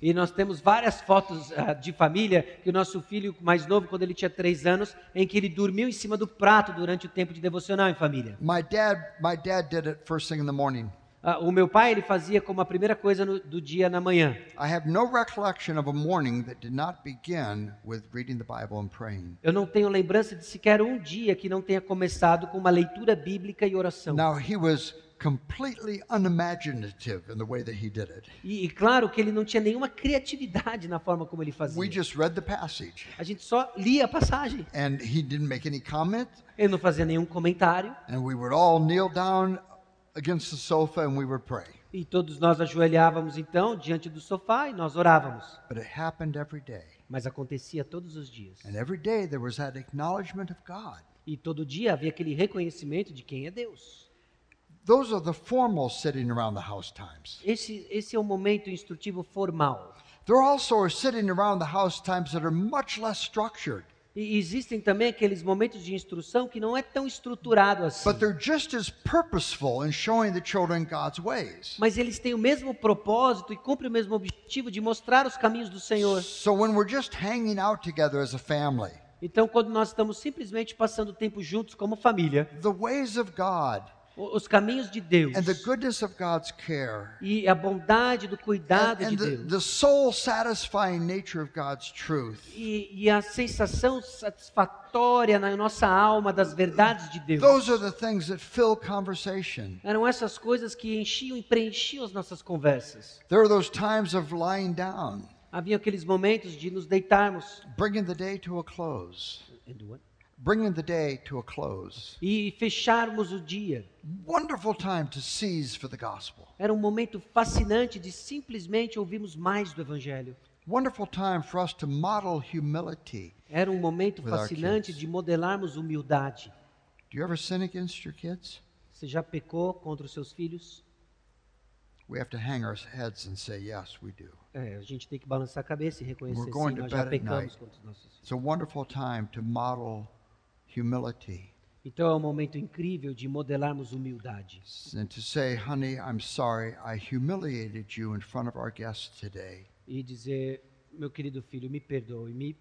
E nós temos várias fotos ah, de família que o nosso filho mais novo, quando ele tinha três anos, em que ele dormiu em cima do prato durante o tempo de devocional em família. My dad, my dad did it first thing in the morning. Ah, o meu pai ele fazia como a primeira coisa no- do dia na manhã. I have no recollection of a morning that did not begin with reading the Bible and praying. Eu não tenho lembrança de sequer um dia que não tenha começado com uma leitura bíblica e oração. Now he was completely unimaginative in the way that he did it. E, e claro que ele não tinha nenhuma criatividade na forma como ele We fazia. just read the passage A gente só lia a passagem. and he didn't make any comment Ele não fazia nenhum comentário. and we would all kneel down against the sofa and we would pray. E todos nós ajoelhávamos então diante do sofá e nós orávamos. But it happened every day. Mas acontecia todos os dias. And every day there was that acknowledgement of God. E todo dia havia aquele reconhecimento de quem é Deus. Those are the formal sitting around the house times. Esse, esse é o momento instrutivo formal. There also are sitting around the house times that are much less structured, E existem também aqueles momentos de instrução que não é tão estruturado assim. Mas eles têm o mesmo propósito e cumprem o mesmo objetivo de mostrar os caminhos do Senhor. So when we're just hanging out together as a family, Então, quando nós estamos simplesmente passando tempo juntos como família, the ways of God os caminhos de Deus. And the goodness of God's care. E a bondade do cuidado and, de and the, Deus. the soul satisfying nature of God's truth. E, e a sensação satisfatória na nossa alma das verdades de Deus. those are the things that fill conversation. Eram essas coisas que enchiam e preenchiam as nossas conversas. There are those times of lying down, Havia aqueles momentos de nos deitarmos. Bringing the day to a close, bringing the day to a close. e fecharmos o dia. Wonderful time to seize for the gospel. Era um momento fascinante de simplesmente ouvirmos mais do Evangelho. Wonderful time for us to model humility. Era um momento fascinante de modelarmos humildade. Do you ever sin against your kids? Você já pecou contra os seus filhos? We have to hang our heads and say, Yes, we do. É, a gente tem que balançar a cabeça e reconhecer We're going sim, nós já pecamos contra os nossos filhos. It's a wonderful time to model humility Então é um momento incrível de modelarmos humildade. and to say, Honey, I'm sorry I humiliated you in front of our guests today. E dizer, meu querido filho, me perdoe, me,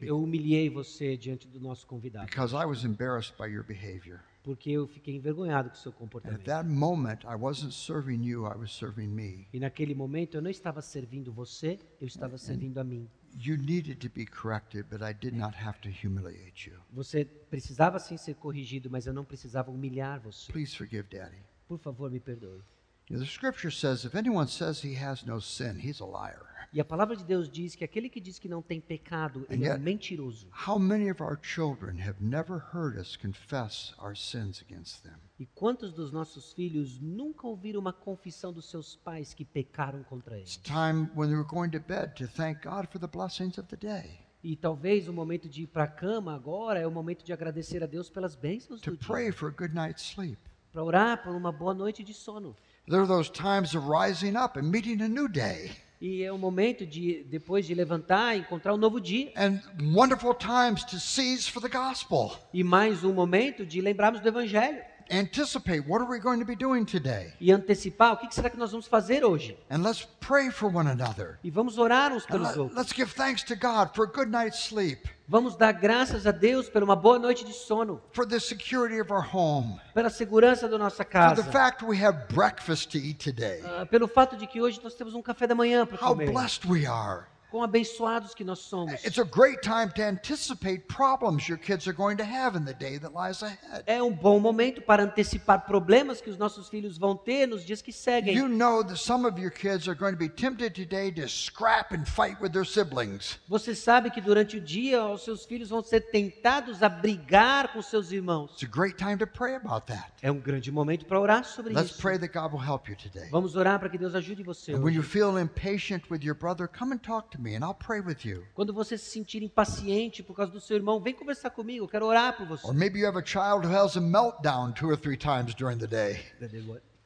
eu humilhei você diante do nosso convidado. because I was embarrassed by your behavior. Porque eu fiquei envergonhado com o seu And at comportamento. that moment, I wasn't serving you, I was serving me. E naquele momento eu não estava servindo você, eu estava servindo a mim. You needed to be corrected, but I did not have to humiliate you. Você precisava sim ser corrigido, mas eu não precisava humilhar você. Please forgive Daddy. Por favor, me perdoe. The scripture says if anyone says he has no sin, he's a liar. E a palavra de Deus diz que aquele que diz que não tem pecado, ele é um mentiroso. How many of our children have never heard us confess our sins against them? E quantos dos nossos filhos nunca ouviram uma confissão dos seus pais que pecaram contra It's eles? time when we're going to bed to thank God for the blessings of the day, E talvez o momento de ir para a cama agora é o momento de agradecer a Deus pelas bênçãos do pray dia, for a good night's sleep. para orar por uma boa noite de sono. There are those times of rising up and meeting a new day, E é o momento de depois de levantar, encontrar um novo dia. and wonderful times to seize for the gospel. E mais um momento de lembrarmos do evangelho. Anticipate what are we going to be doing today? e antecipar o que será que nós vamos fazer hoje. And let's pray for one another. E vamos orar uns pelos let, outros. let's give thanks to God for a good night's sleep, Vamos dar graças a Deus por uma boa noite de sono, for the security of our home, pela segurança da nossa for casa, the fact we have breakfast to eat today. ah, pelo fato de que hoje nós temos um café da manhã para How comer. blessed we are. Quão abençoados que nós somos. It's a great time to anticipate problems your kids are going to have in the day that lies ahead. É um bom momento para antecipar problemas que os nossos filhos vão ter nos dias que seguem. You know that some of your kids are going to be tempted today to scrap and fight with their siblings. Você sabe que durante o dia os seus filhos vão ser tentados a brigar com seus irmãos. It's a great time to pray about that. É um grande momento para orar sobre Let's isso. pray that God will help you today. Vamos orar para que Deus ajude você. And when you feel impatient with your brother, come and talk to me and I'll pray with you. Quando você se sentir impaciente por causa do seu irmão, vem conversar comigo, eu quero orar por você. Or maybe you have a child who has a meltdown two or three times during the day.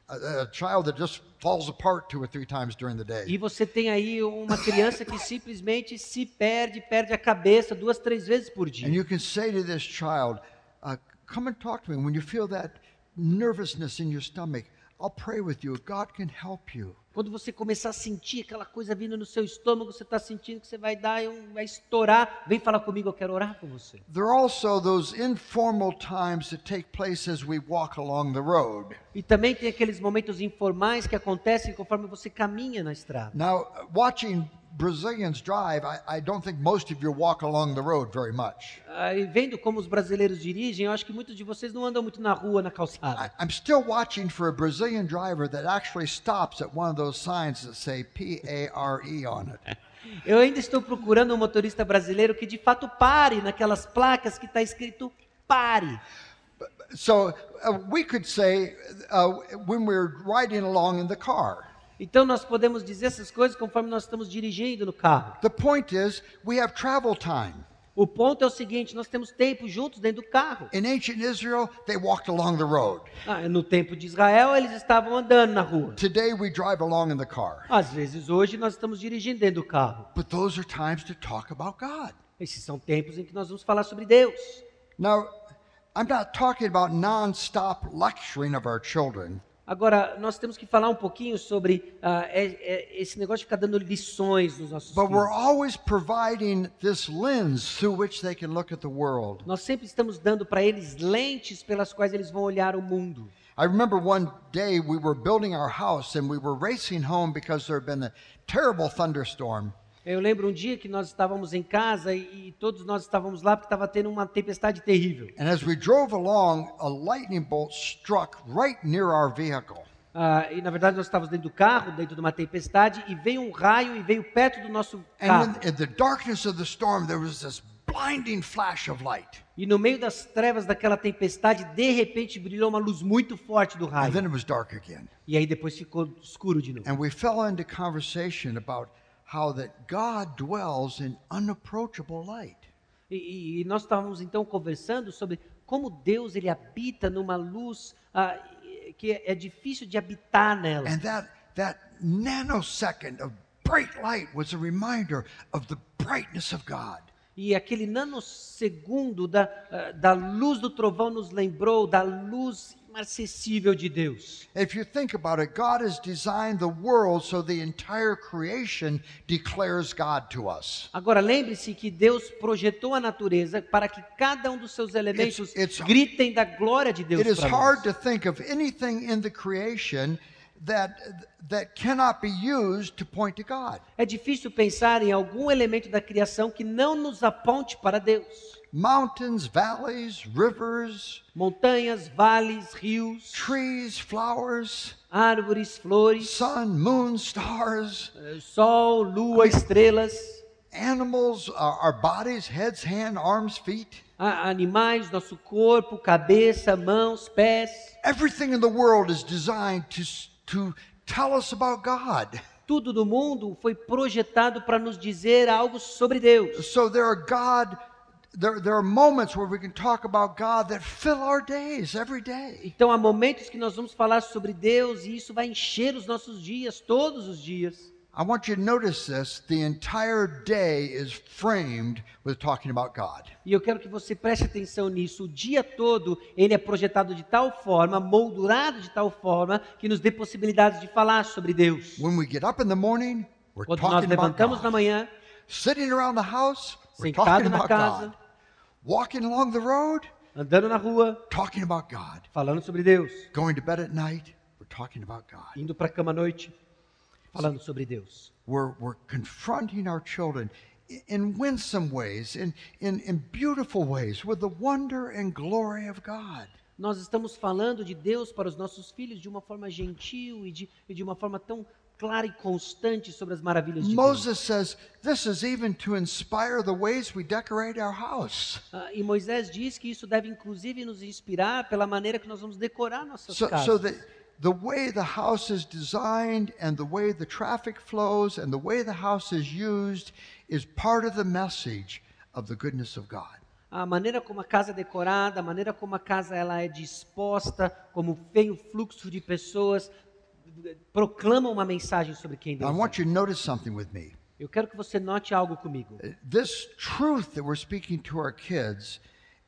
A, a child that just falls apart two or three times during the day. E você tem aí uma criança que simplesmente se perde, perde a cabeça duas, três vezes por And you can say to this child, uh, Come and talk to me. When you feel that nervousness in your stomach, I'll pray with you. God can help you. Quando você começar a sentir aquela coisa vindo no seu estômago, você está sentindo que você vai dar, vai estourar, vem falar comigo, eu quero orar por você. There are also those informal times that take place as we walk along the road. E também tem aqueles momentos informais que acontecem conforme você caminha na estrada. Now, watching Brazilians drive, I, I don't think most of you walk along the road very much. Ah, e vendo como os brasileiros dirigem, eu acho que muitos de vocês não andam muito na rua, na calçada. I, I'm still watching for a Brazilian driver that actually stops at one of those signs that say P A R E on it. Eu ainda estou procurando um motorista brasileiro que de fato pare naquelas placas que está escrito pare. So uh, we could say uh, when we're riding along in the car, Então nós podemos dizer essas coisas conforme nós estamos dirigindo no carro. the point is we have travel time. O ponto é o seguinte: nós temos tempo juntos dentro do carro. In ancient Israel, they walked along the road. Ah, no tempo de Israel, eles estavam andando na rua. Today, we drive along in the car. Às vezes, hoje, nós estamos dirigindo dentro do carro. But those are times to talk about God. Esses são tempos em que nós vamos falar sobre Deus. Now, I'm not talking about non-stop lecturing of our children. Agora, nós temos que falar um pouquinho sobre ah, é- é- esse negócio de ficar dando lições nos nossos But we're filhos. always providing this lens through which they can look at the world. Nós sempre estamos dando para eles lentes pelas quais eles vão olhar o mundo. I remember one day we were building our house and we were racing home because there had been a terrible thunderstorm. Eu lembro um dia que nós estávamos em casa e, e todos nós estávamos lá porque estava tendo uma tempestade terrível. And as we drove along, a lightning bolt struck right near our vehicle. Ah, e na verdade nós estávamos dentro do carro, dentro de uma tempestade, e veio um raio e veio perto do nosso carro. in, in the darkness of the storm, there was this blinding flash of light. E no meio das trevas daquela tempestade, de repente brilhou uma luz muito forte do And raio. then it was dark again. E aí depois ficou escuro de novo. And we fell into conversation about how that God dwells in unapproachable light. E, e- nós estávamos então conversando sobre como Deus ele habita numa luz e- que é, é difícil de habitar nela. And that that nanosecond of bright light was a reminder of the brightness of God. E aquele nanosegundo da, ah, da luz do trovão nos lembrou da luz inacessível de Deus. If you think about it, God has designed the world so the entire creation declares God to us. Agora lembre-se que Deus projetou a natureza para que cada um dos seus elementos it's- gritem da glória de Deus It is para hard nós. to think of anything in the creation that that cannot be used to point to God. É difícil pensar em algum elemento da criação que não nos aponte para Deus. Mountains, valleys, rivers, Montanhas, vales, rios, trees, flowers, árvores, flores, sun, moon, stars, eh, sol, lua, estrelas, animals, our, bodies, heads, hand, arms, feet. animais, nosso corpo, cabeça, mãos, pés. Everything in the world is designed to to tell us about God. Tudo do mundo foi projetado para nos dizer algo sobre Deus. So there are God there, there are moments where we can talk about God that fill our days every day. Então há momentos que nós vamos falar sobre Deus e isso vai encher os nossos dias, todos os dias. I want you to notice this. The entire day is framed with talking about God. E eu quero que você preste atenção nisso. O dia todo ele é projetado de tal forma, moldurado de tal forma, que nos dê possibilidades de falar sobre Deus. When we get up in the morning, we're Quando nós talking about levantamos na manhã, Sitting around the house, Sentado talking na about casa. God. Walking along the road, andando na rua, talking about God. falando sobre Deus. Going to bed at night, we're talking about God. Indo para a cama à noite, falando sobre Deus. We're, we're confronting our children in winsome ways, in, in, in beautiful ways, with the wonder and glory of God. Nós estamos falando de Deus para os nossos filhos de uma forma gentil e de, e de uma forma tão clara e constante sobre as maravilhas de Deus. Moses says this is even to inspire the ways we decorate our house. Ah, e Moisés diz que isso deve inclusive nos inspirar pela maneira que nós vamos decorar nossas So, casas. so that the way the house is designed and the way the traffic flows and the way the house is used is part of the message of the goodness of God. A maneira como a casa é decorada, a maneira como a casa ela é disposta, como vem o fluxo de pessoas, proclama uma mensagem sobre quem Now, I want you to notice something with me. Eu quero que você note algo comigo. Uh, this truth that we're speaking to our kids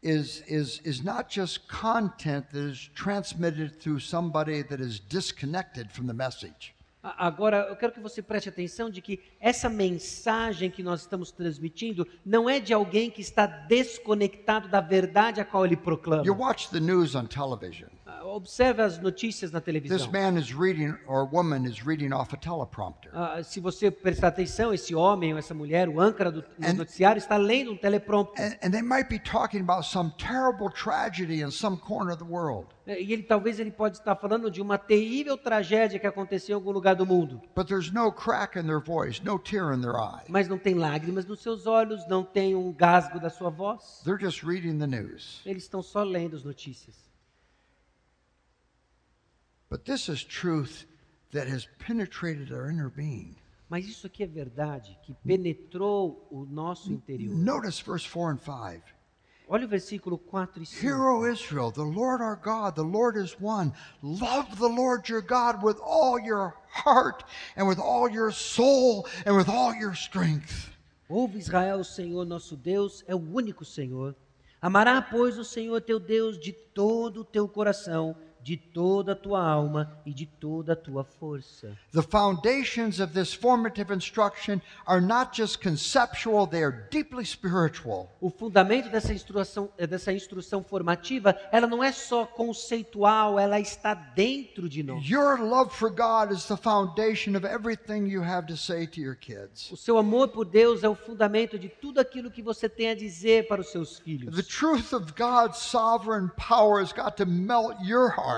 is, is, is not just content that is transmitted through somebody that is disconnected from the message. Agora, eu quero que você preste atenção de que essa mensagem que nós estamos transmitindo não é de alguém que está desconectado da verdade a qual ele proclama. You watch the news on television. Ah, Observe as notícias na This televisão. man is reading, or woman is reading off a teleprompter. Ah, se você prestar atenção, esse homem ou essa mulher, o âncora do do And- noticiário, está lendo um teleprompter. And, and they might be talking about some terrible tragedy in some corner of the world. É, E ele talvez ele pode estar falando de uma terrível tragédia que aconteceu em algum lugar do mundo. But there's no crack in their voice, no tear in their eye. Mas não tem lágrimas nos seus olhos, não tem um gasgo da sua voz. They're just reading the news. Eles estão só lendo as notícias. But this is truth that has penetrated our inner being. Mas isso aqui é verdade, que penetrou o nosso interior. Notice verse 4 and 5. Olha o versículo 4 e 5. Hear, O Israel, the Lord our God, the Lord is one. Love the Lord your God with all your heart, and with all your soul, and with all your strength. Ouve Israel, o Senhor nosso Deus é o único Senhor. Amará, pois, o Senhor teu Deus de todo o teu coração, de toda a tua alma e de toda a tua força. The foundations of this formative instruction are not just conceptual, they are deeply spiritual. O fundamento dessa instrução, eh, dessa instrução formativa, ela não é só conceitual, ela está dentro de nós. Your love for God is the foundation of everything you have to say to your kids. O seu amor por Deus é o fundamento de tudo aquilo que você tem a dizer para os seus filhos. The truth of God's sovereign power has got to melt your heart.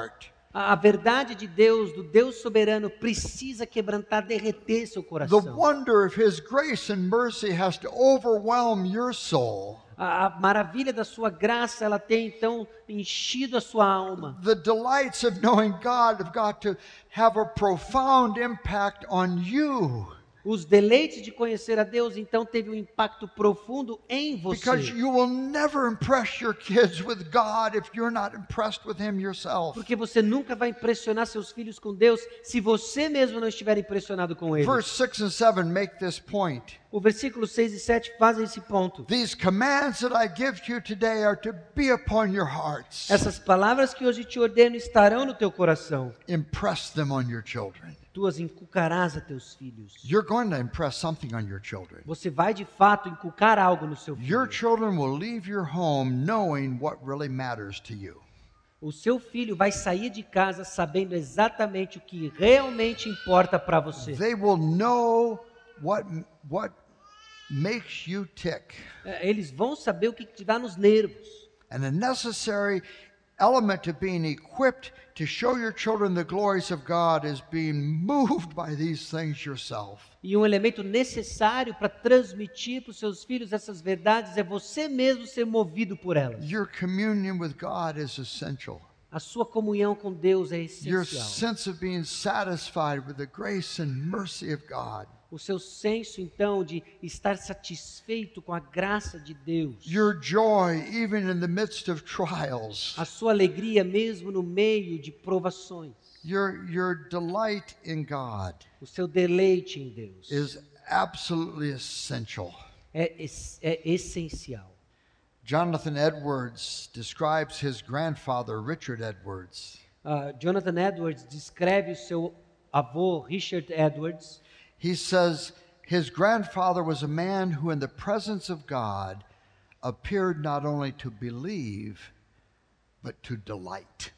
A a verdade de Deus, do Deus soberano, precisa quebrantar, derreter seu The coração. wonder of His grace and mercy has to overwhelm your soul. A, a maravilha da sua graça, ela tem então enchido a sua alma. The delights of knowing God have got to have a profound impact on you Os deleites de conhecer a Deus, então, teve um impacto profundo em because você. you will never impress your kids with God if you're not impressed with Him yourself. Porque você nunca vai impressionar seus filhos com Deus se você mesmo não estiver impressionado com Ele. Verse 6 and 7 make this point. O versículo 6 e 7 fazem esse ponto. These commands that I give to you today are to be upon your hearts. Essas palavras que hoje te ordeno estarão no teu coração. Impress them on your children. Tu as inculcarás a teus filhos. You're going to impress something on your children. Você vai de fato inculcar algo no seu Your filho. children will leave your home knowing what really matters to you. O seu filho vai sair de casa sabendo exatamente o que realmente importa para você. They will know what what makes you tick. É, Eles vão saber o que te dá nos nervos. And a necessary element to being equipped to show your children the glories of God is being moved by these things yourself. E um elemento necessário para transmitir para os seus filhos essas verdades é você mesmo ser movido por elas. Your communion with God is essential. A sua comunhão com Deus é essencial. Your sense of being satisfied with the grace and mercy of God. O seu senso então de estar satisfeito com a graça de Deus, your joy even in the midst of trials, a sua alegria mesmo no meio de provações, your, your delight in God o seu deleite em Deus is absolutely essential. é, é essencial. Jonathan Edwards describes his grandfather, Richard Edwards. Ah, Jonathan Edwards descreve o seu avô Richard Edwards. He says his grandfather was a man who, in the presence of God, appeared not only to believe, but to delight.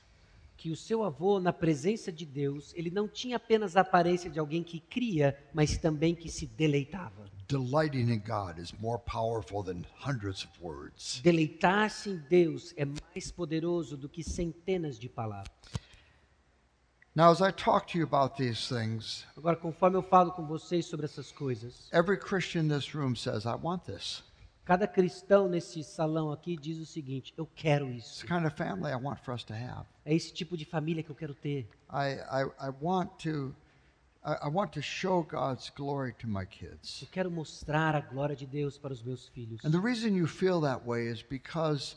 que o seu avô, na presença de Deus, ele não tinha apenas a aparência de alguém que cria, mas também que se deleitava. Delighting in God is more powerful than hundreds of words. Deleitar-se em Deus é mais poderoso do que centenas de palavras. Now, as I talk to you about these things, Agora, conforme eu falo com vocês sobre essas coisas, every Christian in this room says, I want this. cada cristão nesse salão aqui diz o seguinte: eu quero It's isso. the kind of family I want for us to have. É esse tipo de família que eu quero ter. I, I, I want to I, I want to show God's glory to my kids. Eu quero mostrar a glória de Deus para os meus filhos. And the reason you feel that way is because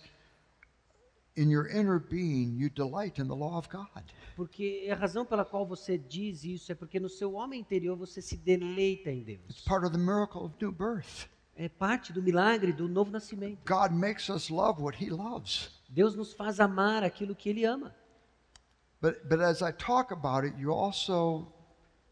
in your inner being you delight in the law of God. Porque a razão pela qual você diz isso é porque no seu homem interior você se deleita em It's Deus. part of the miracle of new birth. É parte do milagre do novo nascimento. God makes us love what he loves. Deus nos faz amar aquilo que Ele ama. But but as I talk about it, you also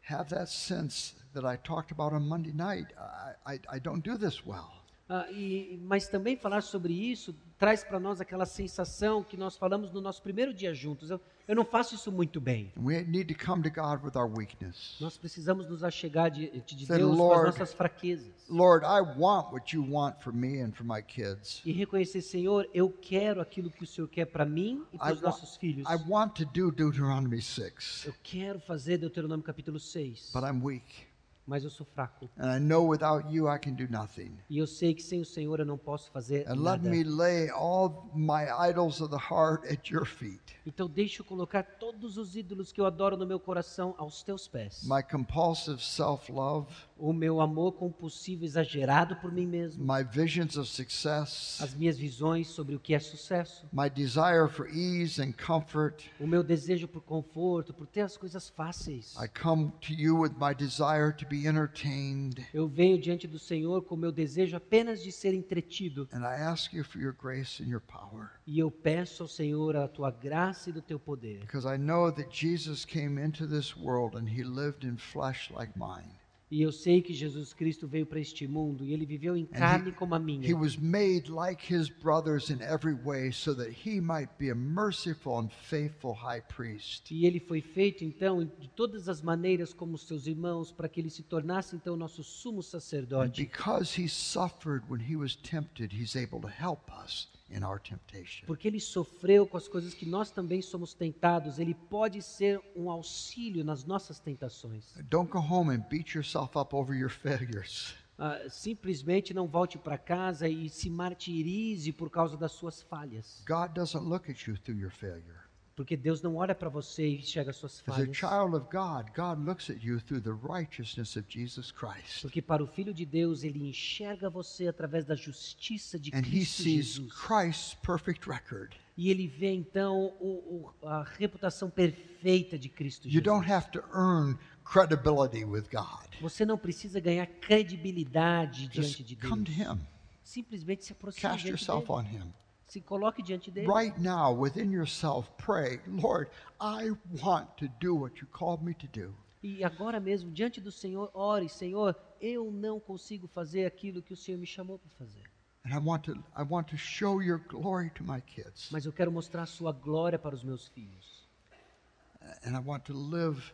have that sense that I talked about on Monday night. I, I, I don't do this well. Ah, e, mas também falar sobre isso traz para nós aquela sensação que nós falamos no nosso primeiro dia juntos. Eu, eu não faço isso muito bem. And we need to come to God with our weakness. Nós precisamos nos achegar diante de Say, Deus com "Lord, as nossas fraquezas. Lord, I want what you want for me and for my kids. E reconhecer, Senhor, eu quero aquilo que o Senhor quer para mim e para os nossos filhos. I want to do Deuteronomy 6, Eu quero fazer Deuteronômio capítulo 6, but I'm weak. Mas eu sou fraco. And I know without you I can do nothing. E eu sei que sem o Senhor eu não posso fazer And let nada. me lay all my idols of the heart at your feet. Então deixa eu colocar todos os ídolos que eu adoro no meu coração aos teus pés. My compulsive self love, O meu amor compulsivo exagerado por mim mesmo. my visions of success, As minhas visões sobre o que é sucesso. my desire for ease and comfort. O meu desejo por conforto, por ter as coisas fáceis. I come to you with my desire to be entertained. Eu venho diante do Senhor com o meu desejo apenas de ser entretido. You. E eu peço ao Senhor a tua graça e do teu poder. Because I know that Jesus came into this world and he lived in flesh like mine. E eu sei que Jesus Cristo veio para este mundo e ele viveu em carne como a minha. He was made like his brothers in every way so that he might be a merciful and faithful high priest. E ele foi feito então de todas as maneiras como seus irmãos para que ele se tornasse então nosso sumo And sacerdote. because he suffered when he was tempted, he's able to help us in our temptation. Porque ele sofreu com as coisas que nós também somos tentados, ele pode ser um auxílio nas nossas tentações. Don't go home and beat yourself up over your failures. Ah, simplesmente não volte para casa e se martirize por causa das suas falhas. God doesn't look at you through your failure. Porque Deus não olha para você e enxerga as suas falhas. child of God, God looks at you through the righteousness of Jesus Christ. Porque para o Filho de Deus, ele enxerga você através da justiça de And he Cristo sees Jesus. Christ's perfect record. E ele vê então o- o- a reputação perfeita de Cristo You don't Jesus. have to earn credibility with God. Você não precisa ganhar credibilidade diante de Just come to Deus. Simplesmente se aproxime Cast yourself dele. on Him. Se coloque diante dele. Right now, within yourself, pray, Lord, I want to do what you called me to do. E agora mesmo, diante do Senhor, ore, Senhor, eu não consigo fazer aquilo que o Senhor me chamou para fazer. And I want to I want to show your glory to my kids. Mas eu quero mostrar a sua glória para os meus filhos. And I want to live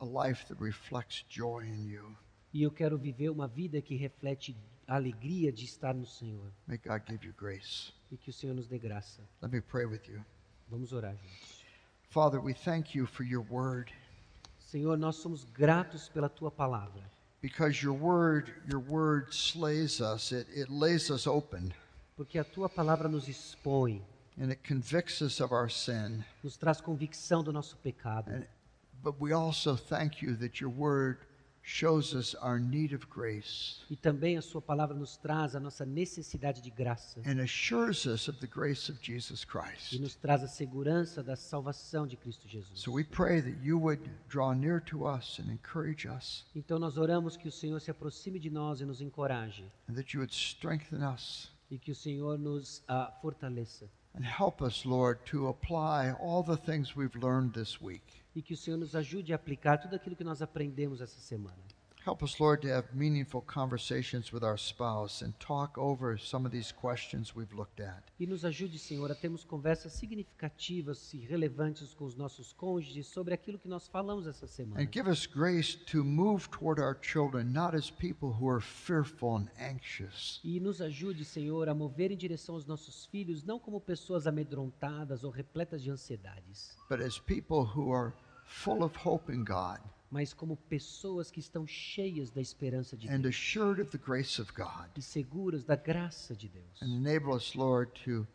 a life that reflects joy in you. E eu quero viver uma vida que reflete a alegria de estar no Senhor. May God give you grace. E que o Senhor nos dê graça. Let me pray with you. Vamos orar juntos. Father, we thank you for your word Senhor, nós somos gratos pela tua palavra. because your word your word slays us. It it lays us open Porque a tua palavra nos expõe, and it convicts us of our sin. nos traz convicção do nosso pecado. And, but we also thank you that your word shows us our need of grace E também a sua palavra nos traz a nossa necessidade de graça and assures us of the grace of Jesus Christ. e nos traz a segurança da salvação de Cristo Jesus. So we pray that you would draw near to us and encourage us, Então nós oramos que o Senhor se aproxime de nós e nos encoraje and that you would strengthen us e que o Senhor nos ah, fortaleça and help us, Lord, to apply all the things we've learned this week. E que o Senhor nos ajude a aplicar tudo aquilo que nós aprendemos essa semana. Help us, Lord, to have meaningful conversations with our spouse and talk over some of these questions we've looked at. E nos ajude, Senhor, a termos conversas significativas e relevantes com os nossos cônjuges sobre aquilo que nós falamos essa semana. And give us grace to move toward our children not as people who are fearful and anxious, E nos ajude, Senhor, a mover em direção aos nossos filhos, não como pessoas amedrontadas ou repletas de ansiedades, but as people who are full of hope in God mas como pessoas que estão cheias da esperança de and Deus assured of the grace of God. e seguras da graça de Deus. And enable us, Lord, to,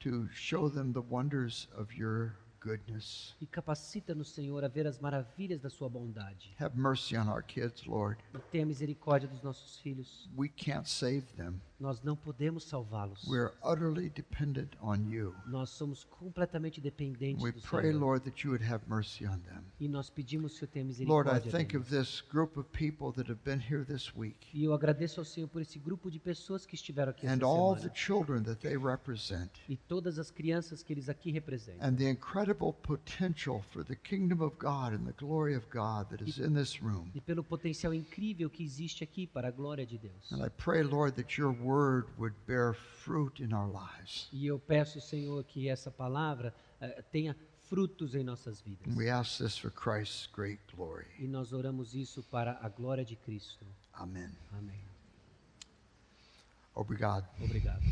to show them the wonders of your goodness. E capacita-nos, Senhor, a ver as maravilhas da sua bondade. Have mercy on our kids, Lord. E tenha misericórdia dos nossos filhos. We can't save them. Nós não podemos salvá-los. We're utterly dependent on you. Nós somos completamente dependentes We do pray, Senhor. Lord, that you would have mercy on them. E nós pedimos que o Senhor tenha Lord, I misericórdia think of this group of people that have been here this week E eu agradeço ao Senhor por esse grupo de pessoas que estiveram aqui essa and all the semana. children that they represent E todas as crianças que eles aqui representam. and the incredible potential for the kingdom of God and the glory of God that is in this room. E pelo potencial incrível que existe aqui para a glória de Deus. And I pray, Lord, that your word would bear fruit in our lives. E eu peço, Senhor, que essa palavra eh, tenha frutos em nossas vidas. And we ask this for Christ's great glory. E nós oramos isso para a glória de Cristo. Amen. Amém. Obrigado. Obrigado.